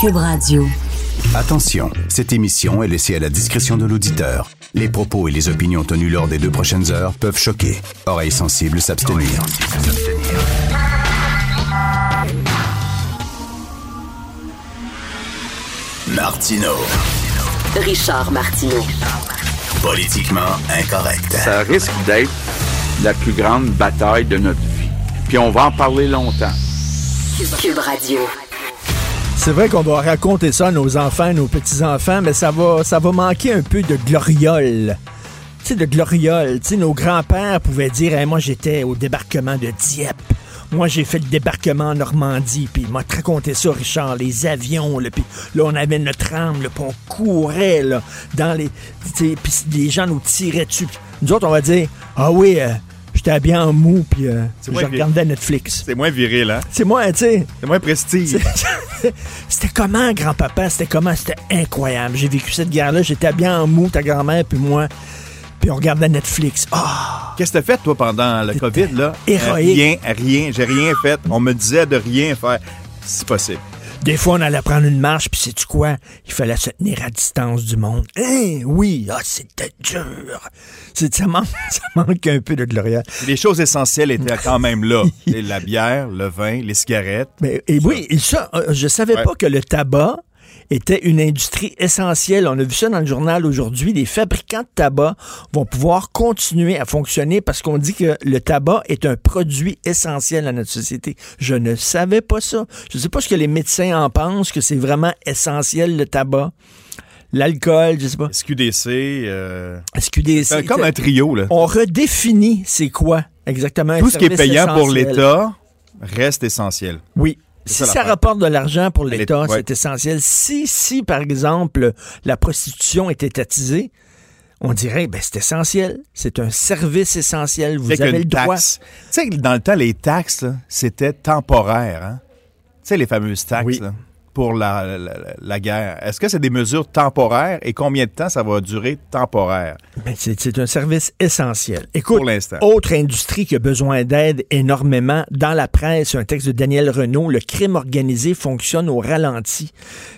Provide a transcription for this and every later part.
Cube Radio. Attention, cette émission est laissée à la discrétion de l'auditeur. Les propos et les opinions tenues lors des deux prochaines heures peuvent choquer. Oreilles sensibles s'abstenir. Martino. Richard Martineau. Politiquement incorrect. Ça risque d'être la plus grande bataille de notre vie. Puis on va en parler longtemps. Cube Radio. C'est vrai qu'on doit raconter ça à nos enfants, nos petits-enfants, mais ça va, ça va manquer un peu de gloriole. Tu sais, de gloriole. Tu sais, nos grands-pères pouvaient dire Hey, Moi, j'étais au débarquement de Dieppe. Moi, j'ai fait le débarquement en Normandie, puis il m'a raconté ça, Richard, les avions, là, puis là, on avait notre âme, là, puis on courait, là, dans les... Puis les gens nous tiraient dessus. Nous autres, on va dire Ah oui, euh, j'étais habillé en mou, puis euh, je moins regardais Netflix. C'est moins viril, hein? C'est moi, tu sais... C'est moins prestige. C'était comment, grand-papa? C'était comment? C'était incroyable. J'ai vécu cette guerre-là. J'étais bien en mou, ta grand-mère, puis moi. Puis on regardait Netflix. Ah! Qu'est-ce que t'as fait, toi, pendant le COVID, là? héroïque. Rien, rien. J'ai rien fait. On me disait de rien faire. C'est possible. Des fois, on allait prendre une marche, puis sais-tu quoi? Il fallait se tenir à distance du monde. Hein? Oui! Ah, c'était dur! C'est, ça, manque, ça manque un peu de gloria. Les choses essentielles étaient quand même là. La bière, le vin, les cigarettes. Mais, et oui, et ça, euh, je savais Ouais. pas que le tabac était une industrie essentielle. On a vu ça dans le journal aujourd'hui. Les fabricants de tabac vont pouvoir continuer à fonctionner parce qu'on dit que le tabac est un produit essentiel à notre société. Je ne savais pas ça. Je ne sais pas ce que les médecins en pensent, que c'est vraiment essentiel le tabac. L'alcool, je sais pas. SQDC. euh, SQDC. c'est comme un trio, là. On redéfinit c'est quoi exactement Tout ce qui est payant pour l'État reste essentiel. Oui. Si ça rapporte de l'argent pour L'État, ouais. c'est essentiel. Si, si, par exemple, la prostitution est étatisée, on dirait, ben, c'est essentiel. C'est un service essentiel. Vous avez le droit. taxe. Tu sais, dans le temps, les taxes, c'était temporaire. Hein? Tu sais, les fameuses taxes Oui. là, pour la, la- guerre. Est-ce que c'est des mesures temporaires et combien de temps ça va durer temporaire? Ben, c'est un service essentiel. Écoute, pour l'instant? Autre industrie qui a besoin d'aide énormément. Dans la presse, un texte de Daniel Renault, le crime organisé fonctionne au ralenti.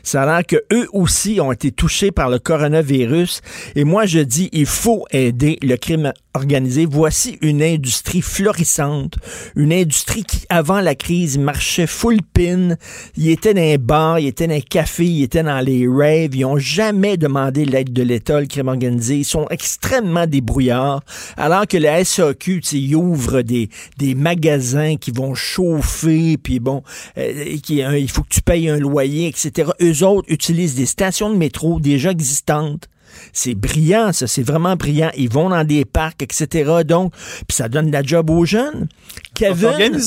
Ça a l'air que eux aussi ont été touchés par le coronavirus. Et moi, je dis, il faut aider le crime organisé. Voici une industrie florissante. Une industrie qui, avant la crise, marchait full pin. Il était dans bars, il était dans les cafés, il était dans les raves. Ils ont jamais demandé l'aide de l'État, le crime organisé. Ils sont extrêmement débrouillards. Alors que la SAQ, ils ouvrent des, des magasins qui vont chauffer, puis bon, euh, euh, il faut que tu payes un loyer, etc. Eux autres utilisent des stations de métro déjà existantes. C'est brillant, ça, c'est vraiment brillant. Ils vont dans des parcs, etc. Donc, puis ça donne de la job aux jeunes. Kevin.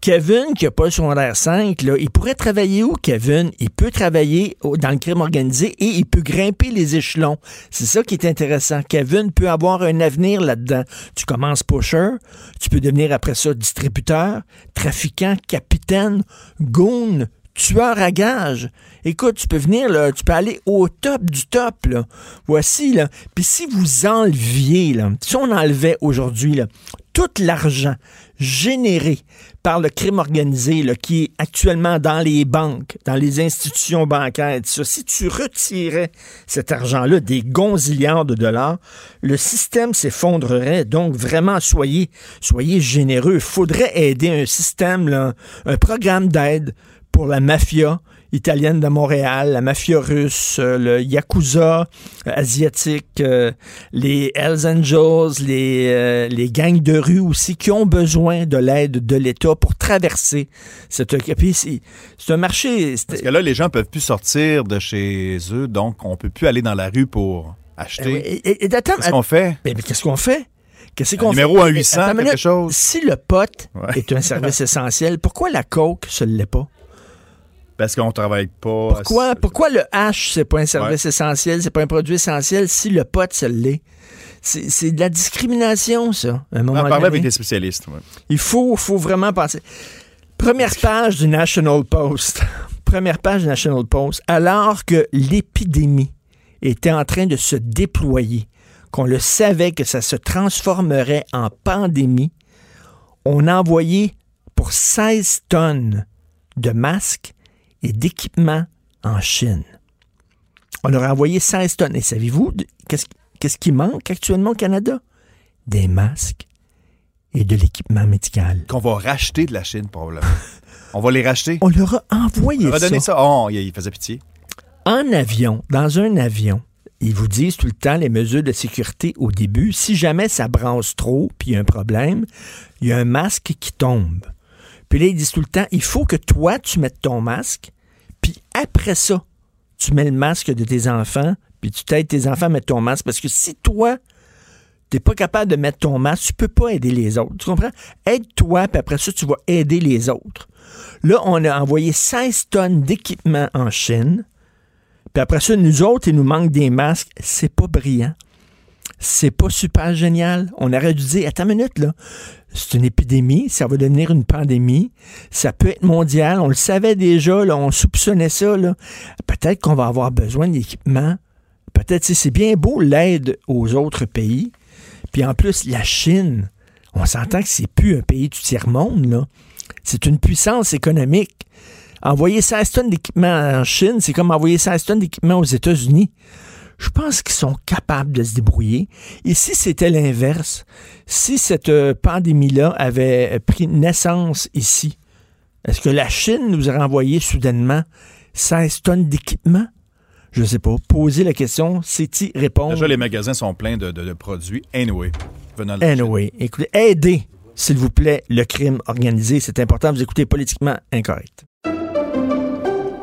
Kevin, qui n'a pas le secondaire 5, là, il pourrait travailler où, Kevin? Il peut travailler dans le crime organisé et il peut grimper les échelons. C'est ça qui est intéressant. Kevin peut avoir un avenir là-dedans. Tu commences pusher, tu peux devenir après ça distributeur, trafiquant, capitaine, goon, tueur à gage. Écoute, tu peux venir, tu peux aller au top du top, là. Voici, là. Puis si vous enleviez, là, si on enlevait aujourd'hui, tout l'argent généré par le crime organisé qui est actuellement dans les banques, dans les institutions bancaires, si tu retirais cet argent-là, des gonzillards de dollars, le système s'effondrerait. Donc, vraiment, soyez, soyez généreux. Il faudrait aider un système, un programme d'aide pour la mafia italienne de Montréal, la mafia russe, euh, le Yakuza euh, asiatique, euh, les Hells Angels, les, euh, les gangs de rue aussi, qui ont besoin de l'aide de l'État pour traverser cette... C'est un marché... Parce que là, les gens peuvent plus sortir de chez eux, donc on peut plus aller dans la rue pour Eh acheter. oui, et- et- et Qu'est-ce qu'on fait? Mais, mais qu'est-ce qu'on fait? Qu'est-ce Un qu'on numéro fait? 1 800, Attends une quelque chose? Si le pot Ouais. est un service essentiel, pourquoi la coke se l'est pas? Parce qu'on travaille pas. Pourquoi, pourquoi le hash, c'est pas un service essentiel, c'est pas un produit essentiel, si le pot, ça l'est? C'est c'est de la discrimination, ça, à un On moment en parlait avec des spécialistes. ouais. Il faut, faut vraiment penser. Première page du National Post. Première page du National Post. Alors que l'épidémie était en train de se déployer, qu'on le savait que ça se transformerait en pandémie, on a envoyé pour 16 tonnes de masques et d'équipements en Chine. On aurait envoyé 16 tonnes. Et savez-vous, qu'est-ce qu'est-ce qui manque actuellement au Canada? Des masques et de l'équipement médical. Qu'on va racheter de la Chine, probablement. On va les racheter. On leur a envoyé On va ça. donner ça. Oh, il il faisait pitié. En avion, dans un avion, ils vous disent tout le temps les mesures de sécurité au début. Si jamais ça brasse trop, puis il y a un problème, il y a un masque qui tombe. Puis là, ils disent tout le temps, il faut que toi, tu mettes ton masque, puis après ça, tu mets le masque de tes enfants, puis tu t'aides tes enfants à mettre ton masque. Parce que si toi, t'es pas capable de mettre ton masque, tu peux pas aider les autres. Tu comprends? Aide-toi, puis après ça, tu vas aider les autres. Là, on a envoyé 16 tonnes d'équipement en Chine. Puis après ça, nous autres, il nous manque des masques. C'est pas brillant. C'est pas super génial. On aurait dû dire, attends une minute. C'est une épidémie, ça va devenir une pandémie. Ça peut être mondial. On le savait déjà. On soupçonnait ça. Peut-être qu'on va avoir besoin d'équipements. Peut-être, c'est bien beau l'aide aux autres pays. Puis en plus, la Chine, on s'entend que c'est plus un pays du tiers-monde. C'est une puissance économique. Envoyer 16 tonnes d'équipement en Chine, c'est comme envoyer 16 tonnes d'équipement aux États-Unis. Je pense qu'ils sont capables de se débrouiller. Et si c'était l'inverse, si cette euh, pandémie-là avait euh, pris naissance ici, est-ce que la Chine nous aurait envoyé soudainement 16 tonnes d'équipement? Je sais pas. Poser la question, c'est y répondre. Déjà, les magasins sont pleins de, de- de produits anyway. Venant de la Chine. Anyway, écoutez, aidez, s'il vous plaît, le crime organisé. C'est important. Vous écoutez politiquement incorrect.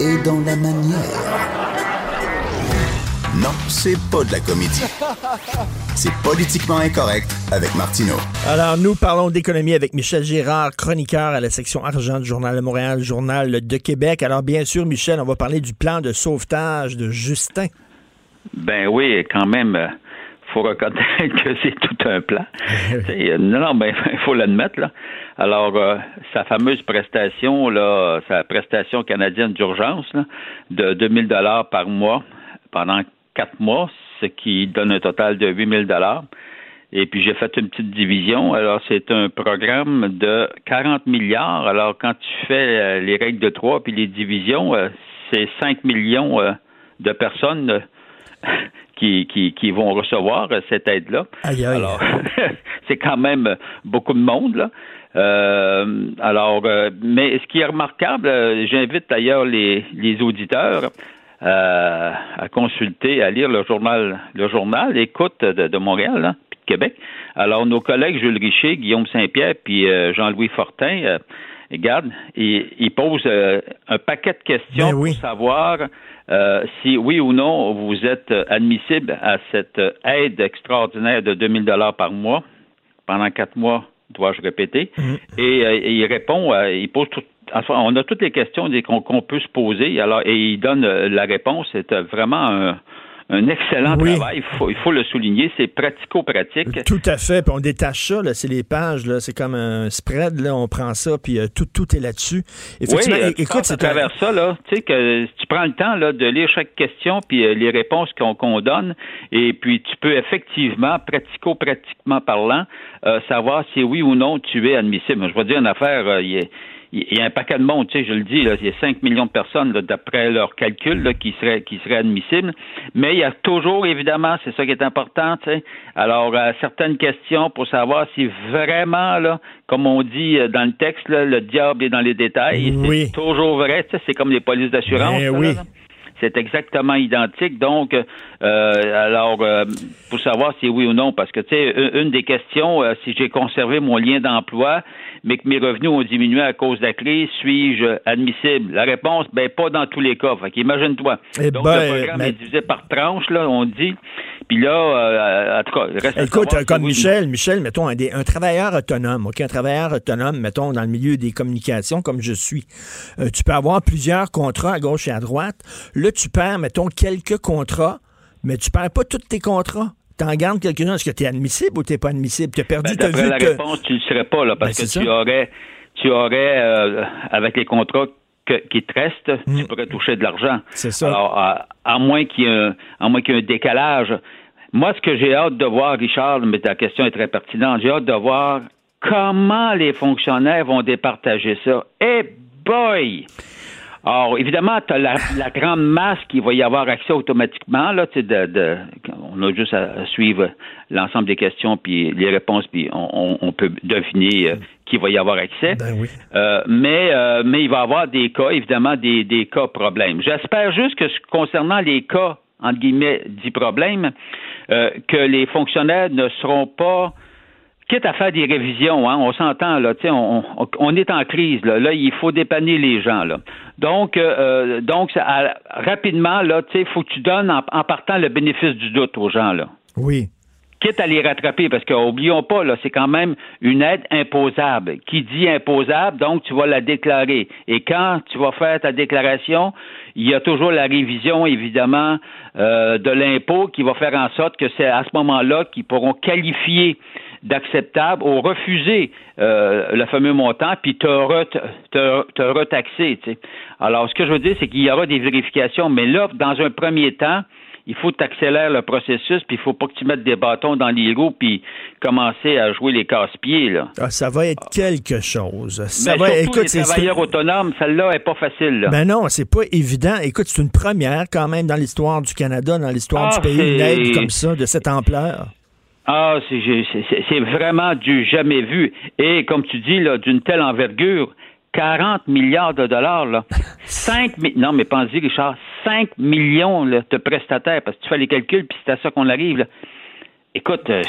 Est dans la manière. Non, c'est pas de la comédie. C'est politiquement incorrect avec Martineau. Alors, nous parlons d'économie avec Michel Girard, chroniqueur à la section argent du Journal de Montréal, Journal de Québec. Alors, bien sûr, Michel, on va parler du plan de sauvetage de Justin. Ben oui, quand même, euh, faut reconnaître que c'est tout un plan. Non, non, ben il faut l'admettre là. Alors, euh, sa fameuse prestation là, sa prestation canadienne d'urgence là, de 2000 dollars par mois pendant quatre mois, ce qui donne un total de 8000 dollars. Et puis j'ai fait une petite division. Alors c'est un programme de 40 milliards. Alors quand tu fais euh, les règles de trois puis les divisions, euh, c'est 5 millions de personnes qui, qui, qui vont recevoir euh, cette aide-là. Alors, c'est quand même beaucoup de monde, là. Euh, alors, euh, mais ce qui est remarquable, euh, j'invite d'ailleurs les, les auditeurs à consulter, à lire le journal, le journal, écoute de, de Montréal, là, puis de Québec. Alors, nos collègues Jules Richer, Guillaume Saint-Pierre, puis Jean-Louis Fortin, regarde, ils posent euh, un paquet de questions Ben oui. pour savoir euh, si oui ou non vous êtes euh, admissible à cette aide extraordinaire de 2000 dollars par mois pendant quatre mois, dois-je répéter? Et, euh, et il répond, il pose tout. enfin, On a toutes les questions qu'on peut se poser. Alors, et il donne la réponse. C'est vraiment un, un excellent Oui. travail. Il faut, il faut le souligner. C'est pratico-pratique. Tout à fait. Puis on détache ça, là, c'est les pages, là, c'est comme un spread, là, on prend ça, puis euh, tout, tout est là-dessus. Oui, Effectivement, euh, tu écoute, à c'est un- travers ça, là, tu sais, que tu prends le temps là, de lire chaque question puis euh, les réponses qu'on donne, et puis tu peux effectivement, pratico-pratiquement parlant, euh, savoir si oui ou non tu es admissible. Je vais dire une affaire, euh, il y a- il y a un paquet de monde, tu sais, je le dis, là, il y a 5 millions de personnes, là, d'après leurs calculs, là, qui seraient qui seraient admissibles. Mais il y a toujours, évidemment, c'est ça qui est important, tu sais. Alors, euh, certaines questions pour savoir si vraiment, là, comme on dit euh, dans le texte, là, le diable est dans les détails. Oui. C'est toujours vrai, tu sais, c'est comme les polices d'assurance. Oui. C'est exactement identique. Donc, euh, alors, euh, pour savoir si oui ou non, parce que, tu sais, une, une des questions, euh, si j'ai conservé mon lien d'emploi, mais que mes revenus ont diminué à cause de la crise, suis-je admissible? La réponse, ben, pas dans tous les cas. Fait qu'imagine-toi. Eh Donc, ben, le programme mais- est divisé par tranche, là, on dit. Puis là, euh, en tout cas, reste à Écoute, savoir si comme Michel, Michel, mettons, un, des- un travailleur autonome, OK, un travailleur autonome, mettons, dans le milieu des communications, comme je suis, euh, tu peux avoir plusieurs contrats à gauche et à droite. Là, tu perds, mettons, quelques contrats, mais tu perds pas tous tes contrats. T'en gardes quelques-uns. Est-ce que tu es admissible ou tu pas admissible? Tu as perdu, Ben, vu la que... réponse, tu ne le serais pas, là, parce Ben, que tu ça. aurais, tu aurais euh, avec les contrats que- qui te restent, Mm. tu pourrais toucher de l'argent. C'est ça. Alors, à, à moins qu'il y ait un, à moins qu'il y ait un décalage. Moi, ce que j'ai hâte de voir, Richard, mais ta question est très pertinente, j'ai hâte de voir comment les fonctionnaires vont départager ça. Eh boy! Alors, évidemment, tu as la, la grande masse qui va y avoir accès automatiquement. Là, tu sais, de, de- on a juste à, suivre l'ensemble des questions puis les réponses, puis on, on- on peut deviner euh, qui va y avoir accès. Ben oui. Euh, mais, euh, mais il va y avoir des cas, évidemment, des, des cas problèmes. J'espère juste que ce- concernant les cas, entre guillemets, dits problèmes, euh, que les fonctionnaires ne seront pas quitte à faire des révisions, hein, on s'entend là, tu sais, on, on, on est en crise là, là, il faut dépanner les gens là. Donc, euh, donc ça, à- rapidement là, tu sais, faut que tu donnes en, en partant le bénéfice du doute aux gens là Oui. quitte à les rattraper, parce qu'oublions pas, là, c'est quand même une aide imposable. Qui dit imposable, donc tu vas la déclarer. Et quand tu vas faire ta déclaration, il y a toujours la révision, évidemment, euh, de l'impôt qui va faire en sorte que c'est à ce moment-là qu'ils pourront qualifier d'acceptable ou refuser euh, le fameux montant, puis te, re- te, te retaxer. tu sais. Alors, ce que je veux dire, c'est qu'il y aura des vérifications, mais là, dans un premier temps, il faut que tu accélères le processus, puis il faut pas que tu mettes des bâtons dans les roues, puis commencer à jouer les casse-pieds. Là. Ah, ça va être quelque chose. Ça Mais va, surtout écoute, les c'est- travailleurs c'est- autonomes, celle-là est pas facile. Là. Ben non, c'est pas évident. Écoute, c'est une première quand même dans l'histoire du Canada, dans l'histoire Ah, du pays, une aide comme ça, de cette ampleur. Ah, c'est, vraiment du jamais vu. Et comme tu dis, là, d'une telle envergure, 40 milliards de dollars, là. 5 mi- non, mais pense-y, Richard, 5 millions là, de prestataires, parce que tu fais les calculs, puis c'est à ça qu'on arrive. Là. Écoute, euh,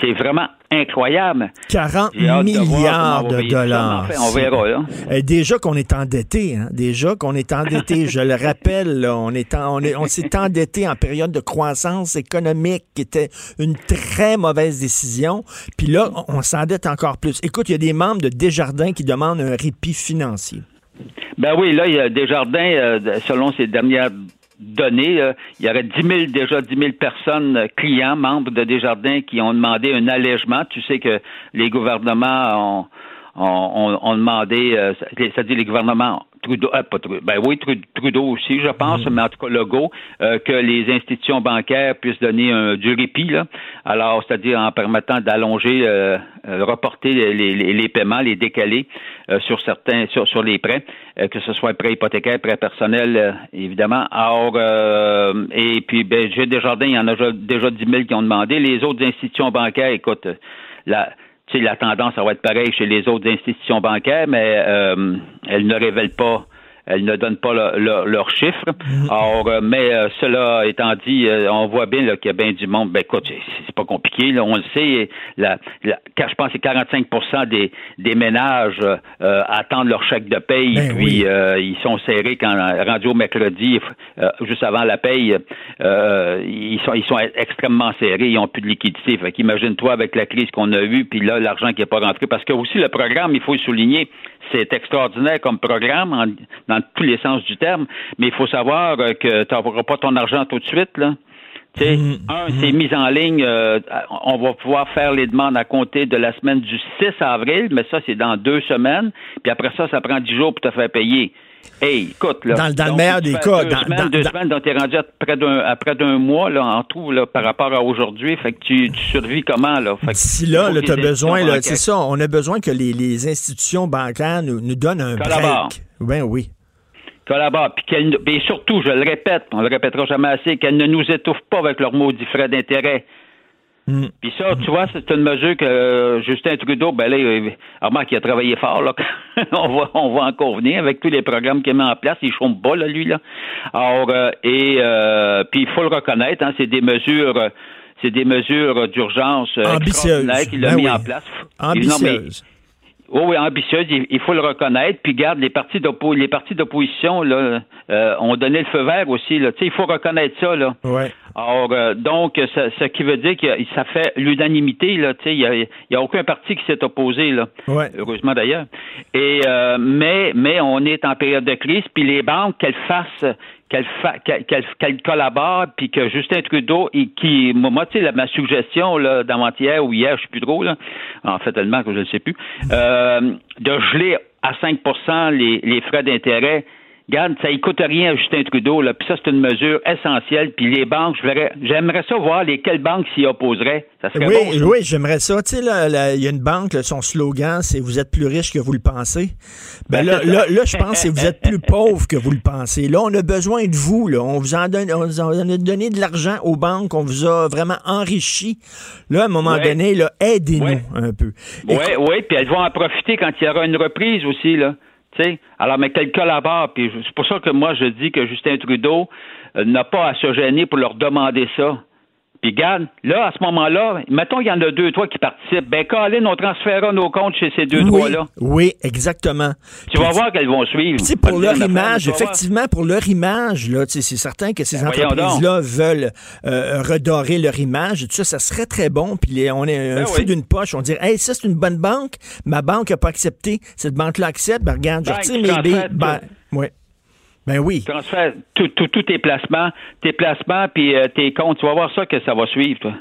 c'est vraiment incroyable. 40 J'ai hâte de voir milliards de ça, dollars. enfin, on verra, là. Euh, déjà qu'on est endetté, hein. déjà qu'on est endetté, je le rappelle, là, on est en- on est- on s'est endetté en période de croissance économique, qui était une très mauvaise décision. Puis là, on, on s'endette encore plus. Écoute, il y a des membres de Desjardins qui demandent un répit financier. Ben oui, là, il y a Desjardins, euh, selon ses dernières données, euh, il y aurait 10 000, déjà 10 000 personnes, euh, clients, membres de Desjardins, qui ont demandé un allègement. Tu sais que les gouvernements ont, ont, ont- demandé, euh, c'est-à-dire les gouvernements Trudeau, euh, pas Trudeau, ben oui, Tru- Trudeau aussi, je pense, mais en tout cas Legault, euh, que les institutions bancaires puissent donner un, du répit, là. Alors, c'est-à-dire en permettant d'allonger, euh, euh, reporter les, les- les paiements, les décaler euh, sur certains, sur, sur les prêts, euh, que ce soit prêt hypothécaire, prêt personnel, euh, évidemment. Alors, euh, et puis, ben, j'ai Desjardins, il y en a déjà, déjà 10 000 qui ont demandé. Les autres institutions bancaires, écoute, la, la tendance, va être pareil chez les autres institutions bancaires, mais euh, elles ne révèlent pas, elles ne donnent pas le- le- leurs chiffres. Or, euh, mais euh, cela étant dit, euh, on voit bien qu'il y a bien du monde. Ben écoute, c'est- pas compliqué, là, on le sait. La, la- car je pense que c'est 45 des, des ménages euh, attendent leur chèque de paye, Ben puis oui. euh, ils sont serrés quand rendu au mercredi, euh, juste avant la paye, ils sont ils sont extrêmement serrés, ils ont plus de liquidité. Fait qu'imagine-toi avec la crise qu'on a eue, puis là l'argent qui n'est pas rentré, parce que aussi le programme, il faut le souligner, c'est extraordinaire comme programme en- dans tous les sens du terme, mais il faut savoir euh, que tu n'auras pas ton argent tout de suite là. Tu sais, un, c'est mis en ligne. euh, on va pouvoir faire les demandes à compter de la semaine du 6 avril, mais ça, c'est dans deux semaines. Puis après ça, ça prend dix jours pour te faire payer. Hey, écoute, là. Dans- dans le meilleur des cas, Deux dans- semaines, dans- deux dans- semaines, donc t'es rendu à près d'un, à près d'un mois, là, en tout, là, par rapport à aujourd'hui. Fait que tu, tu survis comment, là? D'ici là, là que tu as les besoin, là, c'est ça, on a besoin que les, les institutions bancaires nous, nous donnent un break. Ben oui. Collaborent, puis qu'elle, et surtout, je le répète, on le répétera jamais assez, qu'elles ne nous étouffent pas avec leurs maudits frais d'intérêt. Mm. Puis ça, tu vois, c'est une mesure que euh, Justin Trudeau, ben là, remarque qu'il a travaillé fort, là. on, va, on va en convenir avec tous les programmes qu'il met en place. Il chôme pas, là, lui, là. Alors, euh, et euh, puis il faut le reconnaître, hein, c'est des mesures. c'est des mesures d'urgence Ambitieuses. qu'il a Ben mis oui. en place. Non, Ambitieuse. oui, ambitieuse, il, faut le reconnaître. Puis garde les partis d'oppo- les partis d'opposition là euh, ont donné le feu vert aussi. Là. Il faut reconnaître ça. Là. Ouais. Alors, euh, donc, ça, ce qui veut dire que ça fait l'unanimité. Là, il y a, y a aucun parti qui s'est opposé. Là. Ouais. Heureusement d'ailleurs. Et euh, mais mais on est en période de crise. Puis les banques qu'elles fassent qu'elles qu'elles- qu'elles collaborent, puis que Justin Trudeau, il- qui, moi, tu sais, ma suggestion là, d'avant-hier ou hier, je sais plus trop, là, en fait tellement que je ne sais plus, euh, de geler à 5 les, les frais d'intérêt. Regarde, ça ne coûte rien à Justin Trudeau, là, puis ça, c'est une mesure essentielle. Puis les banques, j'aimerais ça voir lesquelles banques s'y opposeraient. Ça serait Oui, bon, ça. oui, j'aimerais ça. Tu sais, il y a une banque, là, son slogan, c'est Vous êtes plus riche que vous le pensez. Ben, Ben, là, là, là, je pense que c'est Vous êtes plus pauvre que vous le pensez. Là, on a besoin de vous. Là. On vous en donne, on vous en a donné de l'argent aux banques, on vous a vraiment enrichi. Là, à un moment Ouais. donné, là, aidez-nous Ouais. un peu. Oui, oui, puis elles vont en profiter quand il y aura une reprise aussi, là. Tu sais, alors, mais qu'elles collaborent, puis c'est pour ça que moi, je dis que Justin Trudeau euh, n'a pas à se gêner pour leur demander ça. Puis, garde, là, à ce moment-là, mettons qu'il y en a deux, toi, qui participent. Ben, Colin, on transférera nos comptes chez ces deux, oui, trois-là. oui, exactement. Tu vas voir qu'elles vont suivre. Tu sais, pour leur image, effectivement, pour leur image, là, c'est certain que ces Ben, entreprises-là veulent euh, redorer leur image. Tout ça, ça serait très bon. Puis les- on est un Ben fou oui. d'une poche. On dirait, hey, ça, c'est une bonne banque. Ma banque n'a pas accepté. Cette banque-là accepte. Ben, regarde, je Ben, retire mes billes. tout. Ben, oui. Transfère tous tes placements, tes placements, puis euh, tes comptes. Tu vas voir ça que ça va suivre, toi.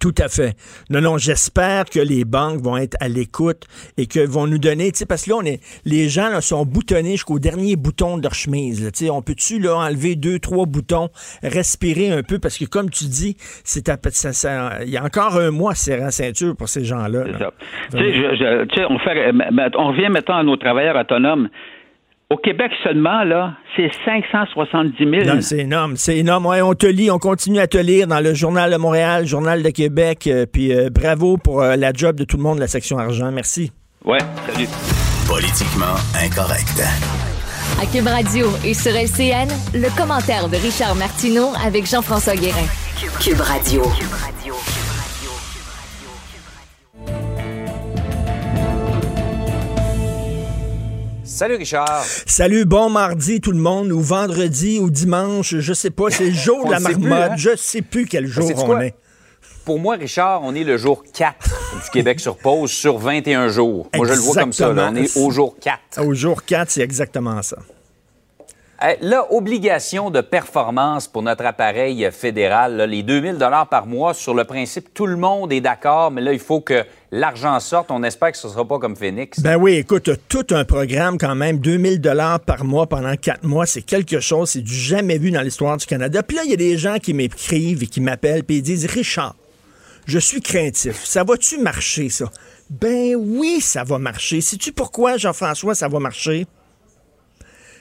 Tout à fait. Non, non, j'espère que les banques vont être à l'écoute et que vont nous donner, tu sais, parce que là, on est, les gens là, sont boutonnés jusqu'au dernier bouton de leur chemise. là. Tu sais, on peut-tu là enlever deux, trois boutons, respirer un peu, parce que comme tu dis, c'est à- ça, ça- il y a encore un mois serrant ceinture pour ces gens-là. C'est là. ça. Tu sais, on, fait, on revient maintenant à nos travailleurs autonomes. Au Québec seulement, là, c'est 570 000. Non, c'est énorme, c'est énorme. Ouais, on te lit, on continue à te lire dans le Journal de Montréal, Journal de Québec, euh, puis euh, bravo pour euh, la job de tout le monde de la section argent. Merci. Ouais, salut. Politiquement incorrect. À Cube Radio et sur LCN, le commentaire de Richard Martineau avec Jean-François Guérin. Cube Radio. Salut Richard. Salut, bon mardi tout le monde, ou vendredi, ou dimanche, je sais pas, c'est le jour de la sait plus, marmotte, hein? je sais plus quel jour Sais-tu on quoi? est. Pour moi, Richard, on est le jour 4 du Québec sur pause sur 21 jours. Moi, je le vois comme ça. là. On est au jour 4. Au jour 4, c'est exactement ça. Là, obligation de performance pour notre appareil fédéral, là, les 2000 dollars par mois, sur le principe, tout le monde est d'accord, mais là, il faut que l'argent sorte. On espère que ce ne sera pas comme Phoenix. Ben oui, écoute, tout un programme quand même, 2000 dollars par mois pendant quatre mois, c'est quelque chose, c'est du jamais vu dans l'histoire du Canada. Puis là, il y a des gens qui m'écrivent et qui m'appellent puis ils disent Richard, je suis craintif. Ça va-tu marcher ça? Ben oui, ça va marcher. Sais-tu pourquoi Jean-François ça va marcher?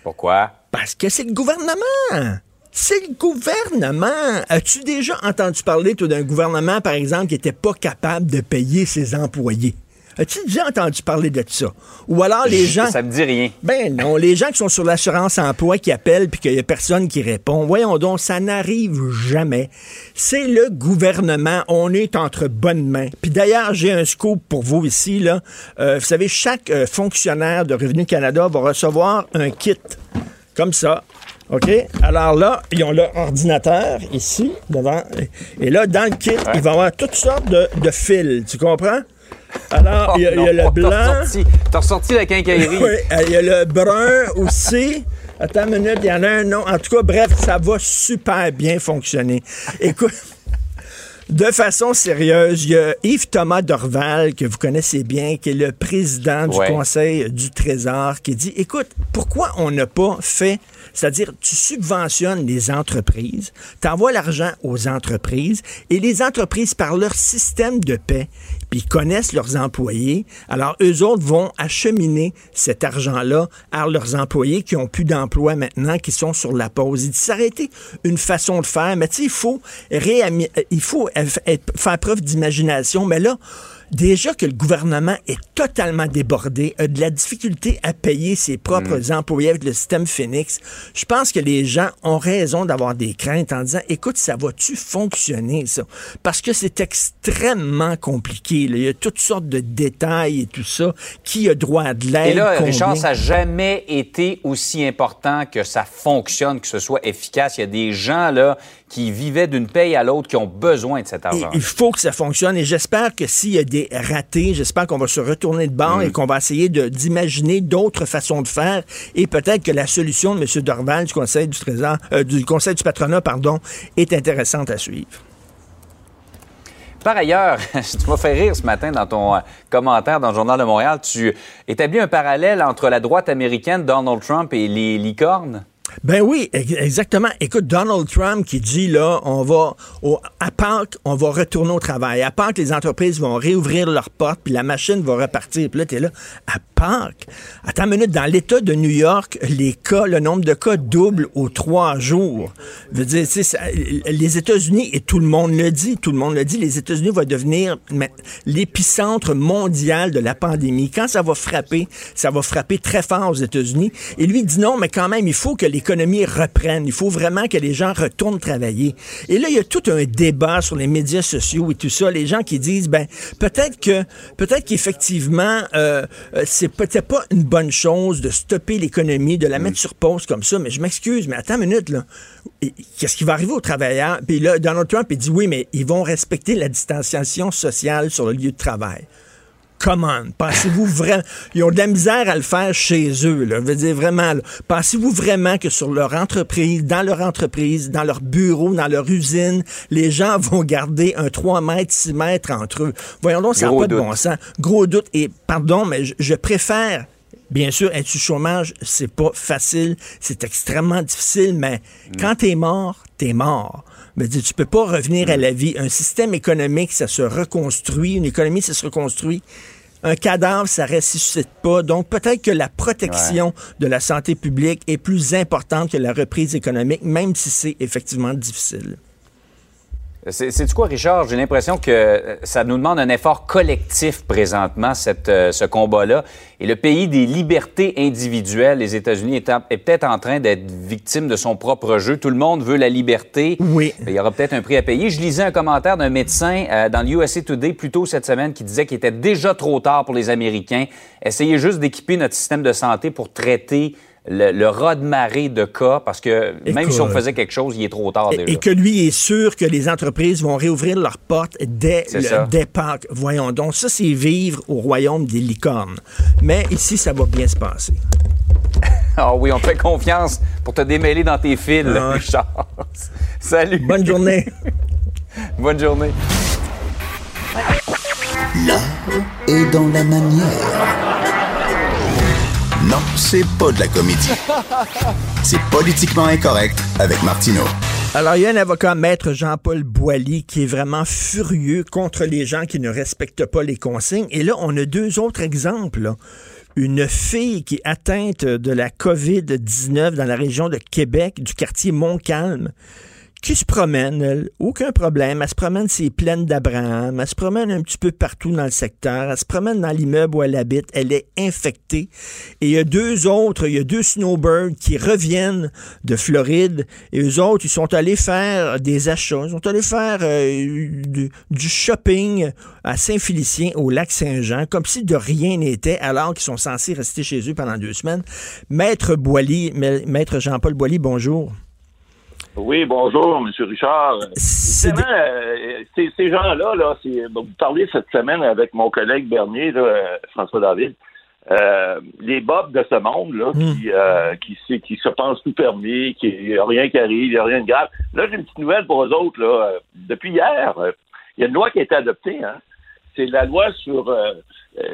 Pourquoi? Parce que c'est le gouvernement. C'est le gouvernement. As-tu déjà entendu parler, toi, d'un gouvernement, par exemple, qui n'était pas capable de payer ses employés? As-tu déjà entendu parler de ça? Ou alors les gens. Ça me dit rien. Ben non, les gens qui sont sur l'assurance emploi qui appellent puis qu'il n'y a personne qui répond. Voyons donc, ça n'arrive jamais. C'est le gouvernement. On est entre bonnes mains. Puis d'ailleurs, j'ai un scoop pour vous ici. Là. Euh, vous savez, chaque euh, fonctionnaire de Revenu Canada va recevoir un kit comme ça. OK? Alors là, ils ont leur ordinateur ici, devant. Et là, dans le kit, il va y avoir toutes sortes de, de fils. Tu comprends? Alors, il y a, il y a Oh le blanc. t'as ressorti la quincaillerie. Oui, euh, il y a le brun aussi. Attends une minute, il y en a un non. En tout cas, bref, ça va super bien fonctionner. Écoute. De façon sérieuse, il y a Yves Thomas Dorval, que vous connaissez bien, qui est le président du Ouais. Conseil du Trésor, qui dit, écoute, pourquoi on n'a pas fait, c'est-à-dire tu subventionnes les entreprises, tu envoies l'argent aux entreprises, et les entreprises, par leur système de paix, puis connaissent leurs employés, alors eux autres vont acheminer cet argent-là à leurs employés qui ont plus d'emploi maintenant, qui sont sur la pause. Il dit, été une façon de faire, mais tu sais, il faut, il faut faire preuve d'imagination, mais là, Déjà que le gouvernement est totalement débordé, a de la difficulté à payer ses propres employés avec le système Phoenix, je pense que les gens ont raison d'avoir des craintes en disant, écoute, ça va-tu fonctionner, ça? Parce que c'est extrêmement compliqué. là. Il y a toutes sortes de détails et tout ça. Qui a droit à de l'aide? Et là, combien? Richard, ça n'a jamais été aussi important que ça fonctionne, que ce soit efficace. Il y a des gens là qui vivaient d'une paye à l'autre qui ont besoin de cet Et argent. il faut que ça fonctionne et j'espère que s'il y a des ratés, j'espère qu'on va se retourner de bord et qu'on va essayer d'imaginer d'autres façons de faire et peut-être que la solution de M. Dorval du Conseil du Trésor, euh, du Conseil du patronat, pardon, est intéressante à suivre. Par ailleurs, tu m'as fait rire ce matin dans ton euh, commentaire dans le Journal de Montréal. Tu établis un parallèle entre la droite américaine, Donald Trump et les licornes. Ben oui, ex- exactement. Écoute, Donald Trump qui dit là, on va à Pâques, on va retourner au travail. À Pâques, les entreprises vont réouvrir leurs portes, puis la machine va repartir. Puis là, t'es là, à Pâques? Attends une minute, dans l'État de New York, les cas, le nombre de cas double aux trois jours. Je veux dire, les États-Unis, et tout le monde le dit, tout le monde le dit, les États-Unis vont devenir l'épicentre mondial de la pandémie. Quand ça va frapper, ça va frapper très fort aux États-Unis. Et lui dit non, mais quand même, il faut que l'économie reprenne. Il faut vraiment que les gens retournent travailler. Et là, il y a tout un débat sur les médias sociaux et tout ça. Les gens qui disent, ben, peut-être que, peut-être qu'effectivement, euh, euh, c'est peut-être pas une bonne chose de stopper l'économie, de la mettre sur pause comme ça. Mais je m'excuse, mais attends une minute, là. Qu'est-ce qui va arriver aux travailleurs? Puis là, Donald Trump, il dit oui, mais ils vont respecter la distanciation sociale sur le lieu de travail. Comment? Pensez-vous vraiment. Ils ont de la misère à le faire chez eux, là. Je veux dire, vraiment. Pensez-vous vraiment que sur leur entreprise, dans leur entreprise, dans leur bureau, dans leur usine, les gens vont garder un 3 mètres, 6 mètres entre eux? Voyons donc, ça n'a pas de bon sens. Gros doute. Et, pardon, mais je, je préfère. Bien sûr, être sous chômage, c'est pas facile, c'est extrêmement difficile, mais quand t'es mort, t'es mort. Mais tu peux pas revenir à la vie. Un système économique, ça se reconstruit. Une économie, ça se reconstruit. Un cadavre, ça ressuscite pas. Donc, peut-être que la protection de la santé publique est plus importante que la reprise économique, même si c'est effectivement difficile. C'est quoi, Richard? J'ai l'impression que euh, ça nous demande un effort collectif présentement, cette, euh, ce combat-là. Et le pays des libertés individuelles, les États-Unis, est, peut-être en train d'être victime de son propre jeu. Tout le monde veut la liberté. Oui. Il y aura peut-être un prix à payer. Je lisais un commentaire d'un médecin euh, dans l'USA Today plus tôt cette semaine qui disait qu'il était déjà trop tard pour les Américains. Essayez juste d'équiper notre système de santé pour traiter le, le raz de marée de cas, parce que même si on faisait quelque chose, il est trop tard déjà. Et, et que lui est sûr que les entreprises vont réouvrir leurs portes dès, le, dès Pâques. Voyons donc, ça c'est vivre au royaume des licornes. Mais ici, ça va bien se passer. Ah oui, on te fait confiance pour te démêler dans tes fils, Ah. Richard. Salut. Bonne journée. Bonne journée. L'art est dans la manière. Non, c'est pas de la comédie. C'est politiquement incorrect avec Martineau. Alors, il y a un avocat, maître Jean-Paul Boilly, qui est vraiment furieux contre les gens qui ne respectent pas les consignes. Et là, on a deux autres exemples. là. Une fille qui est atteinte de la COVID-19 dans la région de Québec, du quartier Montcalm, qui se promène, elle, aucun problème. Elle se promène ses plaines d'Abraham. Elle se promène un petit peu partout dans le secteur. Elle se promène dans l'immeuble où elle habite. Elle est infectée. Et il y a deux autres, il y a deux snowbirds qui reviennent de Floride. Et eux autres, ils sont allés faire des achats. Ils sont allés faire euh, du, shopping à Saint-Félicien, au lac Saint-Jean, comme si de rien n'était, alors qu'ils sont censés rester chez eux pendant deux semaines. Maître Boily, Maître Jean-Paul Boily, bonjour. Oui, bonjour, M. Richard. Euh, ces, ces gens-là, là, vous parlez cette semaine avec mon collègue Bernier, là, euh, François David, euh, les bobs de ce monde, là, qui, euh, qui, se- qui se pensent tout permis, qui n'y a rien qui arrive, il n'y a rien de grave. Là, j'ai une petite nouvelle pour eux autres. Là. Depuis hier, il y a une loi qui a été adoptée, hein. C'est la loi sur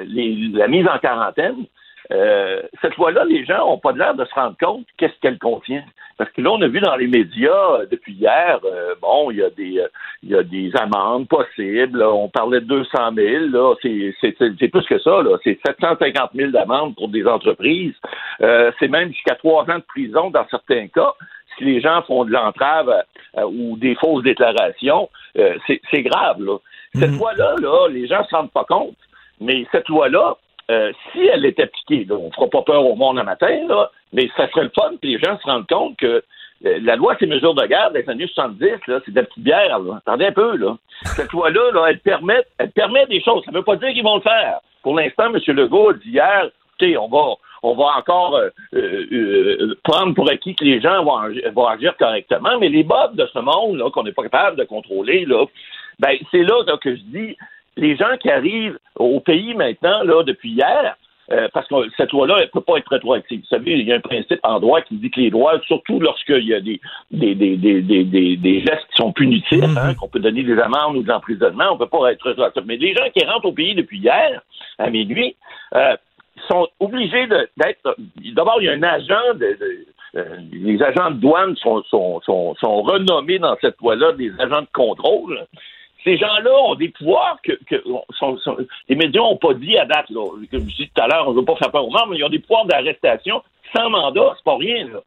les- la mise en quarantaine. Euh, cette loi-là, les gens n'ont pas l'air de se rendre compte qu'est-ce qu'elle contient. Parce que là, on a vu dans les médias euh, depuis hier, euh, bon, il y a des euh, y a des amendes possibles. là. on parlait de 200 000. Là, c'est, c'est, c'est- c'est plus que ça. Là. C'est 750 000 d'amendes pour des entreprises. C'est même jusqu'à trois ans de prison dans certains cas. Si les gens font de l'entrave euh, ou des fausses déclarations, euh, c'est, c'est grave. Là. Cette loi-là, là, les gens ne se rendent pas compte. Mais cette loi-là, euh, si elle est appliquée, là, on ne fera pas peur au monde un matin, là, mais ça serait le fun que les gens se rendent compte que euh, la loi, c'est mesures de garde des années 70, là, c'est de la petite bière. Là. Attendez un peu, là. Cette loi-là, là, elle, permet, elle permet des choses. Ça ne veut pas dire qu'ils vont le faire. Pour l'instant, M. Legault dit hier, écoutez, on va, on va encore euh, euh, prendre pour acquis que les gens vont, agi- vont agir correctement, mais les bobs de ce monde, qu'on n'est pas capable de contrôler, ben, c'est là, là, que je dis, les gens qui arrivent au pays maintenant, là, depuis hier, euh, parce que cette loi-là, elle ne peut pas être rétroactive. Vous savez, il y a un principe en droit qui dit que les droits, surtout lorsqu'il y a des, des, des, des, des, des, des gestes qui sont punitifs, hein, qu'on peut donner des amendes ou de l'emprisonnement, on ne peut pas être rétroactif. Mais les gens qui rentrent au pays depuis hier, à minuit, euh, sont obligés d'être. D'abord, il y a un agent de. de- euh, les agents de douane sont, sont, sont, sont renommés dans cette loi-là des agents de contrôle. Ces gens-là ont des pouvoirs que, les médias n'ont pas dit à date. Là. Comme je dis tout à l'heure, on ne veut pas faire peur aux gens, mais ils ont des pouvoirs d'arrestation sans mandat, c'est pas rien. Là.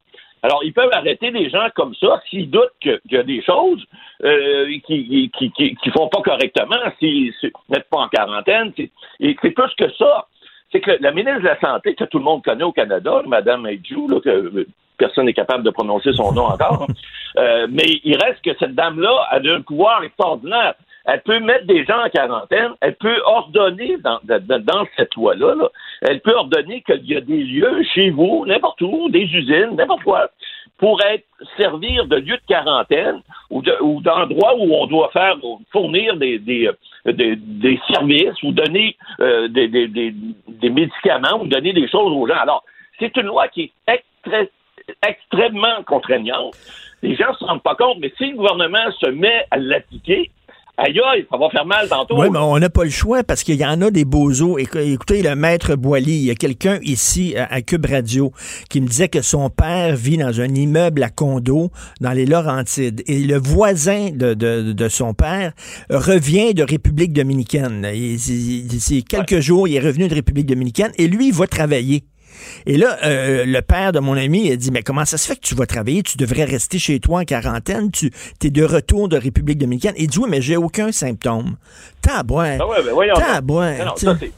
Alors, ils peuvent arrêter des gens comme ça s'ils doutent qu'il y a des choses euh, qui, qui, qui, qui font pas correctement, s'ils ne mettent pas en quarantaine. Et c'est plus que ça. C'est que la ministre de la Santé, que tout le monde connaît au Canada, Mme Aidjou, là, que euh, personne n'est capable de prononcer son nom encore, euh, mais il reste que cette dame-là a un pouvoir extraordinaire. Elle peut mettre des gens en quarantaine, elle peut ordonner dans, cette loi-là, là, elle peut ordonner qu'il y a des lieux chez vous, n'importe où, des usines, n'importe quoi, pour être servir de lieu de quarantaine ou, de- ou d'endroits où on doit faire fournir des, euh, services ou donner euh, des, médicaments ou donner des choses aux gens. Alors, c'est une loi qui est extrêmement contraignante. Les gens ne se rendent pas compte, mais si le gouvernement se met à l'appliquer, aïe aïe, ça va faire mal tantôt. Oui, mais on n'a pas le choix parce qu'il y en a des bozos. Écou- Écoutez, le maître Boily, il y a quelqu'un ici à à Cube Radio qui me disait que son père vit dans un immeuble à condo dans les Laurentides et le voisin de, de- de son père revient de République dominicaine. Il- il- C'est quelques jours, il est revenu de République dominicaine et lui, il va travailler. Et là, euh, le père de mon ami a dit, mais comment ça se fait que tu vas travailler? Tu devrais rester chez toi en quarantaine. Tu es de retour de République dominicaine. Il dit, oui, mais j'ai aucun symptôme. Tabouin. Ouais, ben voyons donc. Tabouin. Non, non, tu ça, c'est-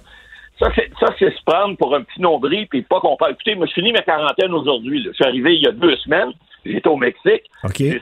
ça, c'est, se prendre pour un petit nombril puis pas qu'on parle. Écoutez, moi, je finis ma quarantaine aujourd'hui. Je suis arrivé il y a deux semaines. J'étais au Mexique.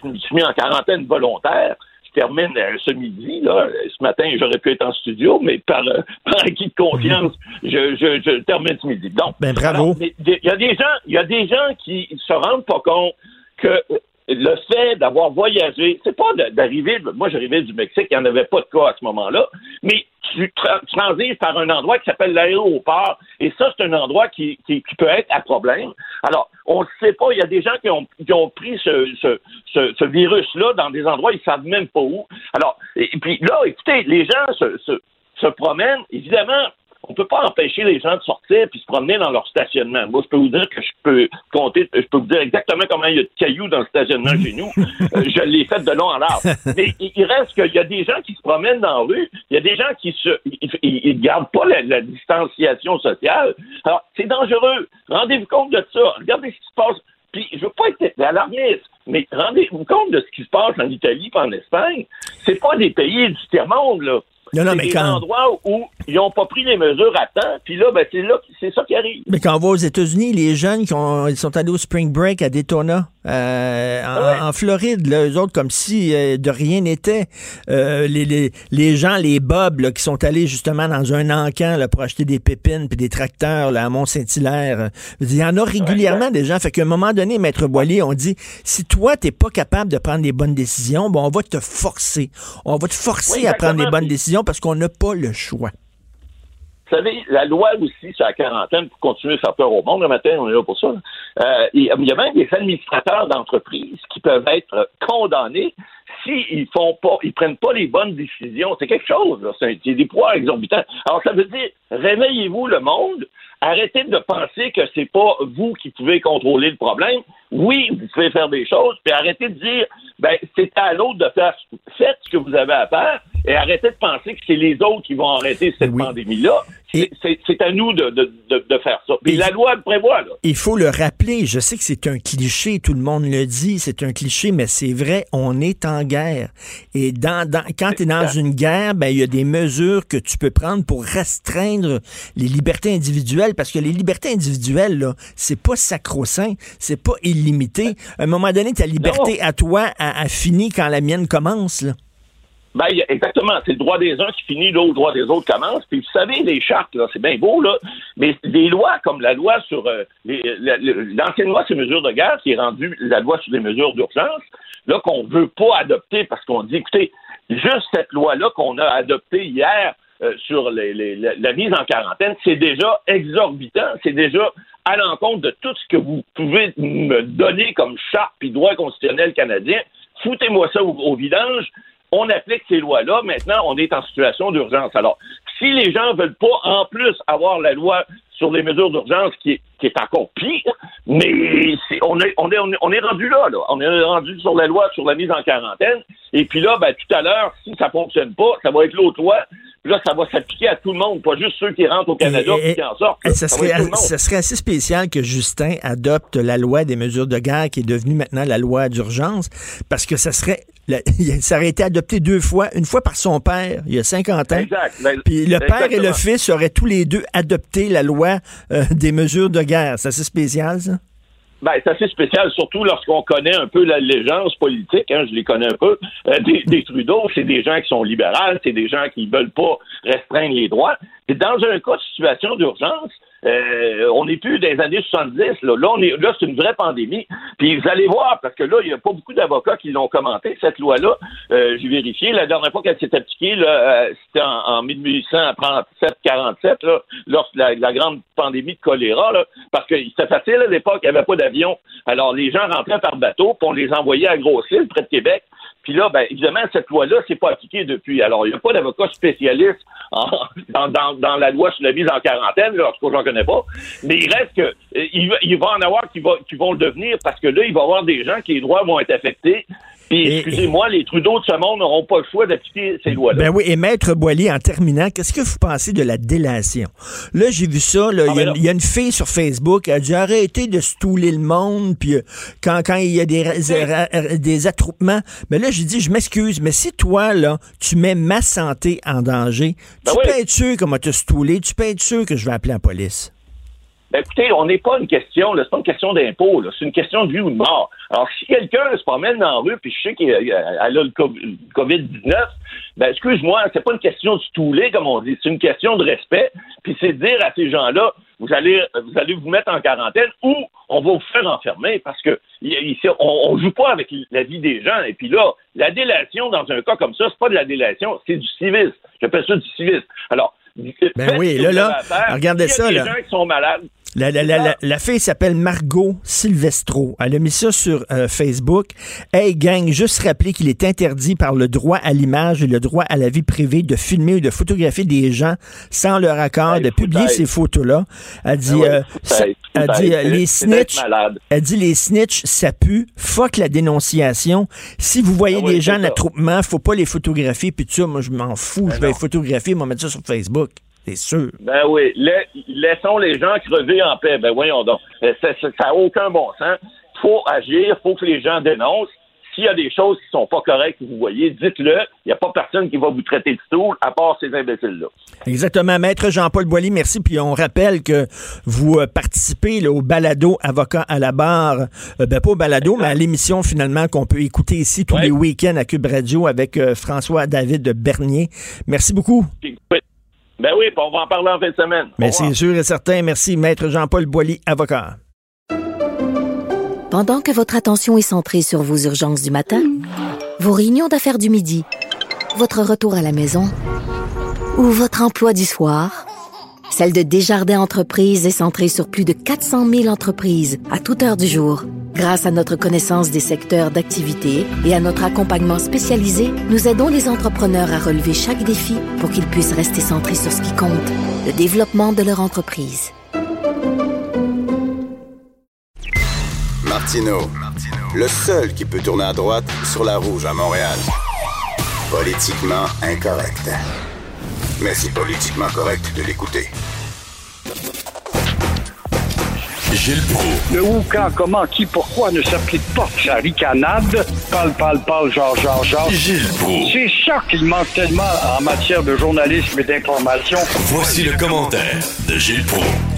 Je me suis mis en quarantaine volontaire. Termine euh, ce midi. Là. Ce matin, j'aurais pu être en studio, mais par, euh, par acquis de confiance, je, je, je termine ce midi. Donc, Ben, bravo. Il y a des gens, il y a des gens qui se rendent pas compte que euh, le fait d'avoir voyagé, c'est pas d'arriver. Moi, j'arrivais du Mexique, il n'y en avait pas de cas à ce moment-là, mais tu par un endroit qui s'appelle l'aéroport, et ça, c'est un endroit qui, qui, peut être à problème. Alors, on ne sait pas, il y a des gens qui ont, qui ont pris ce, ce, ce, virus-là dans des endroits, ils ne savent même pas où. Alors, et, et puis là, écoutez, les gens se, se, se promènent, évidemment, on peut pas empêcher les gens de sortir puis se promener dans leur stationnement. Moi, je peux vous dire que je peux compter, je peux vous dire exactement comment il y a de cailloux dans le stationnement chez nous. Euh, je l'ai fait de long en large. Mais il, reste qu'il y a des gens qui se promènent dans la rue, il y a des gens qui se, ils, ils gardent pas la, la distanciation sociale. Alors, c'est dangereux. Rendez-vous compte de ça. Regardez ce qui se passe. Puis, je veux pas être alarmiste, mais rendez-vous compte de ce qui se passe en Italie et en Espagne. C'est pas des pays du tiers-monde, là. Non, non, mais des quand- endroits où ils n'ont pas pris les mesures à temps, puis là, ben, c'est là, c'est ça qui arrive. Mais quand on va aux États-Unis, les jeunes qui ont- ils sont allés au Spring Break à Daytona, euh, en, en Floride, là, eux autres, comme si euh, de rien n'était. Euh, les, les, les gens, les bobs, là, qui sont allés justement dans un encan là, pour acheter des pépines puis des tracteurs là, à Mont-Saint-Hilaire. Il y en a régulièrement des gens. Fait qu'à un moment donné, Maître Boilier, on dit, si toi, t'es pas capable de prendre des bonnes décisions, bon, on va te forcer. On va te forcer Oui, à prendre des exactement. bonnes décisions parce qu'on n'a pas le choix. Vous savez, la loi aussi sur la quarantaine pour continuer à faire peur au monde, le matin, on est là pour ça. Euh, il y a même des administrateurs d'entreprises qui peuvent être condamnés s'ils font pas, ils prennent pas les bonnes décisions, c'est quelque chose, c'est des poids exorbitants. Alors, ça veut dire, réveillez-vous le monde, arrêtez de penser que c'est pas vous qui pouvez contrôler le problème. Oui, vous pouvez faire des choses, puis arrêtez de dire, ben, c'est à l'autre de faire, faites ce que vous avez à faire, et arrêtez de penser que c'est les autres qui vont arrêter cette pandémie-là. C'est- C'est c'est à nous de, de, de, de faire ça. Puis la loi le prévoit, là. Il faut le rappeler, je sais que c'est un cliché, tout le monde le dit, c'est un cliché, mais c'est vrai, on est en guerre. Et dans, dans- quand tu es dans une guerre, ben, il y a des mesures que tu peux prendre pour restreindre les libertés individuelles, parce que les libertés individuelles, là, c'est pas sacro-saint, c'est pas illimité. À un moment donné, ta liberté à toi a, a fini quand la mienne commence. Là. Ben, exactement. C'est le droit des uns qui finit, là, le droit des autres commence. Puis, vous savez, les chartes, là, c'est bien beau, là, mais des lois comme la loi sur euh, le- l'ancienne loi sur les mesures de guerre, qui est rendue la loi sur les mesures d'urgence, là, qu'on veut pas adopter parce qu'on dit, écoutez, juste cette loi-là qu'on a adoptée hier euh, sur les- les- la, la mise en quarantaine, c'est déjà exorbitant, c'est déjà à l'encontre de tout ce que vous pouvez me donner comme charte puis droit constitutionnel canadien. Foutez-moi ça au, au vidange. On applique ces lois-là. Maintenant, on est en situation d'urgence. Alors, si les gens veulent pas, en plus, avoir la loi sur les mesures d'urgence qui est, qui est encore pire, mais c'est- on, est, on, est, on, est, on est rendu là, là. On est rendu sur la loi sur la mise en quarantaine. Et puis là, ben, tout à l'heure, si ça fonctionne pas, ça va être l'autre loi. Puis là, ça va s'appliquer à tout le monde, pas juste ceux qui rentrent au Canada Et- et qui en sortent. Ça Ça serait, ça serait assez spécial que Justin adopte la loi des mesures de guerre qui est devenue maintenant la loi d'urgence, parce que ça serait, la- ça aurait été adopté deux fois, une fois par son père, il y a 50 ans. Exact. Ben, Puis le père et le fils auraient tous les deux adopté la loi euh, des mesures de guerre. C'est assez spécial, ça? Ben, c'est assez spécial, surtout lorsqu'on connaît un peu l'allégeance politique, hein, je les connais un peu, euh, des, des Trudeau, c'est des gens qui sont libéraux, c'est des gens qui veulent pas restreindre les droits. Et dans un cas de situation d'urgence, euh, on n'est plus des années 70, là, là, on c'est une vraie pandémie. Puis vous allez voir, parce que là, il n'y a pas beaucoup d'avocats qui l'ont commenté, cette loi-là. Euh, J'ai vérifié, la dernière fois qu'elle s'est appliquée, euh, c'était en, en 1837-47, là, lorsque la, la grande pandémie de choléra, parce que c'était facile à l'époque, il n'y avait pas d'avion. Alors, les gens rentraient par bateau, puis on les envoyait à Grosse-Île, près de Québec. Puis là, ben, évidemment, cette loi-là, c'est pas appliquée depuis. Alors, il n'y a pas d'avocat spécialiste dans, dans, dans la loi sur la mise en quarantaine, cas, j'en connais pas. Mais il reste que euh, il, il va en avoir qui, qui vont le devenir parce que là, il va y avoir des gens qui les droits vont être affectés. Puis, excusez-moi, les Trudeau de ce monde n'auront pas le choix d'appliquer ces lois-là. Ben oui, et Maître Boily, en terminant, qu'est-ce que vous pensez de la délation? Là, j'ai vu ça, là, il y, a- il y a une fille sur Facebook, elle a dit arrêtez de stouler le monde, puis euh, quand, quand il y a des, des attroupements. Mais là, j'ai dit, je m'excuse, mais si toi, là, tu mets ma santé en danger, tu peux être sûr qu'on va te stouler, tu peux être sûr que je vais appeler la police. Ben, écoutez, on n'est pas une question, là, c'est pas une question d'impôt, là, c'est une question de vie ou de mort. Alors, si quelqu'un se promène dans la rue, puis je sais qu'elle a le co- le COVID-19, ben, excuse-moi, c'est pas une question de stouler, comme on dit, c'est une question de respect, puis c'est de dire à ces gens-là, vous allez, vous allez vous mettre en quarantaine ou on va vous faire enfermer parce que ici, on, on joue pas avec la vie des gens. Et puis là, la délation dans un cas comme ça, c'est pas de la délation, c'est du civisme. J'appelle ça du civisme. Alors, Ben oui, là, là, regardez ça, Il y a là. des gens qui sont malades. La, la, la, la, la fille s'appelle Margot Silvestro. Elle a mis ça sur euh, Facebook. Hey gang, juste rappeler qu'il est interdit par le droit à l'image et le droit à la vie privée de filmer ou de photographier des gens sans leur accord, de publier ces photos-là. Elle dit, Ah ouais, euh, ça- elle dit euh, les snitch, elle dit les snitch, ça pue. Fuck la dénonciation. Si vous voyez Ah ouais, des gens en attroupement, faut pas les photographier. Puis ça, moi je m'en fous. Ben je vais les photographier, moi mettre ça sur Facebook. C'est sûr. Ben oui, la- laissons les gens crever en paix. Ben voyons donc. Ça n'a aucun bon sens. faut agir, faut que les gens dénoncent. S'il y a des choses qui sont pas correctes, que vous voyez, dites-le. Il n'y a pas personne qui va vous traiter de stool, à part ces imbéciles-là. Exactement. Maître Jean-Paul Boilly, merci. Puis on rappelle que vous euh, participez là, au balado Avocat à la barre. Euh, ben, pas au balado, mais à l'émission finalement qu'on peut écouter ici tous les week-ends à Cube Radio avec euh, François-David Bernier. Merci beaucoup. Oui. Ben oui, on va en parler en fin de semaine. Mais c'est sûr et certain. Merci, Maître Jean-Paul Boilly, avocat. Pendant que votre attention est centrée sur vos urgences du matin, vos réunions d'affaires du midi, votre retour à la maison ou votre emploi du soir, celle de Desjardins Entreprises est centrée sur plus de 400 000 entreprises à toute heure du jour. Grâce à notre connaissance des secteurs d'activité et à notre accompagnement spécialisé, nous aidons les entrepreneurs à relever chaque défi pour qu'ils puissent rester centrés sur ce qui compte, le développement de leur entreprise. Martino, le seul qui peut tourner à droite sur la rouge à Montréal. Politiquement incorrect. Mais c'est politiquement correct de l'écouter. Gilles Proulx. Le où, quand, comment, qui, pourquoi ne s'applique pas sa ricanade? Parle, parle, parle, genre, genre, genre. Gilles Proulx. C'est ça qu'il manque tellement en matière de journalisme et d'information. Voici le commentaire de Gilles Proulx.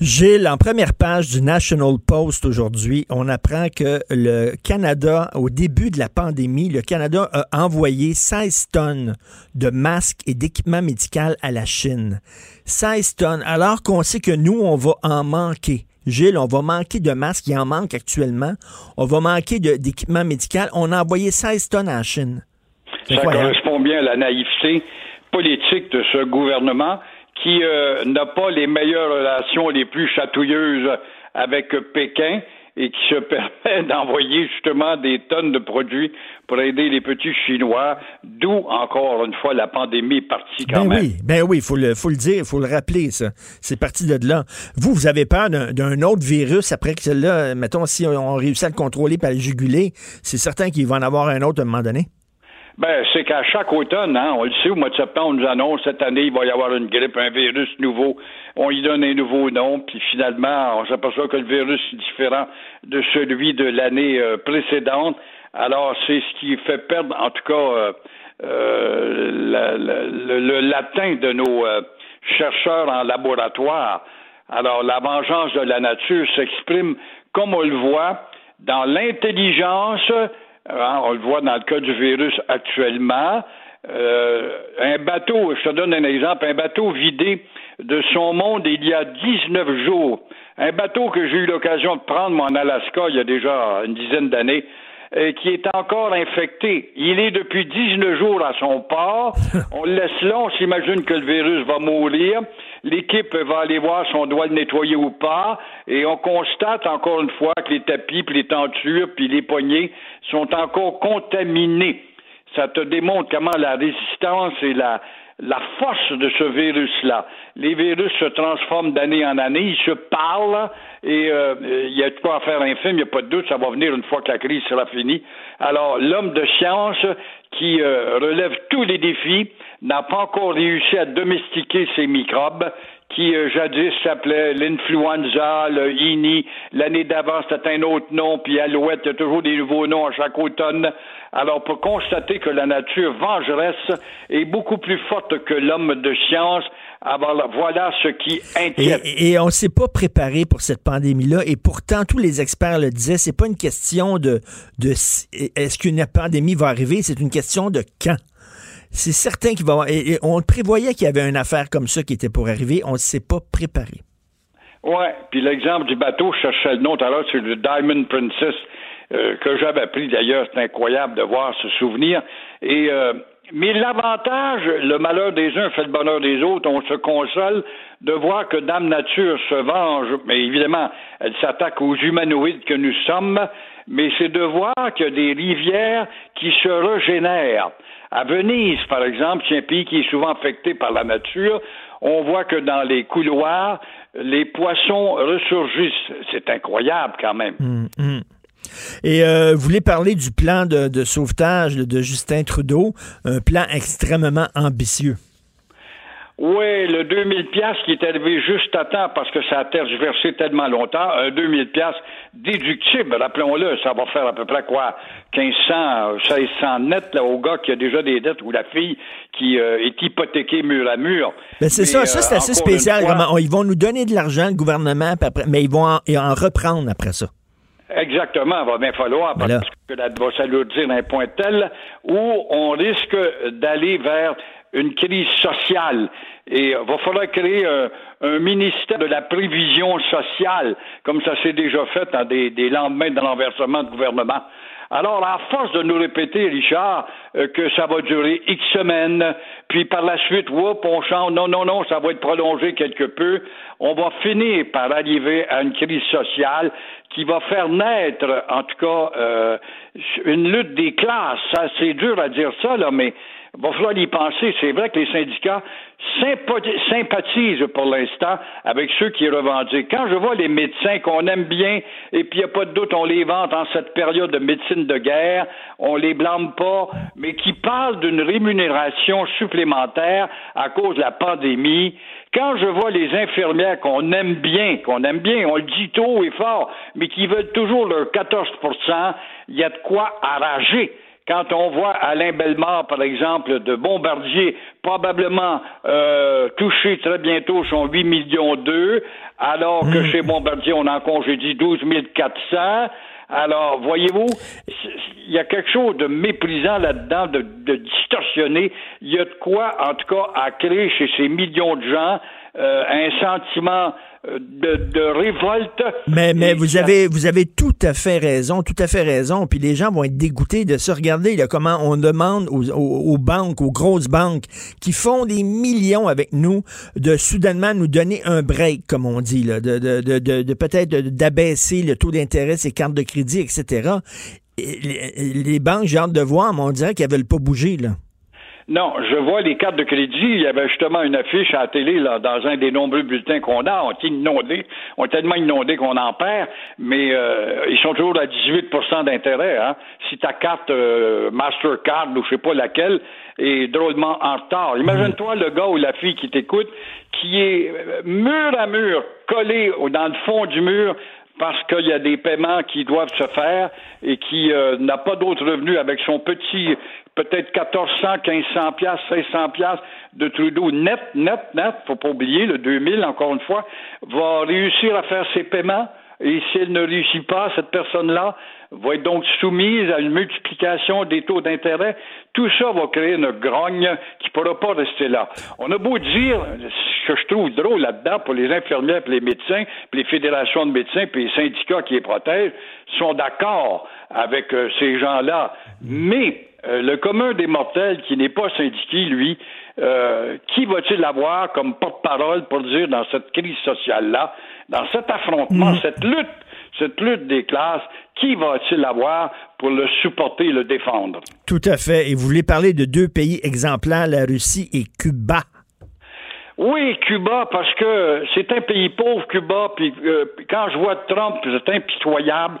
Gilles, en première page du National Post aujourd'hui, on apprend que le Canada, au début de la pandémie, le Canada a envoyé 16 tonnes de masques et d'équipements médicaux à la Chine. 16 tonnes, alors qu'on sait que nous, on va en manquer. Gilles, on va manquer de masques, il en manque actuellement. On va manquer d'équipements médicaux. On a envoyé 16 tonnes à la Chine. Ça correspond bien à la naïveté politique de ce gouvernement qui euh, n'a pas les meilleures relations les plus chatouilleuses avec Pékin et qui se permet d'envoyer justement des tonnes de produits pour aider les petits Chinois, d'où encore une fois la pandémie est partie quand ben même. Oui, ben oui, il faut le, faut le dire, il faut le rappeler, ça. C'est parti de là. Vous, vous avez peur d'un autre virus après que celle-là, mettons, si on, réussit à le contrôler par le juguler, c'est certain qu'il va en avoir un autre à un moment donné? Ben, c'est qu'à chaque automne, hein, on le sait, au mois de septembre, on nous annonce cette année, il va y avoir une grippe, un virus nouveau. On y donne un nouveau nom, puis finalement, on s'aperçoit que le virus est différent de celui de l'année euh, précédente. Alors, c'est ce qui fait perdre, en tout cas, euh, euh, le, latin de nos chercheurs en laboratoire. Alors, la vengeance de la nature s'exprime, comme on le voit, dans l'intelligence Hein, on le voit dans le cas du virus actuellement. Euh, un bateau, je te donne un exemple, un bateau vidé de son monde il y a 19 jours. Un bateau que j'ai eu l'occasion de prendre, moi, en Alaska, il y a déjà une dizaine d'années, euh, qui est encore infecté. Il est depuis 19 jours à son port. On le laisse là, on s'imagine que le virus va mourir. L'équipe va aller voir si on doit le nettoyer ou pas. Et on constate encore une fois que les tapis, puis les tentures, puis les poignées sont encore contaminés. Ça te démontre comment la résistance et la, la force de ce virus-là. Les virus se transforment d'année en année, ils se parlent et euh, il y a de quoi faire un film, il n'y a pas de doute, ça va venir une fois que la crise sera finie. Alors, l'homme de science qui euh, relève tous les défis n'a pas encore réussi à domestiquer ces microbes qui euh, jadis s'appelait l'influenza, le INI. L'année d'avant, c'était un autre nom, puis Alouette, il y a toujours des nouveaux noms à chaque automne. Alors, pour constater que la nature vengeresse est beaucoup plus forte que l'homme de science, alors voilà ce qui inquiète. Et, on ne s'est pas préparé pour cette pandémie-là, et pourtant, tous les experts le disaient, c'est pas une question de, de est-ce qu'une pandémie va arriver, c'est une question de quand c'est certain qu'il va avoir. Et, on prévoyait qu'il y avait une affaire comme ça qui était pour arriver. On ne s'est pas préparé. Oui, puis l'exemple du bateau, je cherchais le nom tout à l'heure, c'est le Diamond Princess, euh, que j'avais pris d'ailleurs. C'est incroyable de voir ce souvenir. Euh, mais l'avantage, le malheur des uns fait le bonheur des autres. On se console de voir que Dame Nature se venge. Mais évidemment, elle s'attaque aux humanoïdes que nous sommes. Mais c'est de voir qu'il y a des rivières qui se régénèrent. À Venise, par exemple, c'est un pays qui est souvent affecté par la nature. On voit que dans les couloirs, les poissons ressurgissent. C'est incroyable quand même. Hum, hum. Et euh, vous voulez parler du plan de, sauvetage de Justin Trudeau, un plan extrêmement ambitieux. Oui, le 2000 pièces qui est arrivé juste à temps parce que ça a tergiversé tellement longtemps, un 2000 pièces déductible, rappelons-le, ça va faire à peu près quoi? 1500, 1600 net là, au gars qui a déjà des dettes ou la fille qui euh, est hypothéquée mur à mur. Ben c'est ça, ça c'est euh, assez spécial. ils vont nous donner de l'argent, le gouvernement, mais ils vont en reprendre après ça. Exactement, il va bien falloir parce que ça va s'alourdir un point tel où on risque d'aller vers une crise sociale. Et il va falloir créer un, ministère de la prévision sociale, comme ça s'est déjà fait dans des, des lendemains de l'enversement de gouvernement. Alors, à force de nous répéter, Richard, euh, que ça va durer X semaines, puis par la suite, whoop, on change, non, non, non, ça va être prolongé quelque peu, on va finir par arriver à une crise sociale qui va faire naître, en tout cas, euh, une lutte des classes. Ça, c'est dur à dire ça, là, mais il va falloir y penser. C'est vrai que les syndicats sympathisent pour l'instant avec ceux qui revendiquent. Quand je vois les médecins qu'on aime bien, et puis il n'y a pas de doute, on les vante en cette période de médecine de guerre, on les blâme pas, mais qui parlent d'une rémunération supplémentaire à cause de la pandémie, quand je vois les infirmières qu'on aime bien, qu'on aime bien, on le dit tôt et fort, mais qui veulent toujours leur 14 il y a de quoi arrager. Quand on voit Alain Bellemare, par exemple, de Bombardier, probablement euh, toucher très bientôt son 8 millions d'eux, alors que hmm. chez Bombardier, on en congédie 12 400, alors, voyez-vous, il y a quelque chose de méprisant là-dedans, de, de distorsionné. Il y a de quoi, en tout cas, à créer chez ces millions de gens euh, un sentiment euh, de, révolte. Mais, mais vous avez vous avez tout à fait raison, tout à fait raison. Puis les gens vont être dégoûtés de se regarder là, comment on demande aux, banques, aux grosses banques qui font des millions avec nous, de soudainement nous donner un break, comme on dit, là, de, de, de, de peut-être d'abaisser le taux d'intérêt, ses cartes de crédit, etc. les, les banques, j'ai hâte de voir, mais on dirait qu'elles veulent pas bouger là. Non, je vois les cartes de crédit. Il y avait justement une affiche à la télé là, dans un des nombreux bulletins qu'on a. On est inondés. On est tellement inondés qu'on en perd, mais euh, ils sont toujours à 18% d'intérêt. Hein. Si ta carte euh, Mastercard ou je sais pas laquelle est drôlement en retard. Imagine-toi le gars ou la fille qui t'écoute qui est euh, mur à mur collé dans le fond du mur parce qu'il y a des paiements qui doivent se faire et qui n'a pas d'autres revenus avec son petit peut-être 1400, 1500 pièces, 1600 pièces de Trudeau net, net, net, faut pas oublier, le 2000, encore une fois, va réussir à faire ses paiements. Et si elle ne réussit pas, cette personne-là va être donc soumise à une multiplication des taux d'intérêt. Tout ça va créer une grogne qui ne pourra pas rester là. On a beau dire, ce que je trouve drôle là-dedans pour les infirmières, pour les médecins, pour les fédérations de médecins, puis les syndicats qui les protègent, sont d'accord avec euh, ces gens-là. Mais euh, le commun des mortels qui n'est pas syndiqué, lui, euh, qui va-t-il avoir comme porte-parole pour dire dans cette crise sociale-là, dans cet affrontement, mm. cette lutte, cette lutte des classes, qui va-t-il avoir pour le supporter et le défendre? Tout à fait. Et vous voulez parler de deux pays exemplaires, la Russie et Cuba. Oui, Cuba, parce que c'est un pays pauvre, Cuba, puis euh, quand je vois Trump, c'est impitoyable,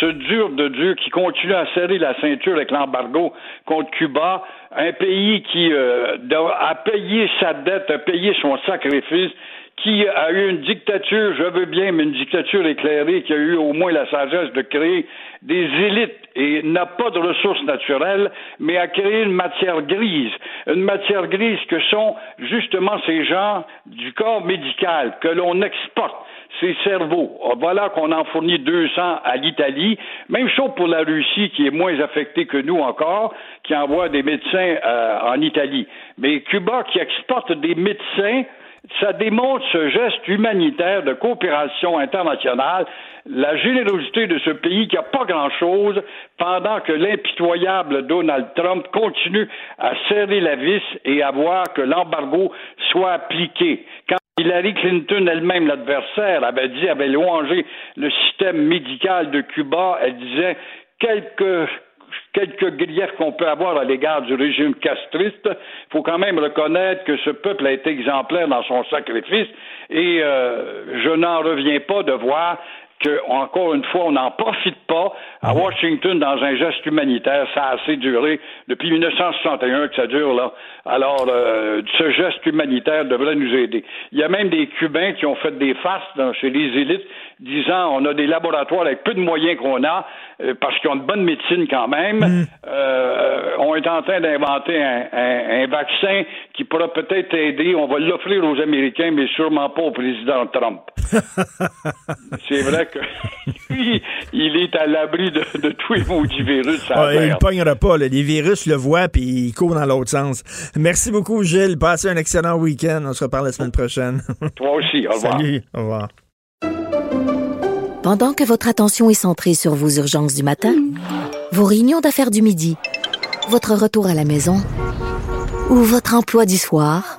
ce dur de Dieu qui continue à serrer la ceinture avec l'embargo contre Cuba, un pays qui euh, a payé sa dette, a payé son sacrifice, qui a eu une dictature, je veux bien, mais une dictature éclairée, qui a eu au moins la sagesse de créer des élites et n'a pas de ressources naturelles, mais a créé une matière grise, une matière grise que sont justement ces gens du corps médical que l'on exporte ces cerveaux. Ah, voilà qu'on en fournit 200 à l'Italie. Même chose pour la Russie, qui est moins affectée que nous encore, qui envoie des médecins euh, en Italie. Mais Cuba, qui exporte des médecins, ça démontre ce geste humanitaire de coopération internationale, la générosité de ce pays qui n'a pas grand-chose, pendant que l'impitoyable Donald Trump continue à serrer la vis et à voir que l'embargo soit appliqué. Hillary Clinton elle-même, l'adversaire, avait dit, avait louangé le système médical de Cuba. Elle disait quelques quelques griefs qu'on peut avoir à l'égard du régime castriste, il faut quand même reconnaître que ce peuple a été exemplaire dans son sacrifice et euh, je n'en reviens pas de voir que, encore une fois, on n'en profite pas. À mhm. Washington, dans un geste humanitaire, ça a assez duré depuis 1961 que ça dure là. Alors, euh, ce geste humanitaire devrait nous aider. Il y a même des Cubains qui ont fait des fastes chez les élites disant on a des laboratoires avec peu de moyens qu'on a, euh, parce qu'ils ont une bonne médecine quand même. Mm. Euh, on est en train d'inventer un, vaccin qui pourra peut-être aider. On va l'offrir aux Américains, mais sûrement pas au président Trump. C'est vrai que lui, il est à l'abri de, tous les maudits virus. Ah, il ne pognera pas. Les virus le voient puis il court dans l'autre sens. Merci beaucoup, Gilles. Passez un excellent week-end. On se reparle la semaine prochaine. Toi aussi. Au revoir. Salut. Au revoir. Pendant que votre attention est centrée sur vos urgences du matin, vos réunions d'affaires du midi, votre retour à la maison ou votre emploi du soir,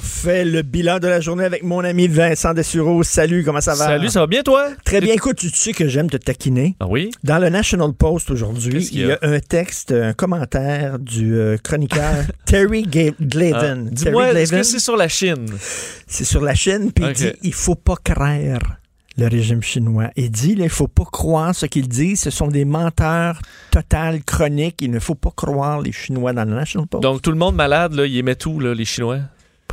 Fait le bilan de la journée avec mon ami Vincent Dessureau. Salut, comment ça va? Salut, ça va bien toi? Très bien. Écoute, tu sais que j'aime te taquiner. Ah oui? Dans le National Post aujourd'hui, il y a? un texte, un commentaire du euh, chroniqueur Terry Glavin. Ah, Dis-moi, Terry est-ce que Glavin, c'est sur la Chine? c'est sur la Chine, puis il dit il faut pas craindre le régime chinois. Il dit là, il faut pas croire ce qu'ils disent. Ce sont des menteurs total chroniques. Il ne faut pas croire les Chinois dans le National Post. Donc tout le monde malade, là, ils met tout, là, les Chinois,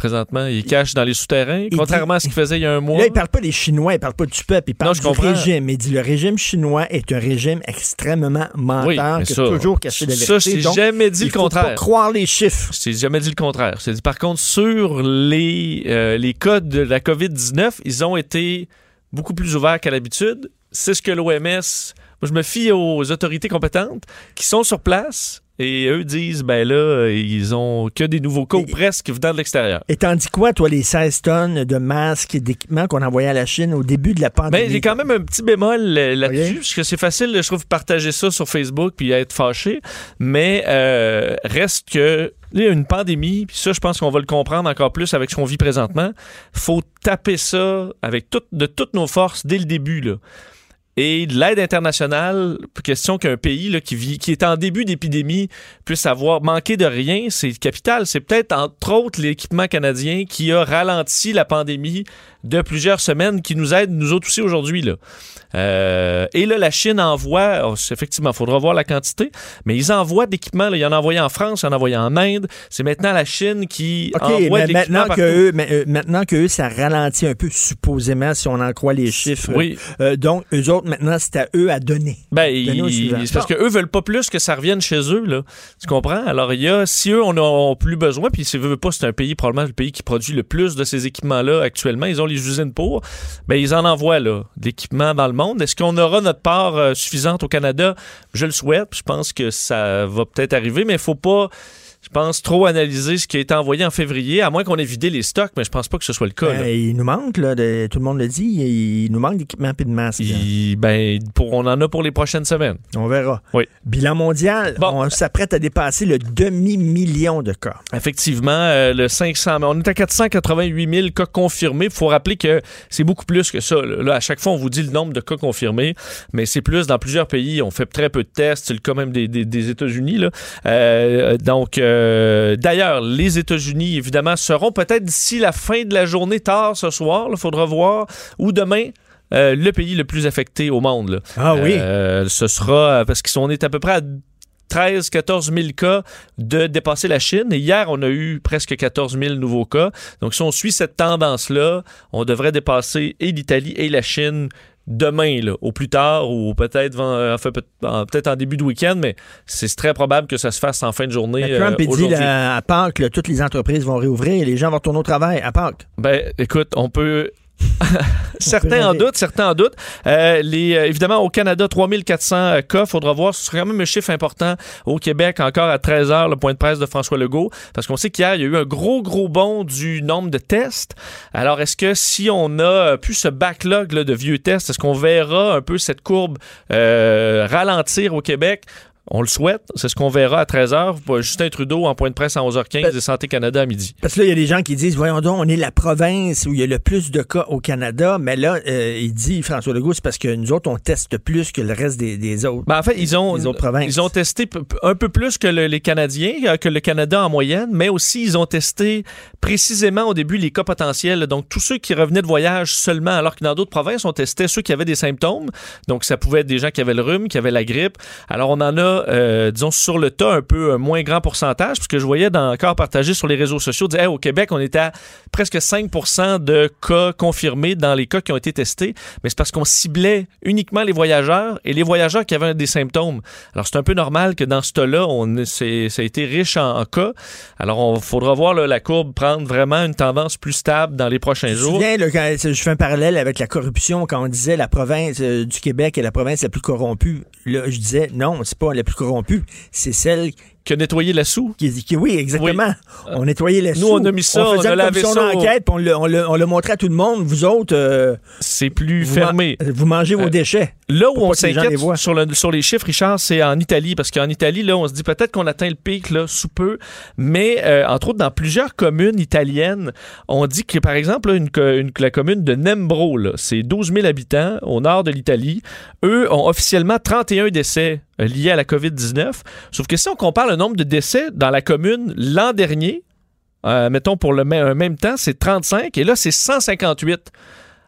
présentement. Ils cachent dans les souterrains, il contrairement à ce qu'ils faisaient il y a un mois. Là, il parle pas des Chinois, il parle pas du peuple, il parle Non, je du comprends. régime. Il dit le régime chinois est un régime extrêmement menteur Oui, qui ça, a toujours caché la ça, vérité. j'ai Donc, jamais dit il le faut contraire. pas croire les chiffres. C'est jamais dit le contraire. Dit par contre sur les euh, les cas de la COVID-19, ils ont été beaucoup plus ouverts qu'à l'habitude. C'est ce que l'OMS. Moi, je me fie aux autorités compétentes qui sont sur place et eux disent ben là, ils ont que des nouveaux cas ou presque venant de l'extérieur. Et tandis quoi, toi, les 16 tonnes de masques et d'équipements qu'on envoyait à la Chine au début de la pandémie? Ben, j'ai quand même un petit bémol euh, là-dessus, parce que c'est facile, je trouve, de partager ça sur Facebook puis être fâché, mais euh, reste que là, il y a une pandémie, puis ça, je pense qu'on va le comprendre encore plus avec ce qu'on vit présentement. faut taper ça avec tout, de toutes nos forces dès le début, là. Et de l'aide internationale, question qu'un pays qui, vit, qui est en début d'épidémie puisse avoir manqué de rien, c'est capital. C'est peut-être entre autres l'équipement canadien qui a ralenti la pandémie de plusieurs semaines, qui nous aide nous autres aussi aujourd'hui. Là. Euh, et là, la Chine envoie, oh, effectivement, il faudra voir la quantité, mais ils envoient d'équipements. là. Ils en ont envoyé en France, ils en envoyé en Inde. C'est maintenant la Chine qui envoie mais de l'équipement maintenant que, eux, mais, euh, maintenant que eux, ça ralentit un peu, supposément, si on en croit les chiffres. Oui. Euh, donc, eux autres, maintenant, c'est à eux à donner. Ben, ils- c'est parce qu'eux veulent pas plus que ça revienne chez eux, là. Tu comprends? Alors, il y a, si eux, on plus besoin, puis si veut pas, c'est un pays, probablement le pays qui produit le plus de ces équipements-là actuellement. Ils ont les usines pour. Ben, ils en envoient, là, d'équipements dans le monde. Est-ce qu'on aura notre part euh, suffisante au Canada? Je le souhaite. Je pense que ça va peut-être arriver, mais il faut pas. Je pense trop analyser ce qui a été envoyé en février, à moins qu'on ait vidé les stocks, mais je pense pas que ce soit le cas. Ben, il nous manque, là, de- tout le monde le dit, il, il nous manque d'équipements et de masques. là. Il- ben, pour, on en a pour les prochaines semaines. On verra. Oui. Bilan mondial, on s'apprête à dépasser le demi-million de cas. Effectivement, euh, le 500, mais on est à 488 000 cas confirmés. Il faut rappeler que c'est beaucoup plus que ça. Là, à chaque fois, on vous dit le nombre de cas confirmés, mais c'est plus dans plusieurs pays. On fait très peu de tests. C'est le cas même des, des- des États-Unis. là. Euh, donc, euh, d'ailleurs, les États-Unis, évidemment, seront peut-être d'ici la fin de la journée, tard ce soir, il faudra voir, ou demain. euh, le pays le plus affecté au monde. là. Ah oui. Euh, ce sera parce qu'on est à peu près à 13 14 000 cas de dépasser la Chine. Et hier, on a eu presque 14 000 nouveaux cas. Donc, si on suit cette tendance-là, on devrait dépasser et l'Italie et la Chine demain, là, au plus tard, ou peut-être en, enfin, peut- en- peut-être en début de week-end, mais c'est très probable que ça se fasse en fin de journée. Mais Trump, euh, dit là, à Pâques, là, toutes les entreprises vont réouvrir et les gens vont retourner au travail à Pâques. Ben, écoute, on peut. certains en doutent, certains en doutent. Euh, les, euh, évidemment, au Canada, 3400 cas. faudra voir. Ce sera quand même un chiffre important. Au Québec, encore à 13 h, le point de presse de François Legault. Parce qu'on sait qu'hier, il y a eu un gros, gros bond du nombre de tests. Alors, est-ce que si on a euh, plus ce backlog là, de vieux tests, est-ce qu'on verra un peu cette courbe euh, ralentir au Québec? On le souhaite. C'est ce qu'on verra à 13h. Justin Trudeau en point de presse à 11h15 et Santé Canada à midi. Parce que là, il y a des gens qui disent, voyons donc, on est la province où il y a le plus de cas au Canada. Mais là, euh, il dit, François Legault, c'est parce que nous autres, on teste plus que le reste des, des autres. Ben, en fait, ils ont, autres provinces. ils ont testé un peu plus que le- les Canadiens, euh, que le Canada en moyenne, mais aussi ils ont testé précisément au début les cas potentiels. Donc, tous ceux qui revenaient de voyage seulement, alors que dans d'autres provinces, on testait ceux qui avaient des symptômes. Donc, ça pouvait être des gens qui avaient le rhume, qui avaient la grippe. Alors, on en a euh, disons, sur le tas, un peu un moins grand pourcentage, parce que je voyais dans, encore partagé sur les réseaux sociaux, Hey, au Québec, on était à presque 5% de cas confirmés dans les cas qui ont été testés, mais c'est parce qu'on ciblait uniquement les voyageurs et les voyageurs qui avaient des symptômes. Alors, c'est un peu normal que dans ce tas-là, on, c'est, ça a été riche en, en cas. Alors, il faudra voir là, la courbe prendre vraiment une tendance plus stable dans les prochains Tu jours. souviens, là, quand je fais un parallèle avec la corruption, quand on disait la province euh, du Québec est la province la plus corrompue. Là, je disais non, c'est pas la plus corrompue, c'est celle qui a nettoyé la sous. Qui, qui- oui, exactement. On nettoyait la Nous, sous. on a mis ça, on faisait on a lavé ça. d'enquête, puis on l'a- on l'a on l'a montré à tout le monde. Vous autres, euh, c'est plus vous fermé. vous mangez vos Euh, déchets. Là où on que les s'inquiète sur, le- sur les chiffres, Richard, c'est en Italie. Parce qu'en Italie, là, on se dit peut-être qu'on atteint le pic là, sous peu. Mais, euh, entre autres, dans plusieurs communes italiennes, on dit que, par exemple, là, une, co- une- la commune de Nembro, c'est 12 000 habitants au nord de l'Italie. Eux ont officiellement 31 décès liés à la COVID-19. Sauf que si on compare le nombre de décès dans la commune l'an dernier, euh, mettons pour le même, temps, c'est 35 et là, c'est 158.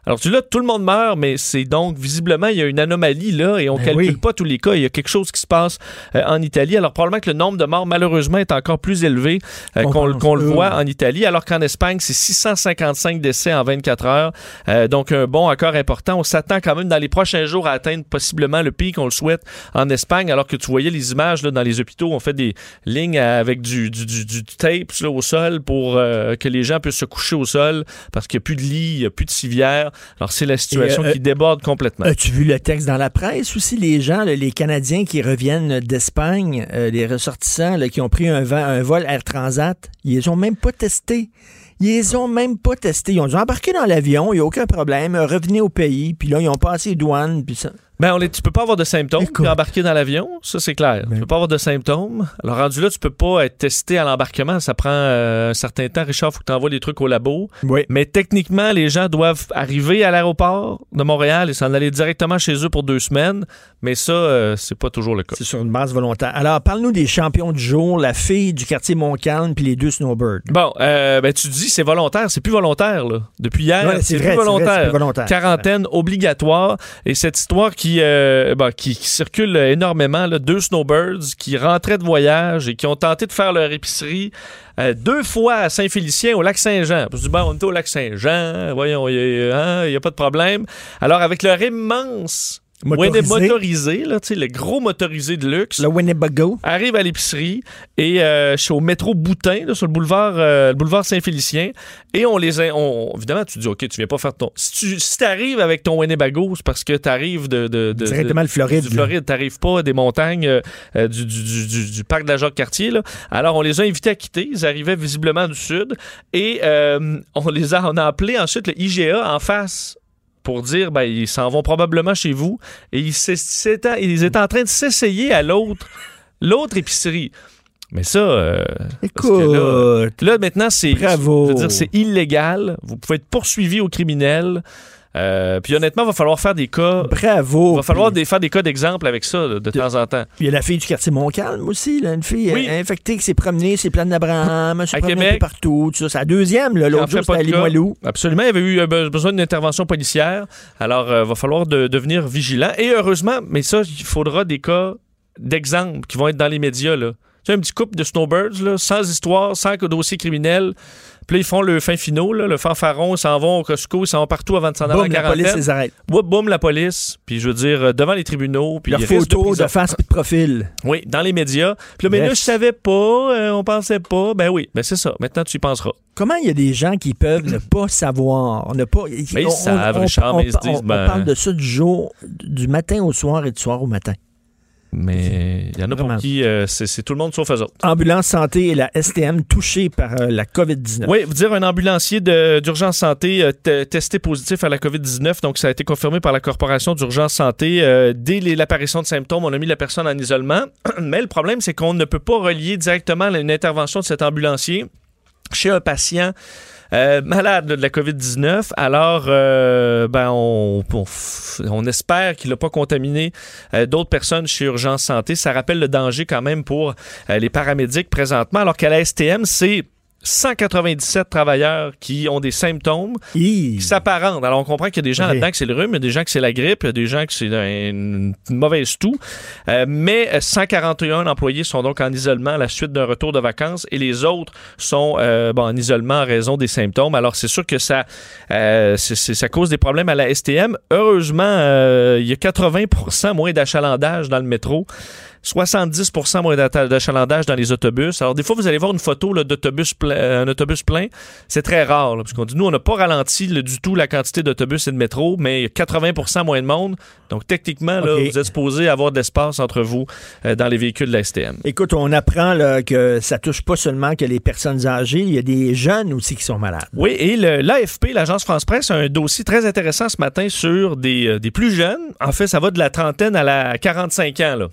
Alors, tu là, tout le monde meurt, mais c'est donc visiblement, il y a une anomalie là et on Ben calcule oui. pas tous les cas. Il y a quelque chose qui se passe euh, en Italie. Alors, probablement que le nombre de morts, malheureusement, est encore plus élevé euh, On qu'on le voit en Italie, alors qu'en Espagne, c'est 655 décès en 24 heures. Euh, donc, un bon accord important. On s'attend quand même dans les prochains jours à atteindre possiblement le pic, on le souhaite, en Espagne, alors que tu voyais les images là, dans les hôpitaux, on fait des lignes avec du, du, du- du tape là, au sol pour euh, que les gens puissent se coucher au sol parce qu'il n'y a plus de lit, il n'y a plus de civière. Alors, c'est la situation euh, qui déborde complètement. As-tu vu le texte dans la presse aussi? Les gens, les Canadiens qui reviennent d'Espagne, euh, les ressortissants là, qui ont pris un, vol Air Transat, ils les ont même pas testés. Ils les ont même pas testés. Ils ont dû embarquer dans l'avion, il n'y a aucun problème, revenez au pays, puis là, ils ont passé les douanes, puis ça. Ben, on est, tu peux pas avoir de symptômes puis embarquer dans l'avion, ça c'est clair. Tu peux pas avoir de symptômes. Alors rendu là, tu peux pas être testé à l'embarquement, ça prend euh, un certain temps. Richard, faut que tu envoies les trucs au labo. Oui. Mais techniquement, les gens doivent arriver à l'aéroport de Montréal et s'en aller directement chez eux pour deux semaines. Mais ça, euh, c'est pas toujours le cas. C'est sur une base volontaire. Alors, parle-nous des champions du jour, la fille du quartier Montcalm, puis les deux snowbirds. Bon, euh, ben tu dis c'est volontaire, c'est plus volontaire là. Depuis hier, Ouais, plus c'est plus volontaire. Quarantaine obligatoire et cette histoire qui, euh, ben, qui, qui circule énormément, deux snowbirds qui rentraient de voyage et qui ont tenté de faire leur épicerie euh, deux fois à Saint-Félicien au lac Saint-Jean. Je dis on est au lac Saint-Jean, voyons, il n'y a, pas de problème. Alors avec leur immense Motorisé. Motorisé, là, tu le gros motorisé de luxe. Le Winnebago. Arrive à l'épicerie et euh, je suis au métro Boutin, là, sur le boulevard, euh, le boulevard Saint-Félicien. Et on les a, on, évidemment, tu dis, OK, tu viens pas faire ton. Si tu si arrives avec ton Winnebago, c'est parce que tu arrives de, de, de- Directement de- le Floride, Du. Floride, t'arrives pas des montagnes euh, euh, du, du, du- du- parc de la Jacques-Cartier. là. Alors, on les a invités à quitter. Ils arrivaient visiblement du sud. Et on les a, on a appelé ensuite le IGA en face pour dire ben ils s'en vont probablement chez vous et ils, étaient en train de s'essayer à l'autre l'autre épicerie. Mais ça, euh, que là, là, maintenant c'est Bravo. je veux dire c'est illégal. Vous pouvez être poursuivi au criminel. Euh, puis honnêtement, il va falloir faire des cas. Bravo. Il va falloir des, faire des cas d'exemple avec ça de, temps en temps. Il y a la fille du quartier Montcalm aussi, là, une fille Oui. euh, infectée qui s'est promenée, ses plans d'Abraham, s'est promenée un peu partout. tout ça. C'est la deuxième, l'autre jour, c'était à. Limoilou. Absolument, il y avait eu euh, be- besoin d'une intervention policière. Alors, il va falloir de- devenir vigilant. Et heureusement, mais ça, il faudra des cas d'exemple qui vont être dans les médias. Là. Tu sais, un petit couple de snowbirds, là, sans histoire, sans dossier criminel. Puis là, ils font le fin finaux, là, le fanfaron, ils s'en vont au Costco, ils s'en vont partout avant de s'en aller en Boum, la quarantaine. police les arrête. Boum, boum, la police. Puis je veux dire, euh, devant les tribunaux. Puis Leur photo de, prison. face et de profil. Oui, dans les médias. Puis là, mais là, je savais pas, euh, on pensait pas. Ben oui, ben c'est ça. Maintenant, tu y penseras. Comment il y a des gens qui peuvent ne pas savoir, ne pas. Mais ils savent, Richard, mais ils se disent, on ben- parle de ça du jour, du matin au soir et du soir au matin. Mais il y en a pour Vraiment. qui euh, c'est tout le monde sauf eux autres. Ambulance Santé et la STM touchés par euh, la COVID-19. Oui, vous dire un ambulancier d'urgence santé euh, te- testé positif à la COVID-19. Donc, ça a été confirmé par la Corporation d'urgence santé. Dès l'apparition de symptômes, on a mis la personne en isolement. Mais le problème, c'est qu'on ne peut pas relier directement une intervention de cet ambulancier chez un patient euh, malade de la COVID-19. Alors, euh, ben, on, on, espère qu'il n'a pas contaminé euh, d'autres personnes chez Urgence Santé. Ça rappelle le danger quand même pour les paramédics présentement, alors qu'à la STM, c'est 197 travailleurs qui ont des symptômes qui s'apparentent. Alors, on comprend qu'il y a des gens Oui. là-dedans que c'est le rhume, il y a des gens que c'est la grippe, il y a des gens que c'est une, une mauvaise toux. Euh, mais euh, 141 employés sont donc en isolement à la suite d'un retour de vacances et les autres sont euh, bon, en isolement en raison des symptômes. Alors, c'est sûr que ça, euh, c'est- c'est- ça cause des problèmes à la STM. Heureusement, euh, il y a 80% moins d'achalandage dans le métro. 70 moins d'achalandage dans les autobus. Alors, des fois, vous allez voir une photo d'autobus plein, euh, un autobus plein. C'est très rare, là, parce qu'on dit, nous, on n'a pas ralenti là, du tout la quantité d'autobus et de métro, mais il y a 80% moins de monde. Donc, techniquement, là, vous êtes supposé avoir de l'espace entre vous euh, dans les véhicules de la STM. Écoute, on apprend là, que ça touche pas seulement que les personnes âgées, il y a des jeunes aussi qui sont malades. Oui, et l'AFP, l'Agence France-Presse, a un dossier très intéressant ce matin sur des, euh, des plus jeunes. En fait, ça va de la trentaine à la 45 ans. Là.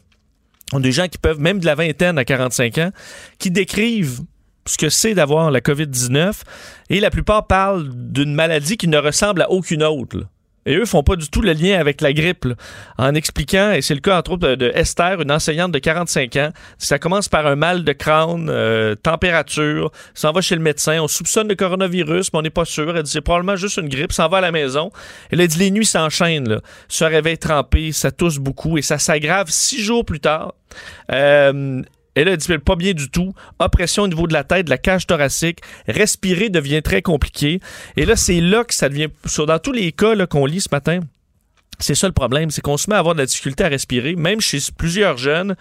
On a des gens qui peuvent, même de la vingtaine à 45 ans, qui décrivent ce que c'est d'avoir la COVID-19. Et la plupart parlent d'une maladie qui ne ressemble à aucune autre. Et eux font pas du tout le lien avec la grippe, là, en expliquant, et c'est le cas entre autres de, Esther, une enseignante de 45 ans, ça commence par un mal de crâne, euh, température, s'en va chez le médecin, on soupçonne le coronavirus, mais on n'est pas sûr, elle dit c'est probablement juste une grippe, s'en va à la maison. Elle a dit les nuits s'enchaînent, là. se réveille trempé, ça tousse beaucoup, et ça s'aggrave six jours plus tard. Euh, elle a dit pas bien du tout. Oppression au niveau de la tête, de la cage thoracique. Respirer devient très compliqué. Et là, c'est là que ça devient. Dans tous les cas là, qu'on lit ce matin, c'est ça le problème. C'est qu'on se met à avoir de la difficulté à respirer, même chez plusieurs jeunes.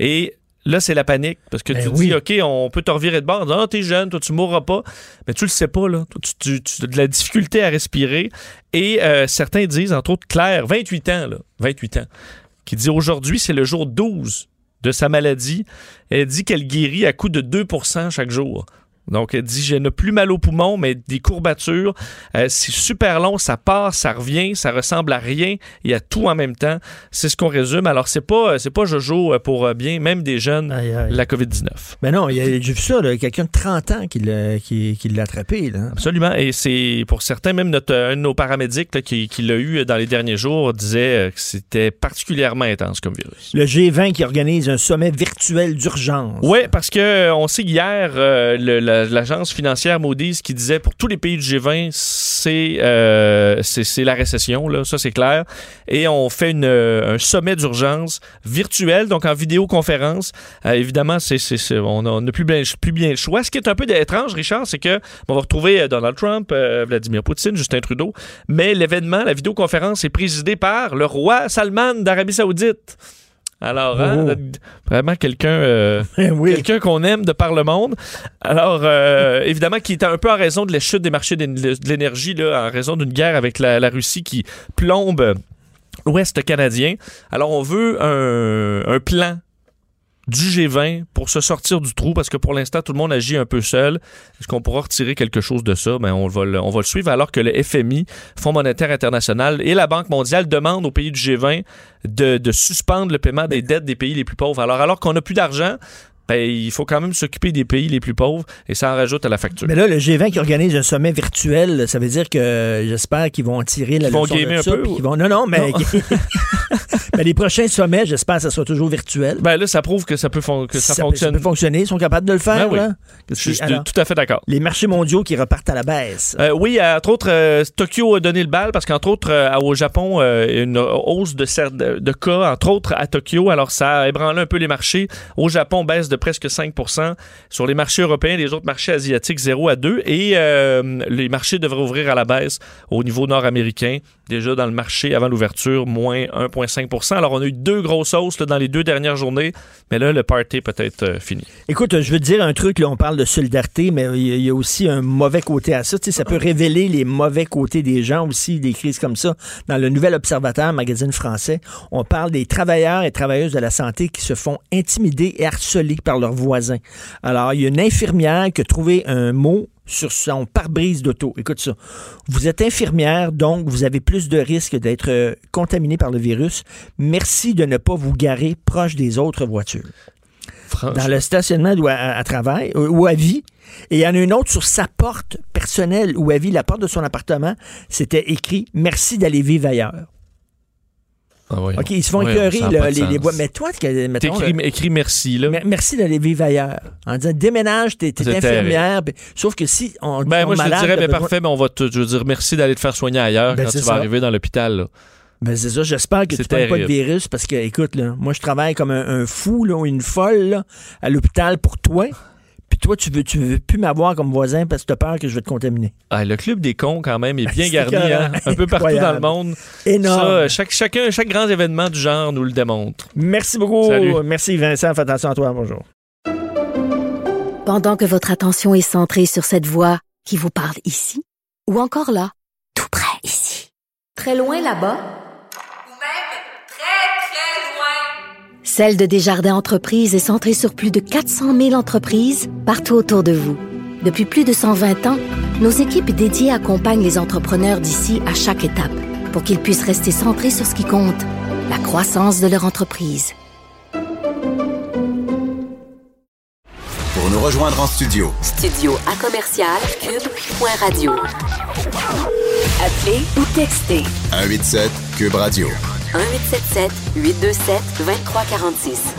Et là, c'est la panique. Parce que Ben tu oui. dis, OK, on peut te revirer de bord. Ah, t'es jeune, toi, tu mourras pas. Mais tu le sais pas, là. Toi, tu, tu- tu as de la difficulté à respirer. Et euh, certains disent, entre autres, Claire, 28 ans, là. 28 ans. Qui dit aujourd'hui, c'est le jour 12 de sa maladie. Elle dit qu'elle guérit à coup de 2% chaque jour. Donc, elle dit, je n'ai plus mal au poumon, mais des courbatures. Euh, c'est super long, ça part, ça revient, ça ressemble à rien. Il y a tout en même temps. C'est ce qu'on résume. Alors, c'est pas, c'est pas Jojo euh, pour euh, bien, même des jeunes, la COVID-19. Mais non, il y a- j'ai vu ça, quelqu'un de 30 ans qui l'a qui, qui l'a attrapé. Là. Absolument. Et c'est pour certains, même notre, un de nos paramédics là, qui, qui l'a eu dans les derniers jours disait euh, que c'était particulièrement intense comme virus. Le G20 qui organise un sommet virtuel d'urgence. Oui, parce que euh, on sait hier, euh, le- la- l'agence financière Moody's qui disait pour tous les pays du G20, c'est euh, c'est la récession, là, ça c'est clair. Et on fait une, euh, un sommet d'urgence virtuel, donc en vidéoconférence. Euh, évidemment, c'est on n'a plus bien, plus bien le choix. Ce qui est un peu étrange, Richard, c'est que on va retrouver Donald Trump, Vladimir Poutine, Justin Trudeau, mais l'événement, la vidéoconférence est présidée par le roi Salman d'Arabie Saoudite. Alors, hein, Oh. vraiment quelqu'un euh, quelqu'un qu'on aime de par le monde. Alors, euh, évidemment, qui est un peu en raison de la chute des marchés de l'énergie, en raison d'une guerre avec la, la Russie qui plombe l'Ouest canadien. Alors, on veut un, un plan du G20 pour se sortir du trou parce que pour l'instant, tout le monde agit un peu seul. Est-ce qu'on pourra retirer quelque chose de ça? Ben, on, va le, on va le suivre alors que le FMI, Fonds monétaire international et la Banque mondiale demandent aux pays du G20 de, suspendre le paiement des dettes des pays les plus pauvres. Alors, alors qu'on n'a plus d'argent, ben, il faut quand même s'occuper des pays les plus pauvres et ça en rajoute à la facture. Mais là, le G20 qui organise un sommet virtuel, ça veut dire que j'espère qu'ils vont tirer la Qu'ils vont de gamer un ça, peu, ou- vont... Non, non, mais... Non. mais les prochains sommets, j'espère que ça soit toujours virtuel. Ben là, ça prouve que ça peut, fon- que ça, peut- fonctionne. peut fonctionner, ils sont capables de le faire. Ben oui. là. Je suis Alors, tout à fait d'accord. les marchés mondiaux qui repartent à la baisse. Euh, oui, euh, entre autres, euh, Tokyo a donné le bal parce qu'entre autres, euh, au Japon, euh, une hausse de, de cas, entre autres à Tokyo. Alors, ça a ébranlé un peu les marchés. Au Japon, baisse de presque 5 Sur les marchés européens, les autres marchés asiatiques, 0 à 2. Et euh, les marchés devraient ouvrir à la baisse au niveau nord-américain. Déjà dans le marché avant l'ouverture, moins 1,5% Alors, on a eu deux grosses hausses dans les deux dernières journées. Mais là, le party peut être euh, fini. Écoute, je veux dire un truc, là, on parle de solidarité, mais il y a- aussi un mauvais côté à ça. Ça peut révéler les mauvais côtés des gens aussi, des crises comme ça. Dans le Nouvel Observateur, magazine français, on parle des travailleurs et travailleuses de la santé qui se font intimider et harceler par leurs voisins. Alors, il y a une infirmière qui a trouvé un mot sur son pare-brise d'auto. Écoute ça. Vous êtes infirmière, donc vous avez plus de risques d'être euh, contaminé par le virus. Merci de ne pas vous garer proche des autres voitures dans le stationnement ou à, à travail euh, ou à vie. Et il y en a une autre sur sa porte personnelle ou à vie, la porte de son appartement, c'était écrit Merci d'aller vivre ailleurs. OK, ils se font Ah Ouais, écœurer, là, les, les bois. Mais toi, mettons, là, écris merci, là. mer- merci d'aller vivre ailleurs. En disant, déménage, t'es C'est infirmière. puis- sauf que si on Ben, tombe moi, je te malade, dirais, t'as mais besoin- parfait, mais on va te, je veux dire merci d'aller te faire soigner ailleurs Ben, quand tu vas ça. arriver dans l'hôpital. Ben, c'est ça. J'espère que tu prends pas de virus parce que, écoute, là, moi, je travaille comme un, un fou, là, ou une folle, là, à l'hôpital pour toi. Puis toi, tu veux, tu veux plus m'avoir comme voisin parce que tu as peur que je vais te contaminer. Ah, le club des cons, quand même, est bien C'est garni. hein. Un peu partout dans le monde. Énorme. Ça, chaque, chacun, chaque grand événement du genre nous le démontre. Merci beaucoup. Salut. Merci, Vincent. Fais attention à toi. Bonjour. Pendant que votre attention est centrée sur cette voix qui vous parle ici, ou encore là, tout près ici, très loin là-bas, Ou même très, très loin. Celle de Desjardins Entreprises est centrée sur plus de 400 000 entreprises partout autour de vous. Depuis plus de 120 ans, nos équipes dédiées accompagnent les entrepreneurs d'ici à chaque étape pour qu'ils puissent rester centrés sur ce qui compte, la croissance de leur entreprise. Pour nous rejoindre en studio, Studio à commercial cube.radio. Appelez ou textez 187 Cube Radio. 1877 827 2346.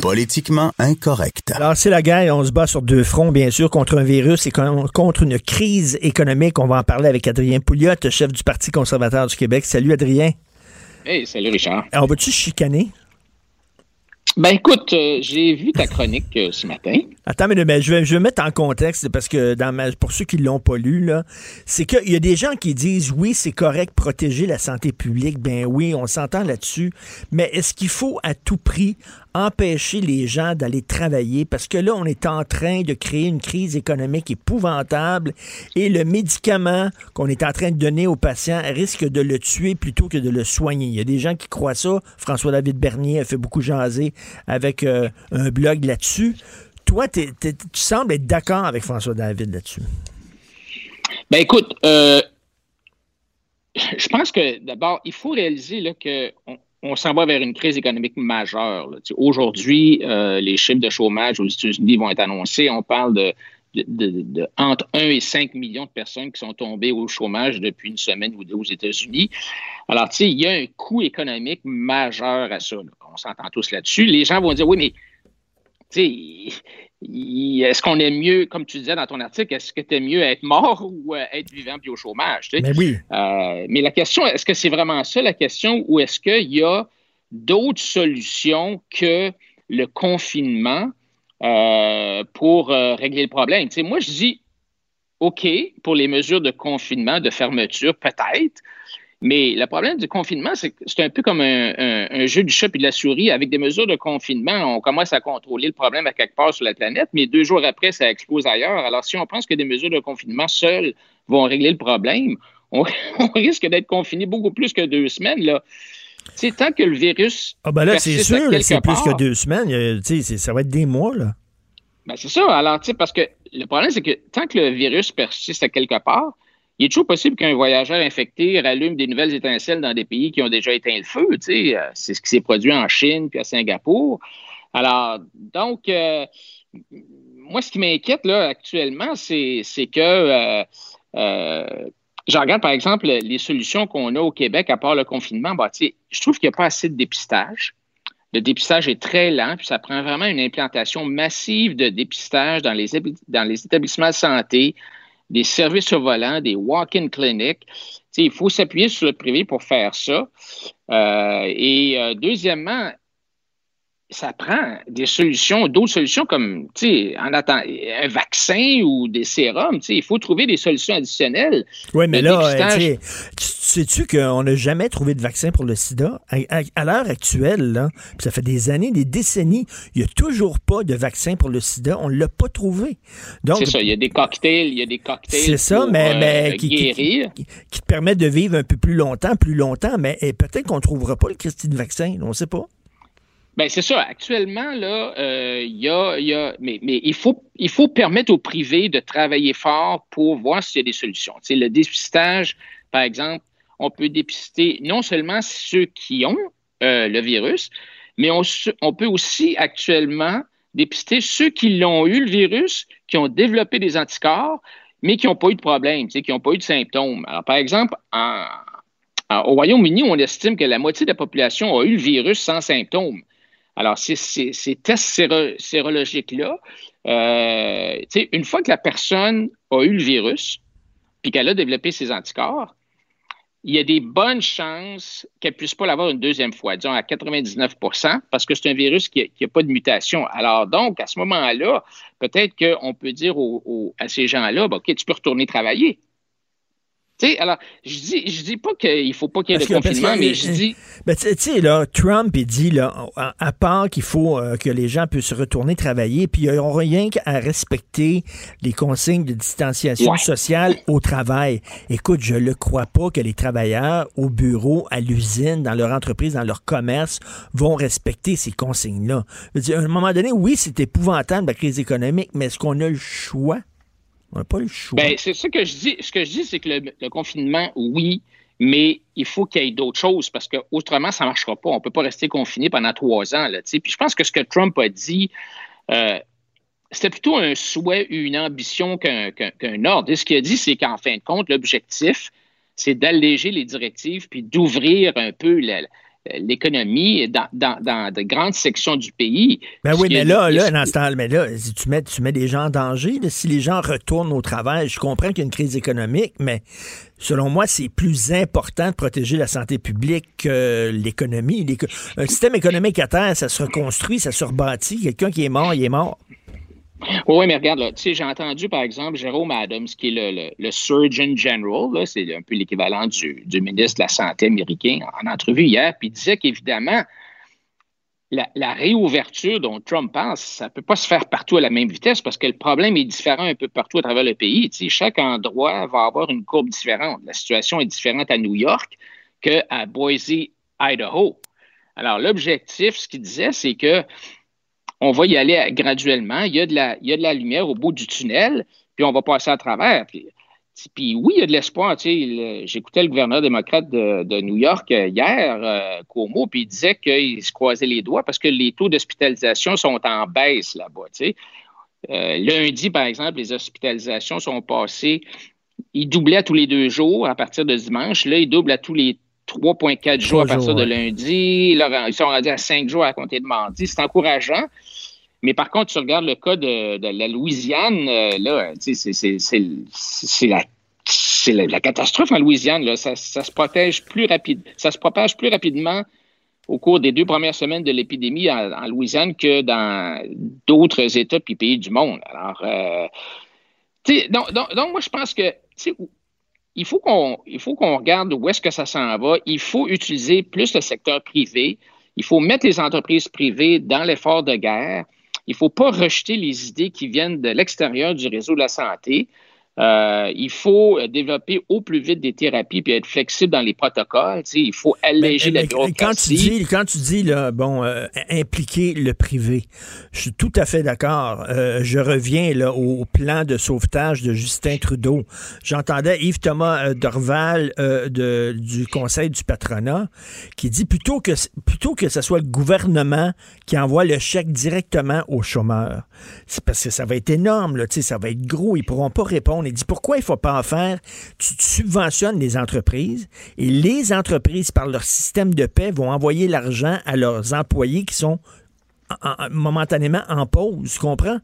Politiquement incorrect. Alors, c'est la guerre. On se bat sur deux fronts, bien sûr, contre un virus et con- contre une crise économique. On va en parler avec Adrien Pouliot, chef du Parti conservateur du Québec. Salut, Adrien. Hey, salut Richard. On va-tu chicaner? Ben écoute, euh, j'ai vu ta chronique euh, ce matin. Attends, mais, mais je, vais, je vais mettre en contexte parce que dans ma- pour ceux qui l'ont pas lu, c'est qu'il y a des gens qui disent oui, c'est correct protéger la santé publique. Ben oui, on s'entend là-dessus. Mais est-ce qu'il faut à tout prix empêcher les gens d'aller travailler? Parce que là, on est en train de créer une crise économique épouvantable et le médicament qu'on est en train de donner aux patients risque de le tuer plutôt que de le soigner. Il y a des gens qui croient ça. François-David Bernier a fait beaucoup jaser avec euh, un blog là-dessus. Toi, tu sembles être d'accord avec François David là-dessus. Ben écoute, euh, je pense que d'abord, il faut réaliser là, que on s'en va vers une crise économique majeure. Aujourd'hui, euh, les chiffres de chômage aux États-Unis vont être annoncés. On parle de, de- entre 1 et 5 millions de personnes qui sont tombées au chômage depuis une semaine ou deux aux États-Unis. Alors, tu sais, il y a un coût économique majeur à ça. On s'entend tous là-dessus. Les gens vont dire, oui, mais est-ce qu'on est mieux, comme tu disais dans ton article, est-ce que tu es mieux être mort ou être vivant puis au chômage? Mais oui. Euh, mais la question, est-ce que c'est vraiment ça la question ou est-ce qu'il y a d'autres solutions que le confinement euh, pour euh, régler le problème? Moi, je dis OK pour les mesures de confinement, de fermeture, peut-être. Mais le problème du confinement, c'est que c'est un peu comme un, un- un jeu du chat et de la souris. Avec des mesures de confinement, on commence à contrôler le problème à quelque part sur la planète, mais deux jours après, ça explose ailleurs. Alors, si on pense que des mesures de confinement seules vont régler le problème, on, on risque d'être confiné beaucoup plus que deux semaines. Là. Tant que le virus. Ah ben là, c'est sûr, c'est plus que deux semaines. Ça va être des mois, là. Ben, c'est ça. Alors, tu sais, parce que le problème, c'est que tant que le virus persiste à quelque part, il est toujours possible qu'un voyageur infecté rallume des nouvelles étincelles dans des pays qui ont déjà éteint le feu. Tu sais, Euh, c'est ce qui s'est produit en Chine puis à Singapour. Alors, donc, euh, moi, ce qui m'inquiète là actuellement, c'est que euh, euh, je regarde, par exemple, les solutions qu'on a au Québec à part le confinement. Bah, tu sais, je trouve qu'il n'y a pas assez de dépistage. Le dépistage est très lent, puis ça prend vraiment une implantation massive de dépistage dans les établissements de santé, des services au volant, des walk-in clinics. Tu sais, il faut s'appuyer sur le privé pour faire ça. Euh, et euh, deuxièmement, ça prend des solutions, d'autres solutions comme, tu sais, en attend, un vaccin ou des sérums. Tu sais, il faut trouver des solutions additionnelles. Oui, mais là, euh, sais-tu qu'on n'a jamais trouvé de vaccin pour le sida? À, à- à l'heure actuelle, là, ça fait des années, des décennies, il n'y a toujours pas de vaccin pour le sida. On ne l'a pas trouvé. C'est ça, il y a des cocktails, il y a des cocktails C'est ça, mais, euh, mais qui, qui- guérir. qui- qui te permet de vivre un peu plus longtemps, plus longtemps, mais eh, peut-être qu'on ne trouvera pas le Christine vaccin, on ne sait pas. Ben c'est ça. Actuellement, là, euh, il y a, y a mais, mais il, faut, il faut permettre au privé de travailler fort pour voir s'il y a des solutions. Le dépistage, par exemple, on peut dépister non seulement ceux qui ont euh, le virus, mais on, peut aussi actuellement dépister ceux qui l'ont eu, le virus, qui ont développé des anticorps, mais qui n'ont pas eu de problème, qui n'ont pas eu de symptômes. Alors, par exemple, au Royaume-Uni, on estime que la moitié de la population a eu le virus sans symptômes. Alors, ces, tests séro- sérologiques-là, euh, une fois que la personne a eu le virus, puis qu'elle a développé ses anticorps, il y a des bonnes chances qu'elle ne puisse pas l'avoir une deuxième fois, disons à 99% parce que c'est un virus qui n'a pas de mutation. Alors donc, à ce moment-là, peut-être qu'on peut dire à ces gens-là, ben, OK, tu peux retourner travailler. Tu sais, alors, je dis, je dis pas qu'il ne faut pas qu'il y ait de confinement, que- mais je dis... Ben, tu tu sais, là, Trump, il dit, là, à, part qu'il faut euh, que les gens puissent retourner travailler, puis ils n'auront rien qu'à respecter les consignes de distanciation Ouais. sociale au travail. Écoute, je le crois pas que les travailleurs au bureau, à l'usine, dans leur entreprise, dans leur commerce, vont respecter ces consignes-là. Je veux dire, À un moment donné, oui, c'est épouvantable, la crise économique, mais est-ce qu'on a le choix? Ben, c'est ça que je dis. Ce que je dis, c'est que le, confinement, oui, mais il faut qu'il y ait d'autres choses parce que autrement, ça ne marchera pas. On ne peut pas rester confiné pendant trois ans. Là. Puis je pense que ce que Trump a dit, euh, c'était plutôt un souhait, une ambition qu'un ordre. Et ce qu'il a dit, c'est qu'en fin de compte, l'objectif, c'est d'alléger les directives puis d'ouvrir un peu la- l'économie dans, dans- dans de grandes sections du pays. Ben oui, mais là, là, dans ce temps mais là, si tu mets, tu mets des gens en danger. là. si les gens retournent au travail, je comprends qu'il y a une crise économique, mais selon moi, c'est plus important de protéger la santé publique que l'économie. L'éco- Un système économique à terre, ça se reconstruit, ça se rebâtit. Quelqu'un qui est mort, il est mort. Oui, mais regarde, là, j'ai entendu, par exemple, Jérôme Adams, qui est le, le- Surgeon General, c'est un peu l'équivalent du, du ministre de la Santé américain, en entrevue hier, puis il disait qu'évidemment, la, réouverture dont Trump pense, ça ne peut pas se faire partout à la même vitesse parce que le problème est différent un peu partout à travers le pays. Chaque endroit va avoir une courbe différente. La situation est différente à New York qu'à Boise, Idaho. Alors, l'objectif, ce qu'il disait, c'est que on va y aller graduellement. Il y, a de la, lumière au bout du tunnel, puis on va passer à travers. Puis, oui, il y a de l'espoir. J'écoutais le gouverneur démocrate de, New York euh, hier, euh, Cuomo, puis il disait qu'il se croisait les doigts parce que les taux d'hospitalisation sont en baisse là-bas. Euh, lundi, par exemple, les hospitalisations sont passées, ils doublaient à tous les deux jours à partir de dimanche. Là, ils doublent à tous les 3,4 jours à partir jours, de lundi. Là, ils sont rendus à 5 jours à compter de mardi. C'est encourageant. Mais par contre, tu regardes le cas de, de la Louisiane, euh, là, tu sais, c'est- la, c'est la, la catastrophe en Louisiane. Là. Ça, ça se protège plus rapide, ça se propage plus rapidement au cours des deux premières semaines de l'épidémie en, en Louisiane que dans d'autres États puis pays du monde. Alors, euh, tu sais, donc, donc, donc, moi, je pense que tu sais, il faut qu'on regarde où est-ce que ça s'en va. Il faut utiliser plus le secteur privé. Il faut mettre les entreprises privées dans l'effort de guerre. Il ne faut pas rejeter les idées qui viennent de l'extérieur du réseau de la santé. Euh, il faut développer au plus vite des thérapies puis être flexible dans les protocoles. Tu sais, il faut alléger la Mais- mais quand tu dis, quand tu dis là, bon, euh, impliquer le privé, je suis tout à fait d'accord. Euh, je reviens là au, plan de sauvetage de Justin Trudeau. J'entendais Yves Thomas Dorval de, du Conseil du patronat qui dit plutôt que plutôt que ce soit le gouvernement qui envoie le chèque directement aux chômeurs, c'est parce que ça va être énorme, là, tu sais, ça va être gros, ils pourront pas répondre. Il dit pourquoi il faut pas en faire? Tu, subventionnes les entreprises et les entreprises, par leur système de paix, vont envoyer l'argent à leurs employés qui sont en- en- momentanément en pause, tu comprends?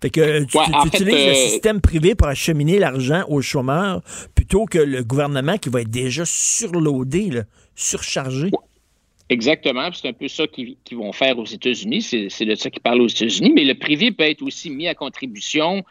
Fait que tu, Ouais, tu- fait, utilises le euh, système privé pour acheminer l'argent aux chômeurs plutôt que le gouvernement qui va être déjà surloadé, là, surchargé. Exactement, c'est un peu ça qu'ils vont faire aux États-Unis. C'est de ça qu'ils parlent aux États-Unis. Mais le privé peut être aussi mis à contribution euh,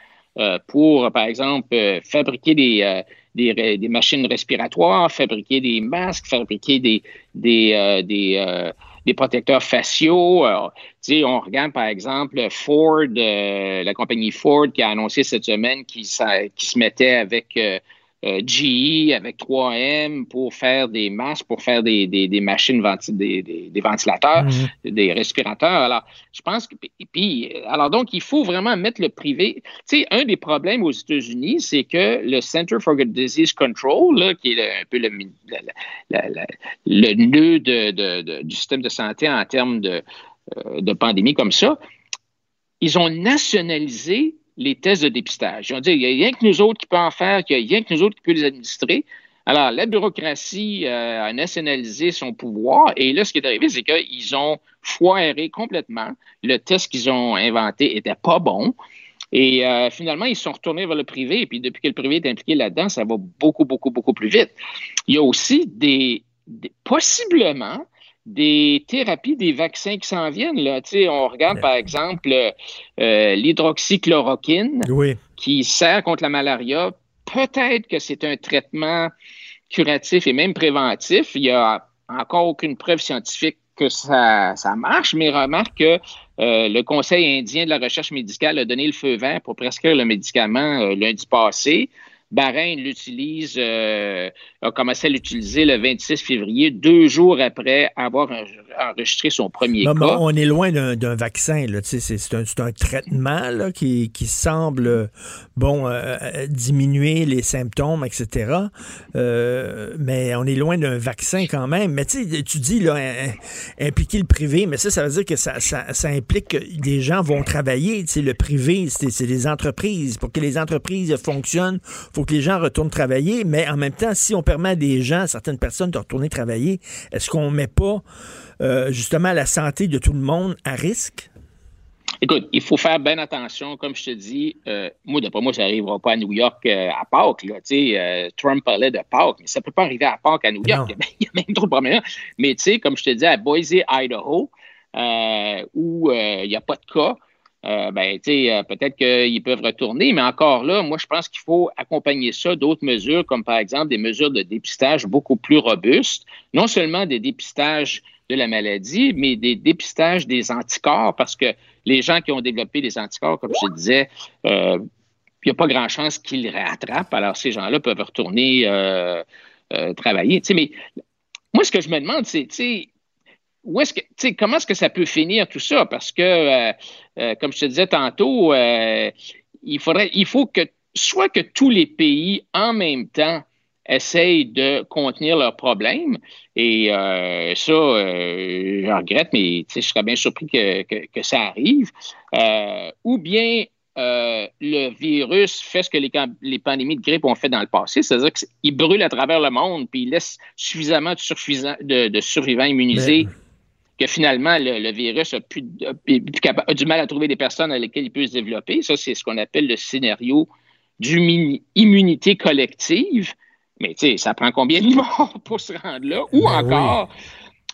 pour, par exemple, euh, fabriquer des, euh, des, machines respiratoires, fabriquer des masques, fabriquer des, des, euh, des, euh, protecteurs faciaux. On regarde, par exemple, Ford, euh, la compagnie Ford qui a annoncé cette semaine qu'il se mettait avec euh, euh, GE, avec 3M pour faire des masques, pour faire des, des, des machines, venti- des, des, ventilateurs, des respirateurs. Alors, je pense que, et puis, alors donc, il faut vraiment mettre le privé. Tu sais, un des problèmes aux États-Unis, c'est que le Center for Disease Control, là, qui est le- un peu le, mi- la- la- la- le nœud de- de- de- du système de santé en termes de, euh, de pandémie comme ça, ils ont nationalisé les tests de dépistage. Ils ont dit, il n'y a rien que nous autres qui peut en faire, qu'il y a rien que nous autres qui peut les administrer. Alors, la bureaucratie euh, a nationalisé son pouvoir et là, ce qui est arrivé, c'est qu'ils ont foiré complètement. Le test qu'ils ont inventé était pas bon. Et euh, finalement, ils sont retournés vers le privé. Et puis, depuis que le privé est impliqué là-dedans, ça va beaucoup, beaucoup, beaucoup plus vite. Il y a aussi des possiblement des thérapies, des vaccins qui s'en viennent. Là. On regarde, par exemple, euh, l'hydroxychloroquine Oui. qui sert contre la malaria. Peut-être que c'est un traitement curatif et même préventif. Il n'y a encore aucune preuve scientifique que ça, ça marche, mais remarque que euh, le Conseil indien de la recherche médicale a donné le feu vert pour prescrire le médicament euh, lundi passé. Bahreïn l'utilise, euh, a commencé à l'utiliser le 26 février, deux jours après avoir en- enregistré son premier Non, cas. on est loin d'un vaccin. là. Tu sais, C'est c'est un, traitement là, qui, qui semble bon euh, euh, diminuer les symptômes, etc. Euh, mais on est loin d'un vaccin quand même. Mais tu sais, tu dis là, impliquer le privé, mais ça, ça veut dire que ça, ça, ça implique que des gens vont travailler. Tu sais, le privé, c'est c'est des entreprises. Pour que les entreprises fonctionnent, faut que les gens retournent travailler. Mais en même temps, si on permet à des gens, à certaines personnes, de retourner travailler, est-ce qu'on met pas euh, justement la santé de tout le monde à risque? Écoute, il faut faire bien attention, comme je te dis. euh, moi, d'après moi, ça n'arrivera pas à New York euh, à Pâques. Là, euh, Trump parlait de Pâques, mais ça ne peut pas arriver à Pâques à New York. Il y, a, même trop de problèmes. Mais tu sais, comme je te dis, à Boise, Idaho, où il n'y a pas de cas, euh, ben, euh, peut-être qu'ils peuvent retourner, mais encore là, moi, je pense qu'il faut accompagner ça d'autres mesures, comme par exemple des mesures de dépistage beaucoup plus robustes, non seulement des dépistages de la maladie, mais des dépistages des anticorps, parce que les gens qui ont développé des anticorps, comme je disais, euh, il n'y a pas grand chance qu'ils rattrapent. Alors, ces gens-là peuvent retourner euh, euh, travailler. Mais moi, ce que je me demande, c'est, où est-ce que, comment est-ce que ça peut finir tout ça? Parce que, euh, euh, comme je te disais tantôt, euh, il faudrait, il faut que, soit que tous les pays en même temps essayent de contenir leurs problèmes, et ça, je regrette, mais je serais bien surpris que, que, ça arrive, ou bien le virus fait ce que les, pandémies de grippe ont fait dans le passé, c'est-à-dire qu'il brûle à travers le monde, puis il laisse suffisamment de survivants immunisés que finalement le, le virus a, plus, du mal à trouver des personnes à lesquelles il peut se développer. Ça, c'est ce qu'on appelle le scénario d'immunité collective. Mais tu sais, ça prend combien de morts pour se rendre là? Ou Ben encore,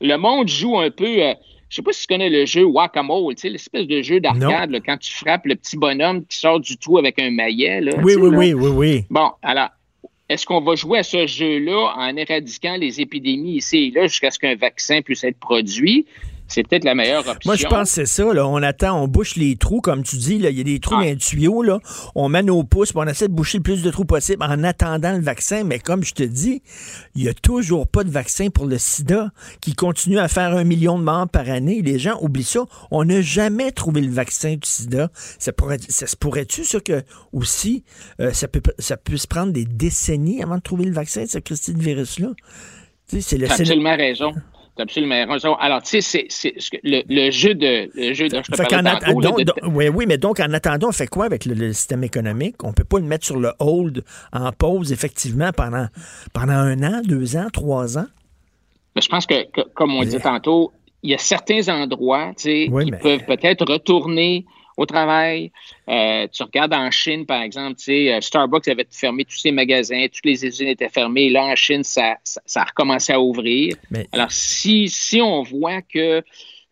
le monde joue un peu. euh, je sais pas si tu connais le jeu Whack-A-Mole, tu sais, l'espèce de jeu d'arcade, quand tu frappes le petit bonhomme qui sort du trou avec un maillet. Là, Oui, oui, là. oui, oui, oui. Bon, alors, est-ce qu'on va jouer à ce jeu-là en éradiquant les épidémies ici et là jusqu'à ce qu'un vaccin puisse être produit? C'est peut-être la meilleure option. Moi, je pense que c'est ça. Là. On attend, on bouche les trous, comme tu dis. là. Il y a des trous dans les tuyaux. Là. On met nos pouces, puis on essaie de boucher le plus de trous possible en attendant le vaccin. Mais comme je te dis, il n'y a toujours pas de vaccin pour le sida qui continue à faire un million de morts par année. Les gens oublient ça. On n'a jamais trouvé le vaccin du sida. Ça, pourrait, ça se pourrait-tu, ça, que aussi, euh, ça, peut, ça peut se prendre des décennies avant de trouver le vaccin de ce Christine virus-là? Tu sais, c'est le absolument raison. T'as absolument raison. Alors, tu sais, c'est- le, le jeu de. Le jeu de je te tantôt, donc- de- oui, oui, mais donc en attendant, on fait quoi avec le, le système économique? On peut pas le mettre sur le hold en pause, effectivement, pendant, pendant un an, deux ans, trois ans? Mais je pense que, que- comme on disait tantôt, il y a certains endroits tu sais, Oui, qui mais- peuvent peut-être retourner au travail. Euh, tu regardes en Chine, par exemple, tu sais, euh, Starbucks avait fermé tous ses magasins, toutes les usines étaient fermées. Là, en Chine, ça, ça, ça a recommencé à ouvrir. Alors, si, si on voit que euh,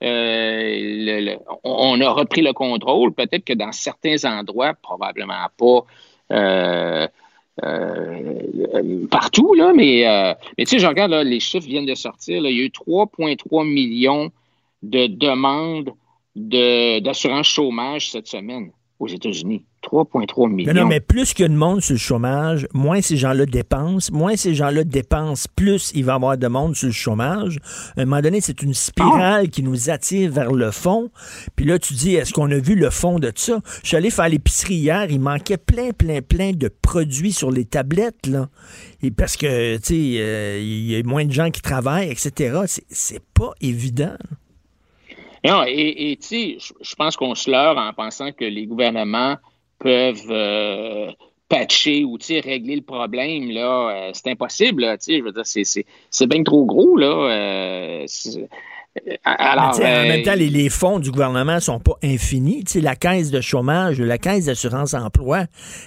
le- le- on a repris le contrôle, peut-être que dans certains endroits, probablement pas euh, euh, partout, là, mais, mais tu sais, je regarde, là, les chiffres viennent de sortir. là. il y a eu 3,3 millions de demandes de- d'assurance chômage cette semaine aux États-Unis. 3,3 millions. Non, non, mais plus qu'il y a de monde sur le chômage, moins ces gens-là dépensent. Moins ces gens-là dépensent, plus il va y avoir de monde sur le chômage. À un moment donné, c'est une spirale qui nous attire vers le fond. Puis là, tu dis, est-ce qu'on a vu le fond de ça? Je suis allé faire l'épicerie hier, il manquait plein, plein, plein de produits sur les tablettes, là. Et parce que, tu sais, euh, il y a moins de gens qui travaillent, etc. C'est- C'est pas évident. Non, et tu sais, je- pense qu'on se leurre en pensant que les gouvernements peuvent, euh, patcher ou régler le problème, là, euh, c'est impossible. Là, je veux dire, c'est, c'est, c'est bien trop gros. Là, euh, alors, sais, en euh, même temps, les, les fonds du gouvernement sont pas infinis. La caisse de chômage, la caisse d'assurance emploi,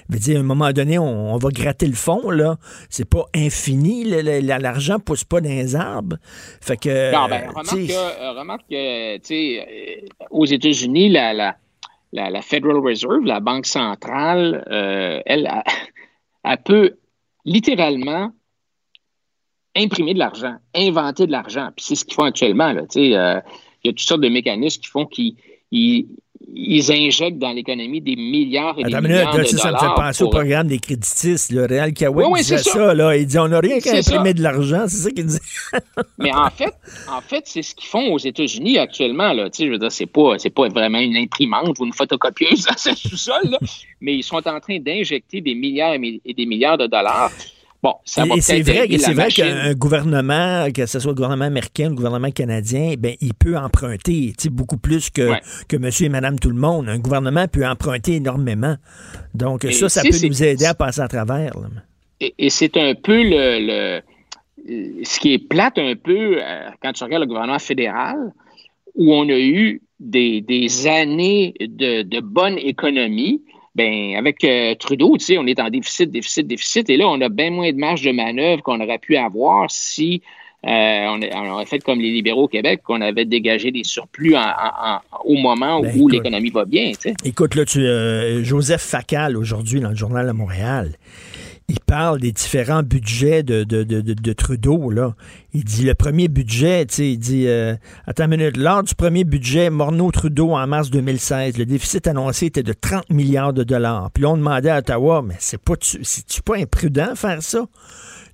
veut dire, à un moment donné, on, on va gratter le fond, là. C'est pas infini. L'argent pousse pas dans les arbres. Fait que. Non, ben, euh, remarque que, euh, remarque euh, aux États-Unis, la, la, la, la Federal Reserve, la banque centrale, euh, elle, elle, elle peut littéralement imprimer de l'argent, inventer de l'argent. Puis c'est ce qu'ils font actuellement. Là, euh, il y a toutes sortes de mécanismes qui font qu'ils ils, ils injectent dans l'économie des milliards et des minute, milliards là, de ça, ça me dollars. fait penser au pour- programme des créditistes. Le Réal Kawek Oui, oui, disait c'est ça. ça. là. Il dit on n'a rien qu'à ça. imprimer de l'argent. C'est ça qu'il dit. Mais en fait, en fait, c'est ce qu'ils font aux États-Unis actuellement. Là. Je veux dire, c'est pas, pas vraiment une imprimante ou une photocopieuse dans ce sous-sol, mais ils sont en train d'injecter des milliards et mi- et des milliards de dollars. Bon, ça va Et c'est vrai, c'est vrai qu'un gouvernement, que ce soit le gouvernement américain ou le gouvernement canadien, ben, il peut emprunter beaucoup plus que, Ouais. que monsieur et madame tout le monde. Un gouvernement peut emprunter énormément. Donc, Et ça, ça peut nous aider à passer à travers. là. Et, et c'est un peu le, le- ce qui est plate un peu euh, quand tu regardes le gouvernement fédéral, où on a eu des, des années de, de bonne économie. Ben, avec euh, Trudeau, tu sais, on est en déficit, déficit, déficit, et là, on a bien moins de marge de manœuvre qu'on aurait pu avoir si euh, on, a- on aurait fait comme les libéraux au Québec, qu'on avait dégagé des surplus en- en- en- au moment Ben, où l'économie va bien, tu sais. Écoute, là, tu, euh, Joseph Facal, aujourd'hui, dans le Journal de Montréal, il parle des différents budgets de, de, de, de- de Trudeau. Là. Il dit le premier budget, tu il dit euh, Attends une minute, lors du premier budget Morneau-Trudeau en mars 2016, le déficit annoncé était de 30 milliards de dollars. Puis là, on demandait à Ottawa, mais c'est pas c'est-tu pas imprudent faire ça?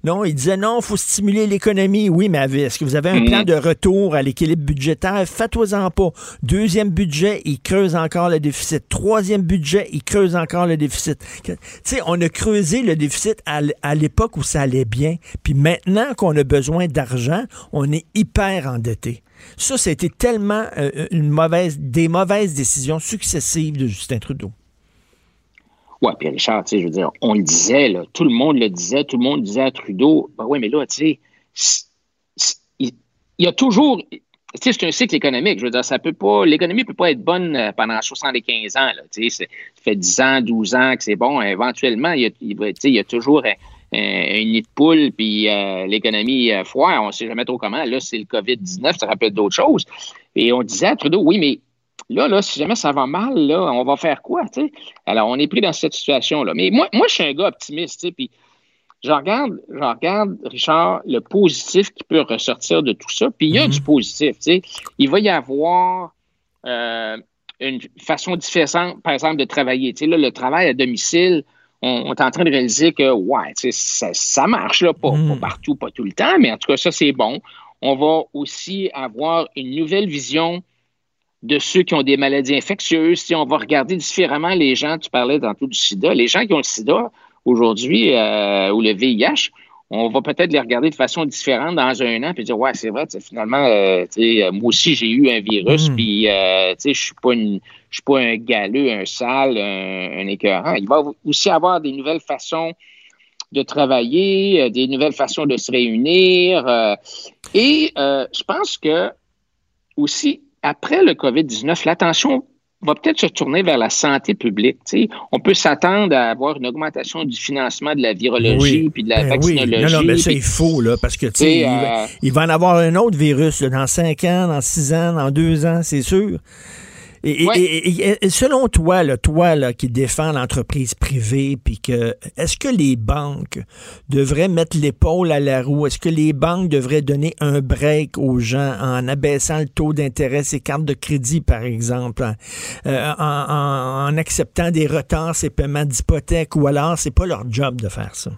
Non, il disait non, il faut stimuler l'économie. Oui, mais est-ce que vous avez un Mhm. plan de retour à l'équilibre budgétaire? Faites-en pas. Deuxième budget, il creuse encore le déficit. Troisième budget, il creuse encore le déficit. Tu sais, on a creusé le déficit à l'époque où ça allait bien. Puis maintenant qu'on a besoin d'argent, on est hyper endetté. Ça, c'était tellement euh, une mauvaise, des mauvaises décisions successives de Justin Trudeau. Ouais, puis Richard, tu sais, je veux dire, on le disait, là, tout le monde le disait, tout le monde disait à Trudeau, ben oui, mais là, tu sais, il y a toujours, tu sais, c'est un cycle économique, je veux dire, ça peut pas, l'économie peut pas être bonne euh, pendant 75 ans, là, tu sais, ça fait 10 ans, 12 ans que c'est bon, éventuellement, il y a, tu sais, il y a toujours un, un- un nid de poule, puis euh, l'économie euh, foire, on sait jamais trop comment, là, c'est le COVID-19, ça rappelle d'autres choses, et on disait à Trudeau, oui, mais Là, là, si jamais ça va mal, là, on va faire quoi? Alors, on est pris dans cette situation-là. Mais moi, moi, je suis un gars optimiste, puis je regarde, je regarde, Richard, le positif qui peut ressortir de tout ça. Puis il y a du positif. Il va y avoir euh, une façon différente, par exemple, de travailler. Là, le travail à domicile, on, on est en train de réaliser que, ouais, ça, ça marche, là, pas, pas partout, pas tout le temps, mais en tout cas, ça, c'est bon. On va aussi avoir une nouvelle vision de ceux qui ont des maladies infectieuses. Si on va regarder différemment les gens, tu parlais tantôt du sida, les gens qui ont le sida aujourd'hui euh, ou le VIH, on va peut-être les regarder de façon différente dans un an puis dire ouais c'est vrai finalement euh, euh, moi aussi j'ai eu un virus Mm. puis euh, tu sais je suis pas une je suis pas un galeux un sale un, un écœurant il va aussi avoir des nouvelles façons de travailler euh, des nouvelles façons de se réunir euh, et euh, je pense que aussi après le COVID-19 l'attention va peut-être se tourner vers la santé publique. tu sais. On peut s'attendre à avoir une augmentation du financement de la virologie puis de la Ben oui. vaccinologie. Non, non, mais ça, il faut, là, parce que, il, va- euh, il va en avoir un autre virus, là, dans 5 ans, dans 6 ans, dans 2 ans, c'est sûr. Et, selon toi, là, toi là, qui défends l'entreprise privée, puis que est-ce que les banques devraient mettre l'épaule à la roue? Est-ce que les banques devraient donner un break aux gens en abaissant le taux d'intérêt, ces cartes de crédit, par exemple, euh, en, en- en acceptant des retards, ces paiements d'hypothèque, ou alors c'est pas leur job de faire ça?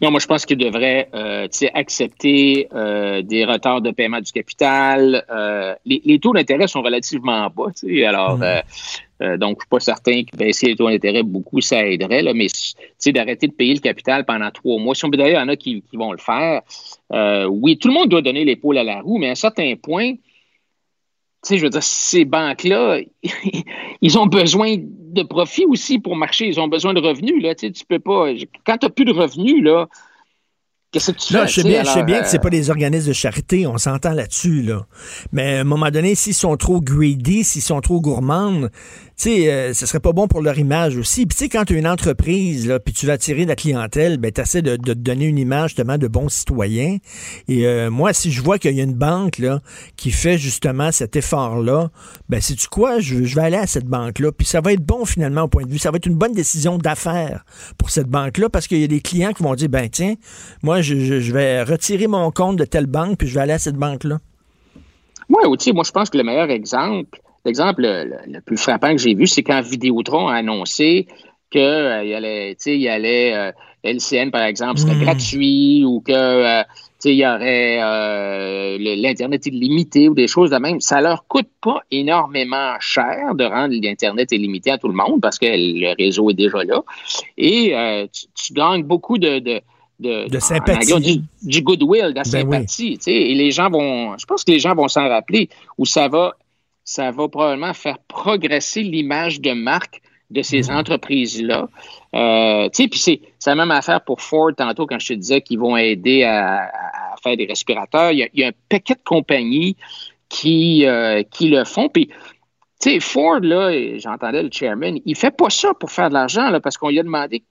Non, moi, je pense qu'ils devraient euh, tu sais, accepter euh, des retards de paiement du capital. Euh, les, les taux d'intérêt sont relativement bas. Alors, euh, donc, je suis pas certain que baisser les taux d'intérêt beaucoup, ça aiderait. Là, mais tu sais, d'arrêter de payer le capital pendant trois mois. Si on d'ailleurs, il y en a qui, qui vont le faire. Oui, tout le monde doit donner l'épaule à la roue, mais à un certain point, sais, je veux dire, ces banques-là, ils ont besoin de profit aussi pour marcher. Ils ont besoin de revenus. Là. Tu sais, tu peux pas. Quand tu n'as plus de revenus, là, Qu'est-ce que tu fais? je sais bien, je sais alors, bien que c'est euh, pas des organismes de charité, on s'entend là-dessus, là. Mais à un moment donné, s'ils sont trop greedy, s'ils sont trop gourmands, tu sais, euh, ce serait pas bon pour leur image aussi. Puis tu sais, quand tu as une entreprise, puis tu vas attirer de la clientèle, ben tu essaies de, te donner une image justement de bon citoyen. Et euh, moi, si je vois qu'il y a une banque là qui fait justement cet effort-là, ben sais-tu quoi, je, vais aller à cette banque-là. Puis ça va être bon finalement au point de vue. Ça va être une bonne décision d'affaires pour cette banque-là parce qu'il y a des clients qui vont dire, ben tiens, moi, je, vais retirer mon compte de telle banque, puis je vais aller à cette banque-là. Ouais, ou tu sais, moi, je pense que le meilleur exemple, l'exemple le, le- plus frappant que j'ai vu, c'est quand Vidéotron a annoncé qu'il y allait, il y allait, euh, LCN, par exemple, serait gratuit ou que, euh, il y aurait euh, l'Internet illimité ou des choses de même. Ça leur coûte pas énormément cher de rendre l'Internet illimité à tout le monde parce que le réseau est déjà là. Et euh, tu, tu gagnes beaucoup de... de de, De en sympathie. du, du goodwill, de la Ben sympathie, et les gens vont, je pense que les gens vont s'en rappeler, où ça va, ça va probablement faire progresser l'image de marque de ces Mm-hmm. entreprises-là. Euh, tu sais, puis c'est, la même affaire pour Ford tantôt quand je te disais qu'ils vont aider à, faire des respirateurs. Il y, a, il y a un paquet de compagnies qui, euh, qui le font. Puis, tu sais, Ford, là, j'entendais le chairman, il fait pas ça pour faire de l'argent, là, parce qu'on lui a demandé,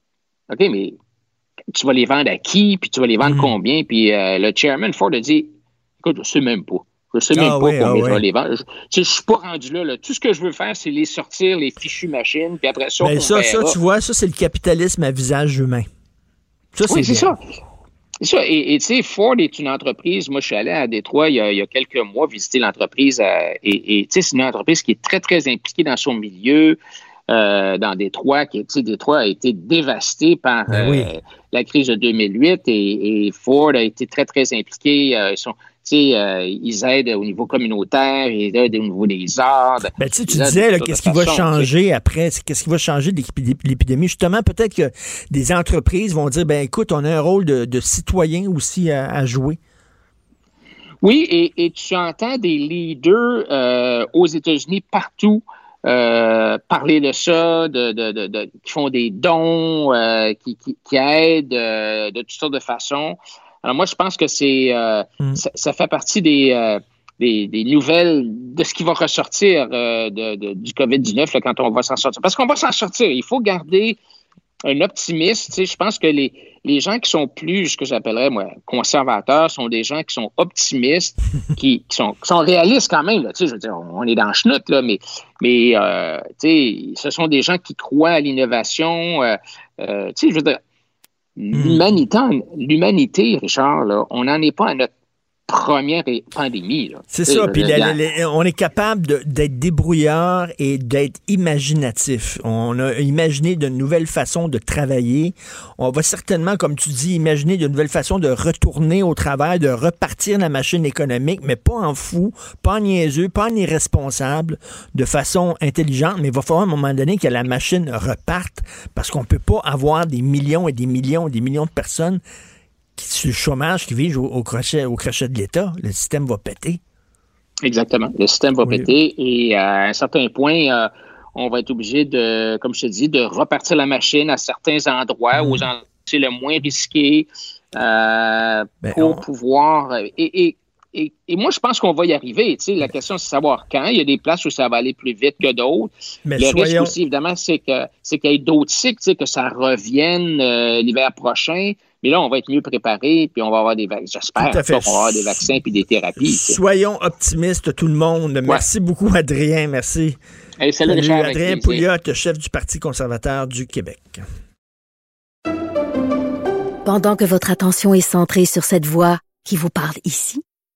OK, mais tu vas les vendre à qui, puis tu vas les vendre Mm-hmm. combien, puis euh, le chairman Ford a dit, écoute, je sais même pas. Je sais même Ah pas oui, combien ah je vais les vendre. Je, suis pas rendu là, là. Tout ce que je veux faire, c'est les sortir, les fichues machines, puis après ça, Ben, on ça, tu vois, ça, c'est le capitalisme à visage humain. Ça, Oui, c'est ça. C'est ça. Et tu sais, Ford est une entreprise. Moi, je suis allé à Détroit il y a, il y a quelques mois visiter l'entreprise. et tu sais, c'est une entreprise qui est très, très impliquée dans son milieu. euh, dans Détroit, qui, Détroit a été dévasté par Ben euh, la crise de 2008 et, et Ford a été très, très impliqué. euh, ils, sont, euh, ils aident au niveau communautaire, ils aident au niveau des arts. Ben, tu disais, qu'est-ce qui va changer après? Qu'est-ce qui va changer de l'épi- l'épidémie? Justement, peut-être que des entreprises vont dire, ben écoute, on a un rôle de, de citoyen aussi à, à jouer. Oui, et, et tu entends des leaders euh, aux États-Unis partout euh, parler de ça, de, de, de, de- qui font des dons, euh, qui, qui, qui aident de toutes sortes de façons. Alors moi, je pense que c'est euh, ça, ça fait partie des, euh, des, des nouvelles de ce qui va ressortir euh, de, de- du COVID-19 là, quand on va s'en sortir. Parce qu'on va s'en sortir. Il faut garder un optimiste. Tu sais, je pense que les, les gens qui sont plus, ce que j'appellerais, moi, conservateurs, sont des gens qui sont optimistes, qui, qui sont, qui sont réalistes quand même. Là, tu sais, je veux dire, on est dans le schnout, là, mais, mais euh, tu sais, ce sont des gens qui croient à l'innovation. euh, euh, tu sais, je veux dire, l'humanité, l'humanité, Richard, là, on n'en est pas à notre première pandémie. C'est ça. je Puis on est capable d'être débrouillard et d'être imaginatif. On a imaginé de nouvelles façons de travailler. On va certainement, comme tu dis, imaginer de nouvelles façons de retourner au travail, de repartir la machine économique, mais pas en fou, pas en niaiseux, pas en irresponsable, de façon intelligente. Mais il va falloir à un moment donné que la machine reparte parce qu'on peut pas avoir des millions et des millions et des millions de personnes sur le chômage qui vivent au, au crochet, au crochet de l'État. Le système va péter. Exactement. Le système va Oui. péter et à un certain point, euh, on va être obligé de, comme je te dis, de repartir la machine à certains endroits, Mm. aux endroits où c'est le moins risqué euh, Ben, pour on- pouvoir. euh, Et, et, et, et moi, je pense qu'on va y arriver. Tu sais, la question, c'est de savoir quand. Il y a des places où ça va aller plus vite que d'autres. Mais le risque soyons- aussi, évidemment, c'est que c'est qu'il y ait d'autres cycles, tu sais, que ça revienne euh, l'hiver prochain. Mais là, on va être mieux préparé, puis on va avoir des vaccins. J'espère Tout à fait. qu'on va avoir des vaccins puis des thérapies. Soyons optimistes, tout le monde. Merci beaucoup, Adrien. Merci. Hey, salut, Richard, avec Adrien. Pouliot, chef du Parti conservateur du Québec. Pendant que votre attention est centrée sur cette voix qui vous parle ici,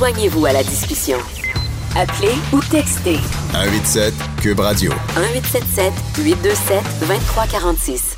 Joignez-vous à la discussion. Appelez ou textez 187 Cube Radio. 1877 827 2346.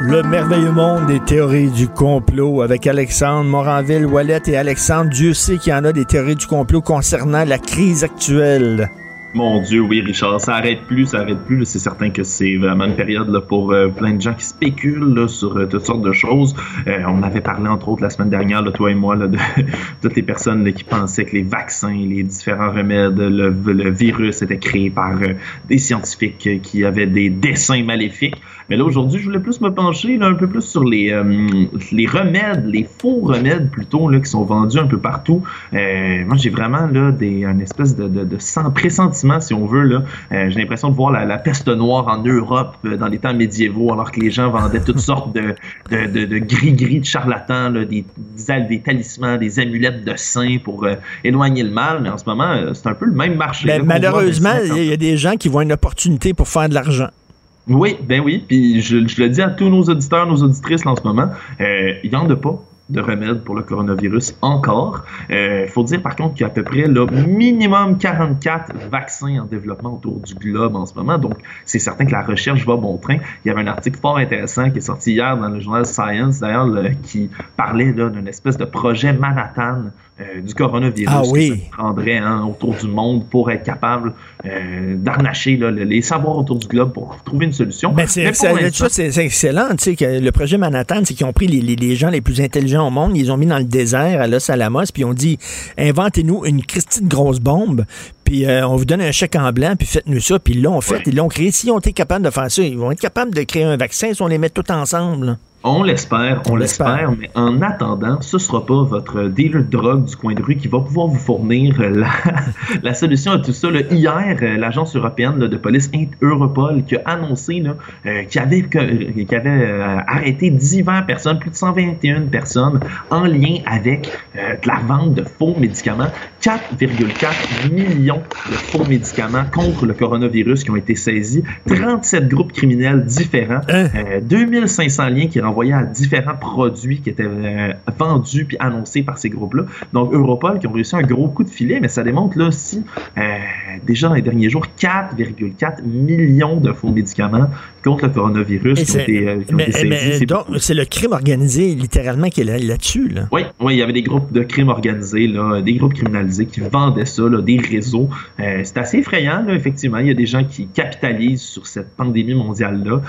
Le merveilleux monde des théories du complot avec Alexandre Moranville, Wallet et Alexandre. Dieu sait qu'il y en a des théories du complot concernant la crise actuelle. Mon Dieu, oui, Richard, ça arrête plus, ça arrête plus. C'est certain que c'est vraiment une période là, pour euh, plein de gens qui spéculent sur euh, toutes sortes de choses. Euh, on avait parlé, entre autres, la semaine dernière, toi et moi, de toutes les personnes qui pensaient que les vaccins, les différents remèdes, le, le virus était créé par des scientifiques qui avaient des dessins maléfiques. Mais là, aujourd'hui, je voulais plus me pencher là, un peu plus sur les, les remèdes, les faux remèdes plutôt, là, qui sont vendus un peu partout. moi, j'ai vraiment là, des, une espèce de, de, de sans pressentiment si on veut. Là. Euh, j'ai l'impression de voir la, peste noire en Europe euh, dans les temps médiévaux, alors que les gens vendaient toutes sortes de, de, de, gris-gris de charlatans, là, des, des, talismans, des amulettes de saints pour euh, éloigner le mal. Mais en ce moment, c'est un peu le même marché. Ben, malheureusement, il y a des gens qui voient une opportunité pour faire de l'argent. Oui, ben oui, puis je, le dis à tous nos auditeurs, nos auditrices en ce moment, il n'y en a pas de remède pour le coronavirus encore. Il euh, faut dire par contre qu'il y a à peu près là, minimum 44 vaccins en développement autour du globe en ce moment. Donc, c'est certain que la recherche va bon train. Il y avait un article fort intéressant qui est sorti hier dans le journal Science, d'ailleurs, qui parlait d'une espèce de projet Manhattan euh, du coronavirus ah, oui. prendrait hein, autour du monde pour être capable euh, d'arnacher les savoirs autour du globe pour trouver une solution. Ben, c'est excellent. Tu sais, que le projet Manhattan, c'est qu'ils ont pris les, les gens les plus intelligents au monde, ils les ont mis dans le désert à Los Alamos, puis ils ont dit inventez-nous une Christine grosse bombe, puis euh, on vous donne un chèque en blanc, puis faites-nous ça. Puis là, on fait, ils l'ont créé. S'ils ont été capables de faire ça, ils vont être capables de créer un vaccin si on les met tous ensemble. On l'espère, on, l'espère, mais en attendant, ce ne sera pas votre dealer de drogue du coin de rue qui va pouvoir vous fournir la, solution à tout ça. Hier, euh, l'agence européenne de police Europol qui a annoncé euh, qu'il avait, avait euh, arrêté divers personnes, plus de 121 personnes, en lien avec la vente de faux médicaments. 4,4 millions de faux médicaments contre le coronavirus qui ont été saisis. 37 groupes criminels différents. 2500 liens qui renvoient à différents produits qui étaient euh, vendus puis annoncés par ces groupes-là. Donc, Europol qui ont réussi un gros coup de filet, mais ça démontre là aussi, euh, déjà dans les derniers jours, 4,4 millions de faux médicaments contre le coronavirus qui ont été, euh, c'est le crime organisé, littéralement, qui est là-dessus. Là oui, oui, il y avait des groupes de crimes organisés, là, des groupes criminalisés qui vendaient ça, là, des réseaux. c'est assez effrayant, là, effectivement. Il y a des gens qui capitalisent sur cette pandémie mondiale-là,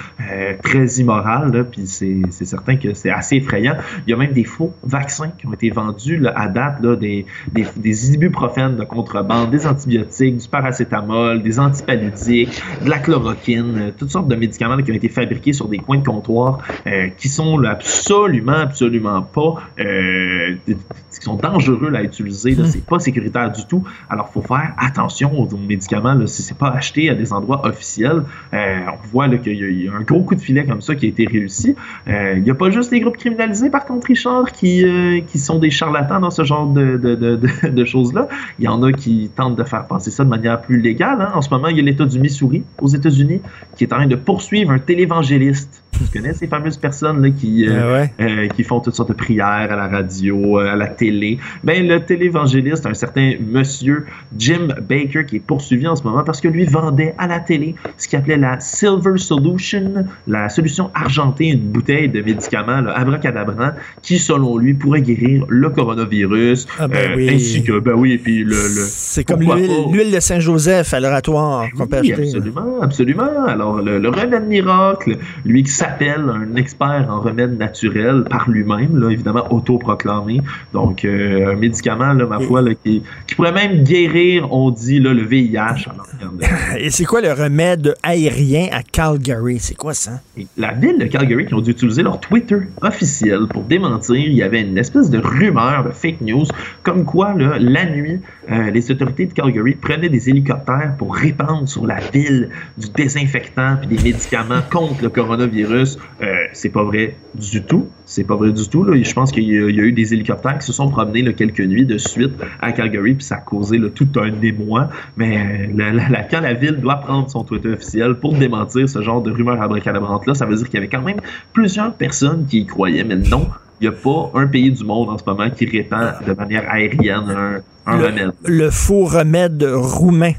très immorale, puis c'est certain que c'est assez effrayant. Il y a même des faux vaccins qui ont été vendus à date, là, des, des, des, ibuprofènes de contrebande, des antibiotiques, du paracétamol, des antipaludiques, de la chloroquine, euh, toutes sortes de médicaments qui ont été fabriqués sur des coins de comptoir euh, qui sont absolument, absolument pas, euh, qui sont dangereux à utiliser. Ce hmm. C'est pas sécuritaire du tout. Alors, il faut faire attention aux, médicaments. Là, si c'est pas acheté à des endroits officiels, on voit qu'il y, a un gros coup de filet comme ça qui a été réussi. Il euh, n'y a pas juste les groupes criminalisés, par contre, Richard, qui, euh, qui sont des charlatans dans ce genre de, de, de, de choses-là. Il y en a qui tentent de faire passer ça de manière plus légale. Hein. En ce moment, il y a l'État du Missouri, aux États-Unis, qui est en train de poursuivre un télévangéliste. Tu connais ces fameuses personnes là, qui, euh, ah qui font toutes sortes de prières à la radio, à la télé. Ben, le télévangéliste, un certain monsieur Jim Baker, qui est poursuivi en ce moment parce que lui vendait à la télé ce qu'il appelait la Silver Solution, la solution argentée, une bouteille de médicaments là, abracadabrants qui, selon lui, pourrait guérir le coronavirus. Ah ben oui. Ainsi que, ben oui, et puis le... c'est comme l'huile de Saint-Joseph à l'oratoire qu'on peut acheter. Absolument, absolument. Alors, le, le remède miracle, lui qui s'appelle un expert en remède naturel par lui-même, là, évidemment autoproclamé. Donc, euh, un médicament, là, ma foi, là, qui, qui, pourrait même guérir, on dit, là, le VIH. Et c'est quoi le remède aérien à Calgary? C'est quoi ça? la ville de Calgary qui ont dû utiliser leur Twitter officiel pour démentir. Il y avait une espèce de rumeur, de fake news, comme quoi, là, la nuit, euh, les autorités de Calgary prenaient des hélicoptères pour répandre sur la ville du désinfectant puis des médicaments contre le coronavirus. Euh, c'est pas vrai du tout. C'est pas vrai du tout. Là. Je pense qu'il y, a eu des hélicoptères qui se sont promenés là, quelques nuits de suite à Calgary, puis ça a causé là, tout un émoi. Mais la, la, quand la ville doit prendre son Twitter officiel pour démentir ce genre de rumeurs abracadabrantes-là, ça veut dire qu'il y avait quand même plusieurs personnes qui y croyaient. Mais non, Il n'y a pas un pays du monde en ce moment qui répand de manière aérienne un, un Le, remède. le faux remède roumain.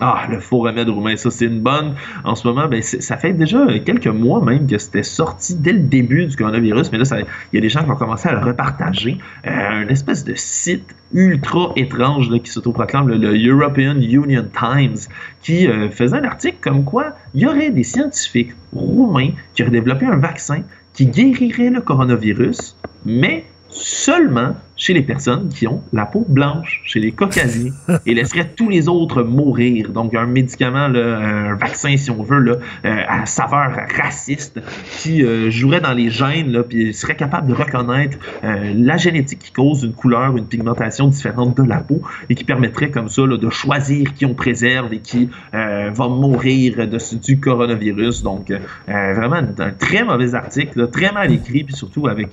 Ah, le faux remède roumain, ça c'est une bonne. En ce moment, ben, ça fait déjà quelques mois même que c'était sorti dès le début du coronavirus, mais là, il y a des gens qui ont commencé à le repartager. Euh, un espèce de site ultra étrange là, qui s'autoproclame le, le European Union Times, qui euh, faisait un article comme quoi il y aurait des scientifiques roumains qui auraient développé un vaccin qui guérirait le coronavirus, mais seulement chez les personnes qui ont la peau blanche, chez les caucasiens, et laisserait tous les autres mourir. Donc, un médicament, là, un vaccin, si on veut, là, euh, à saveur raciste, qui euh, jouerait dans les gènes, là, puis serait capable de reconnaître euh, la génétique qui cause une couleur, une pigmentation différente de la peau, et qui permettrait comme ça là, de choisir qui on préserve et qui euh, va mourir de, ce- du coronavirus. Donc, vraiment, un, très mauvais article, très mal écrit, puis surtout avec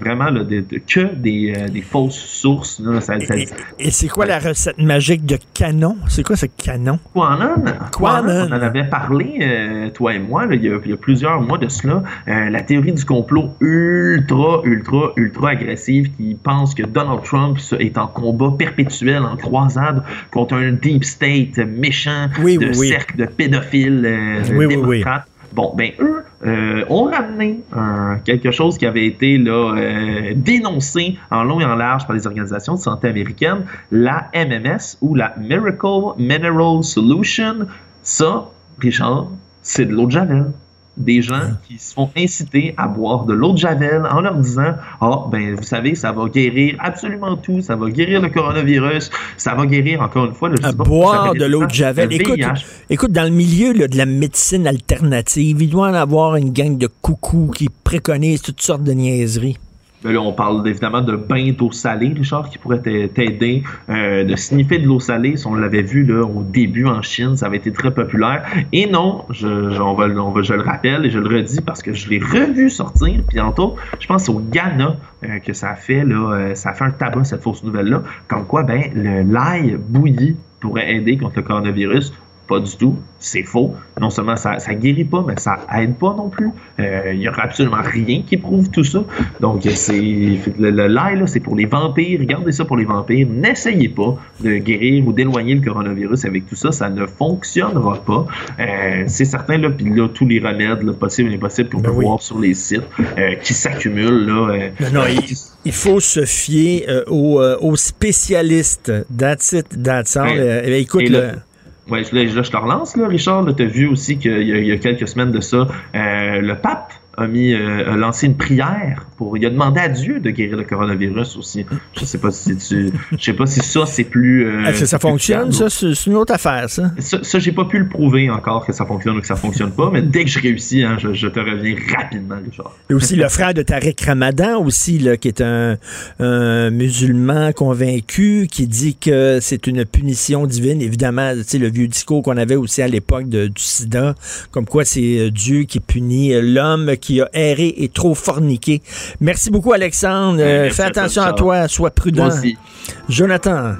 vraiment là, de- de- que des, euh, des fausses sources. là. Ça- ça- Et c'est quoi la recette magique de canon? C'est quoi ce canon? Quanon, Quanon. on en avait parlé, euh, toi et moi, là, il, y a, il y a plusieurs mois de cela. Euh, la théorie du complot ultra, ultra, ultra agressive qui pense que Donald Trump est en combat perpétuel, en croisade contre un deep state méchant Oui, de oui, oui. cercle de pédophiles démocrates. Bon, ben eux euh, ont ramené un- quelque chose qui avait été là, euh, dénoncé en long et en large par les organisations de santé américaines, la MMS ou la Miracle Mineral Solution. Ça, Richard, c'est de l'eau de Javel. Des gens qui se font inciter à boire de l'eau de Javel en leur disant Ah, ben, vous savez, ça va guérir absolument tout, ça va guérir le coronavirus, ça va guérir, encore une fois, le À boire de l'eau de Javel. Écoute, écoute, dans le milieu là, de la médecine alternative, il doit en avoir une gang de coucous qui préconisent toutes sortes de niaiseries. Ben là, on parle évidemment de bain d'eau salée, Richard, qui pourrait t'a- t'aider, euh, de sniffer de l'eau salée. Si on l'avait vu là, au début en Chine, ça avait été très populaire. Et non, je, on va, on va- je le rappelle et je le redis parce que je l'ai revu sortir. Puis tantôt, je pense au Ghana euh, que ça fait là, euh, ça fait un tabac cette fausse nouvelle-là. Comme quoi, ben l'ail bouilli pourrait aider contre le coronavirus. Pas du tout, c'est faux. Non seulement ça, ça guérit pas, mais ça aide pas non plus. Euh, Il y aura absolument rien qui prouve tout ça. Donc c'est le, le là, c'est pour les vampires. Regardez ça pour les vampires. N'essayez pas de guérir ou d'éloigner le coronavirus avec tout ça. Ça ne fonctionnera pas. Euh, c'est certain là. Puis là, tous les remèdes là, possibles et impossibles qu'on peut voir sur les sites euh, qui s'accumulent là. euh, Non, il, il faut se fier euh, aux, euh, aux spécialistes. That's it, that's all. Euh, eh, écoute, Et le- Ouais, je, là, je te relance, là, Richard. Tu as vu aussi qu'il y, y a quelques semaines de ça, euh, le pape a, mis, euh, a lancé une prière pour. Il a demandé à Dieu de guérir le coronavirus aussi. Je sais pas si tu, je sais pas si ça c'est plus. euh, Est-ce que ça fonctionne, ça? C'est une autre affaire, ça. Ça, ça, j'ai pas pu le prouver encore que ça fonctionne ou que ça fonctionne pas, mais dès que je réussis, hein, je, je te reviens rapidement, Richard. Et aussi le frère de Tariq Ramadan, aussi, là, qui est un, un musulman convaincu, qui dit que c'est une punition divine. Évidemment, tu sais, le vieux discours qu'on avait aussi à l'époque du sida, comme quoi c'est euh, Dieu qui punit euh, l'homme qui a erré et trop forniqué. Merci beaucoup, Alexandre. Euh, merci fais attention à toi, sois prudent. Moi aussi. Jonathan.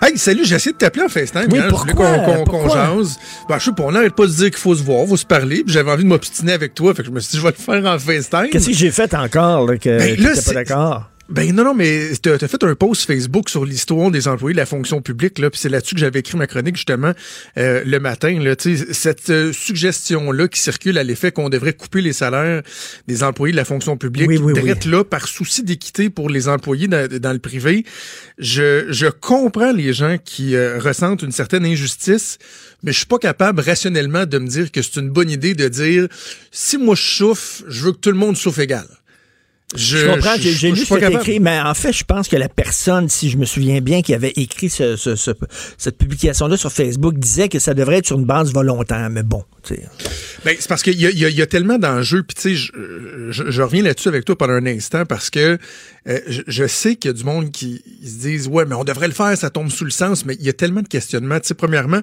Hey, salut, j'ai essayé de t'appeler en FaceTime. Oui, hein, pourquoi? qu'on qu'on- jase. Ben, je sais pas, on n'arrête pas de dire qu'il faut se voir, faut se parler. Puis j'avais envie de m'obstiner avec toi, fait que je me suis dit, je vais le faire en FaceTime. Qu'est-ce que j'ai fait encore, là, que Ben, là, pas c'est- d'accord? Ben non, non, mais t'as as fait un post Facebook sur l'histoire des employés de la fonction publique, là, puis c'est là-dessus que j'avais écrit ma chronique justement euh, le matin. Là, Tu cette euh, suggestion-là qui circule à l'effet qu'on devrait couper les salaires des employés de la fonction publique, Oui, oui, là par souci d'équité pour les employés dans, dans le privé. Je, je comprends les gens qui euh, ressentent une certaine injustice, mais je suis pas capable rationnellement de me dire que c'est une bonne idée de dire si moi je souffre, je veux que tout le monde souffre égal. Je, comprends, j'ai lu ce que écrit, mais en fait, je pense que la personne, si je me souviens bien, qui avait écrit ce- ce- ce- cette publication-là sur Facebook, disait que ça devrait être sur une base volontaire. Mais bon, tu sais. Ben, c'est parce qu'il y y a- il y a tellement d'enjeux. Puis, tu sais, je, je- je reviens là-dessus avec toi pendant un instant parce que euh, je, je sais qu'il y a du monde qui se disent Ouais, mais on devrait le faire, ça tombe sous le sens. Mais il y a tellement de questionnements. Tu sais, premièrement,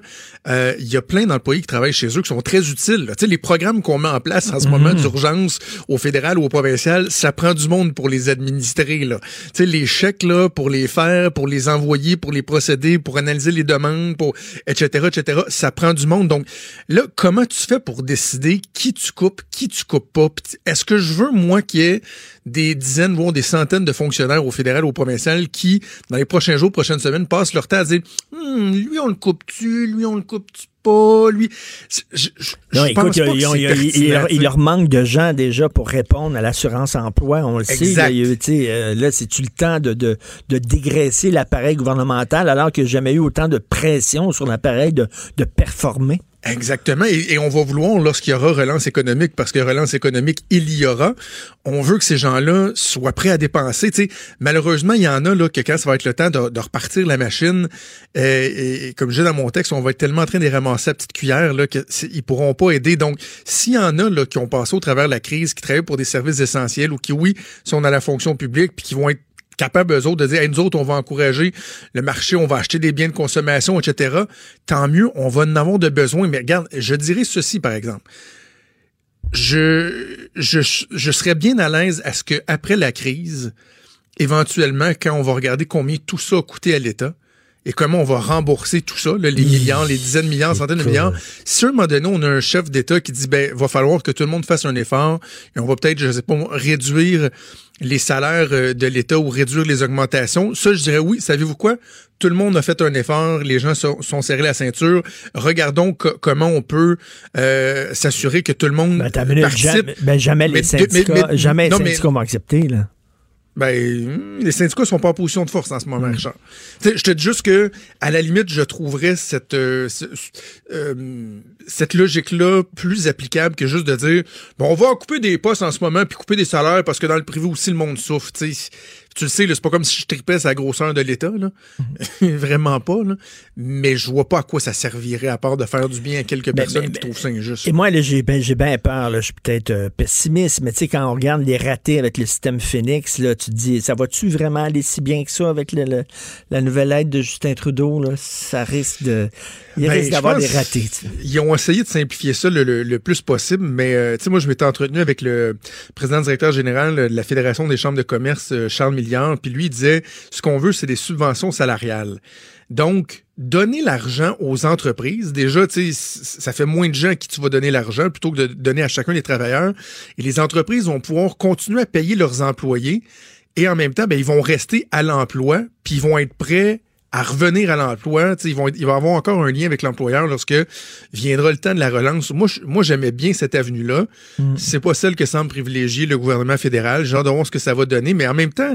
euh, il y a plein d'employés qui travaillent chez eux qui sont très utiles. Tu sais, les programmes qu'on met en place en ce moment Mhm. d'urgence au fédéral ou au provincial, ça prend du monde pour les administrer, là. Tu sais, les chèques, là, pour les faire, pour les envoyer, pour les procéder, pour analyser les demandes, pour etc., etc., ça prend du monde. Donc, là, comment tu fais pour décider qui tu coupes, qui tu coupes pas? Est-ce que je veux, moi, qu'il y ait des dizaines, voire des centaines de fonctionnaires au fédéral, au provincial, qui, dans les prochains jours, prochaines semaines, passent leur temps à dire, Hum, lui, on le coupe-tu, lui, on le coupe-tu pas, lui. Je, je, je Non, pense écoute, pas il, que il- c'est il- il- pertinent, il leur manque de gens déjà pour répondre à l'assurance emploi. On le sait. Là, euh, là, c'est-tu le temps de, de, de dégraisser l'appareil gouvernemental alors qu'il n'y a jamais eu autant de pression sur l'appareil de, de performer? Exactement. Et, on va vouloir, lorsqu'il y aura relance économique, parce que relance économique, il y aura, on veut que ces gens-là soient prêts à dépenser. Tu sais, malheureusement, il y en a là, que quand ça va être le temps de, repartir la machine, euh, et, comme je dis dans mon texte, on va être tellement en train de les ramasser à petite cuillère qu'ils pourront pas aider. Donc, s'il y en a là, qui ont passé au travers de la crise, qui travaillent pour des services essentiels ou qui, oui, sont dans la fonction publique, puis qui vont être capables, eux autres, de dire, Hey, nous autres, on va encourager le marché, on va acheter des biens de consommation, etc. Tant mieux, on va en avoir de besoin. Mais regarde, je dirais ceci, par exemple. Je, je, je serais bien à l'aise à ce que après la crise, éventuellement, quand on va regarder combien tout ça a coûté à l'État, et comment on va rembourser tout ça, là, les milliards, les dizaines de milliards, centaines de milliards? Si à un moment donné, on a un chef d'État qui dit, ben, va falloir que tout le monde fasse un effort, et on va peut-être, je sais pas, réduire les salaires euh, de l'État ou réduire les augmentations, ça, je dirais oui, savez-vous quoi? Tout le monde a fait un effort, les gens sont, sont serrés la ceinture. Regardons co- comment on peut euh, s'assurer que tout le monde minute, participe. jamais, ben, jamais les syndicats, mais- mais- jamais les non, syndicats vont accepter. Là. Ben, hum, les syndicats sont pas en position de force en ce moment, Richard. Tu sais, Je te dis juste que, à la limite, je trouverais cette, euh, ce- euh, cette logique-là plus applicable que juste de dire, bon, on va couper des postes en ce moment puis couper des salaires parce que dans le privé aussi, le monde souffre. Tu le sais, c'est pas comme si je tripais sa grosseur de l'État, là. Vraiment pas, là. Mais je vois pas à quoi ça servirait à part de faire du bien à quelques personnes qui trouvent ça injuste. Et moi, j'ai ben, bien peur. Là. Je suis peut-être euh, pessimiste, mais tu sais, quand on regarde les ratés avec le système Phoenix, là, tu te dis, ça va-tu vraiment aller si bien que ça avec le- le- la nouvelle aide de Justin Trudeau? Là? Ça risque de. Il Ben, risque d'avoir des ratés. Ils ont essayé de simplifier ça le, le- plus possible, mais euh, tu sais, moi, je m'étais entretenu avec le président directeur général de la Fédération des chambres de commerce, euh, Charles Puis lui, disait, ce qu'on veut, c'est des subventions salariales. Donc, donner l'argent aux entreprises, déjà, ça fait moins de gens à qui tu vas donner l'argent plutôt que de donner à chacun des travailleurs. Et les entreprises vont pouvoir continuer à payer leurs employés et en même temps, ben, ils vont rester à l'emploi, puis ils vont être prêts à revenir à l'emploi. Tu sais, Ils vont, être- il va y avoir encore un lien avec l'employeur lorsque viendra le temps de la relance. Moi, moi j'aimais bien cette avenue-là. C'est pas celle que semble privilégier le gouvernement fédéral. J'ai hâte de voir ce que ça va donner, mais en même temps,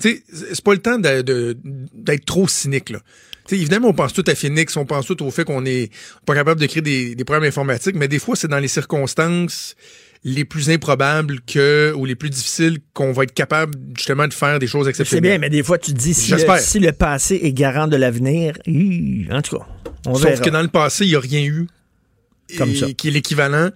tu sais, c'est pas le temps d'être trop cynique. Là. Tu sais, évidemment, on pense tout à Phoenix, on pense tout au fait qu'on est pas capable de créer des, des problèmes informatiques, mais des fois, c'est dans les circonstances les plus improbables que ou les plus difficiles qu'on va être capable justement de faire des choses C'est exceptionnelles. bien, mais des fois, tu te dis, si le, J'espère. si le passé est garant de l'avenir, en tout cas, on Sauf verra. que dans le passé, il n'y a rien eu Comme et- ça. qui est l'équivalent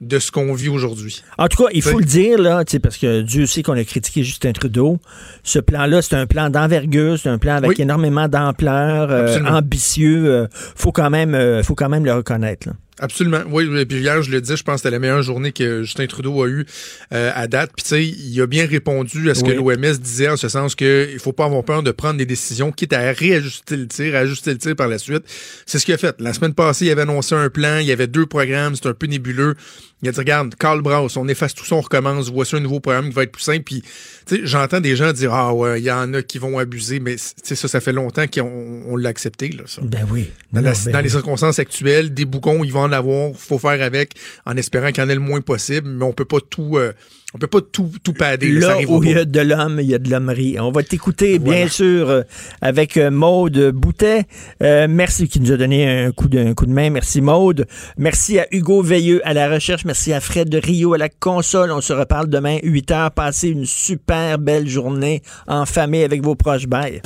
de ce qu'on vit aujourd'hui. En tout cas, il faut le dire, là, parce que Dieu sait qu'on a critiqué Justin Trudeau. Ce plan-là, c'est un plan d'envergure, c'est un plan avec Oui. énormément d'ampleur, euh, ambitieux. euh, faut quand même, euh, faut quand même le reconnaître. là. Absolument. Oui, et puis hier, je le dis, je pense que c'était la meilleure journée que Justin Trudeau a eue euh, à date. Puis tu sais, il a bien répondu à ce que l'OMS disait, en ce sens que il faut pas avoir peur de prendre des décisions, quitte à réajuster le tir, ajuster le tir par la suite. C'est ce qu'il a fait. La semaine passée, il avait annoncé un plan, il y avait deux programmes, c'était un peu nébuleux. Il a dit, regarde, Carl Braus, on efface tout ça, on recommence, voici un nouveau programme qui va être plus simple. Puis, tu sais, j'entends des gens dire, ah ouais, il y en a qui vont abuser, mais tu sais, ça, ça fait longtemps qu'on on l'a accepté, là, ça. Ben oui. Dans, Non, la- ben dans oui. les circonstances actuelles, des boucons, ils vont en avoir, faut faire avec, en espérant qu'il y en ait le moins possible, mais on peut pas tout, euh, on peut pas tout, tout padder. là, ça où il y a de l'homme, il y a de l'hommerie. On va t'écouter, bien sûr, euh, avec euh, Maude Boutet. Euh, merci qui nous a donné un coup, de, un coup de main. Merci Maude. Merci à Hugo Veilleux à la recherche. Merci à Fred de Rio à la console. On se reparle demain, 8 heures. Passez une super belle journée en famille avec vos proches. Bye.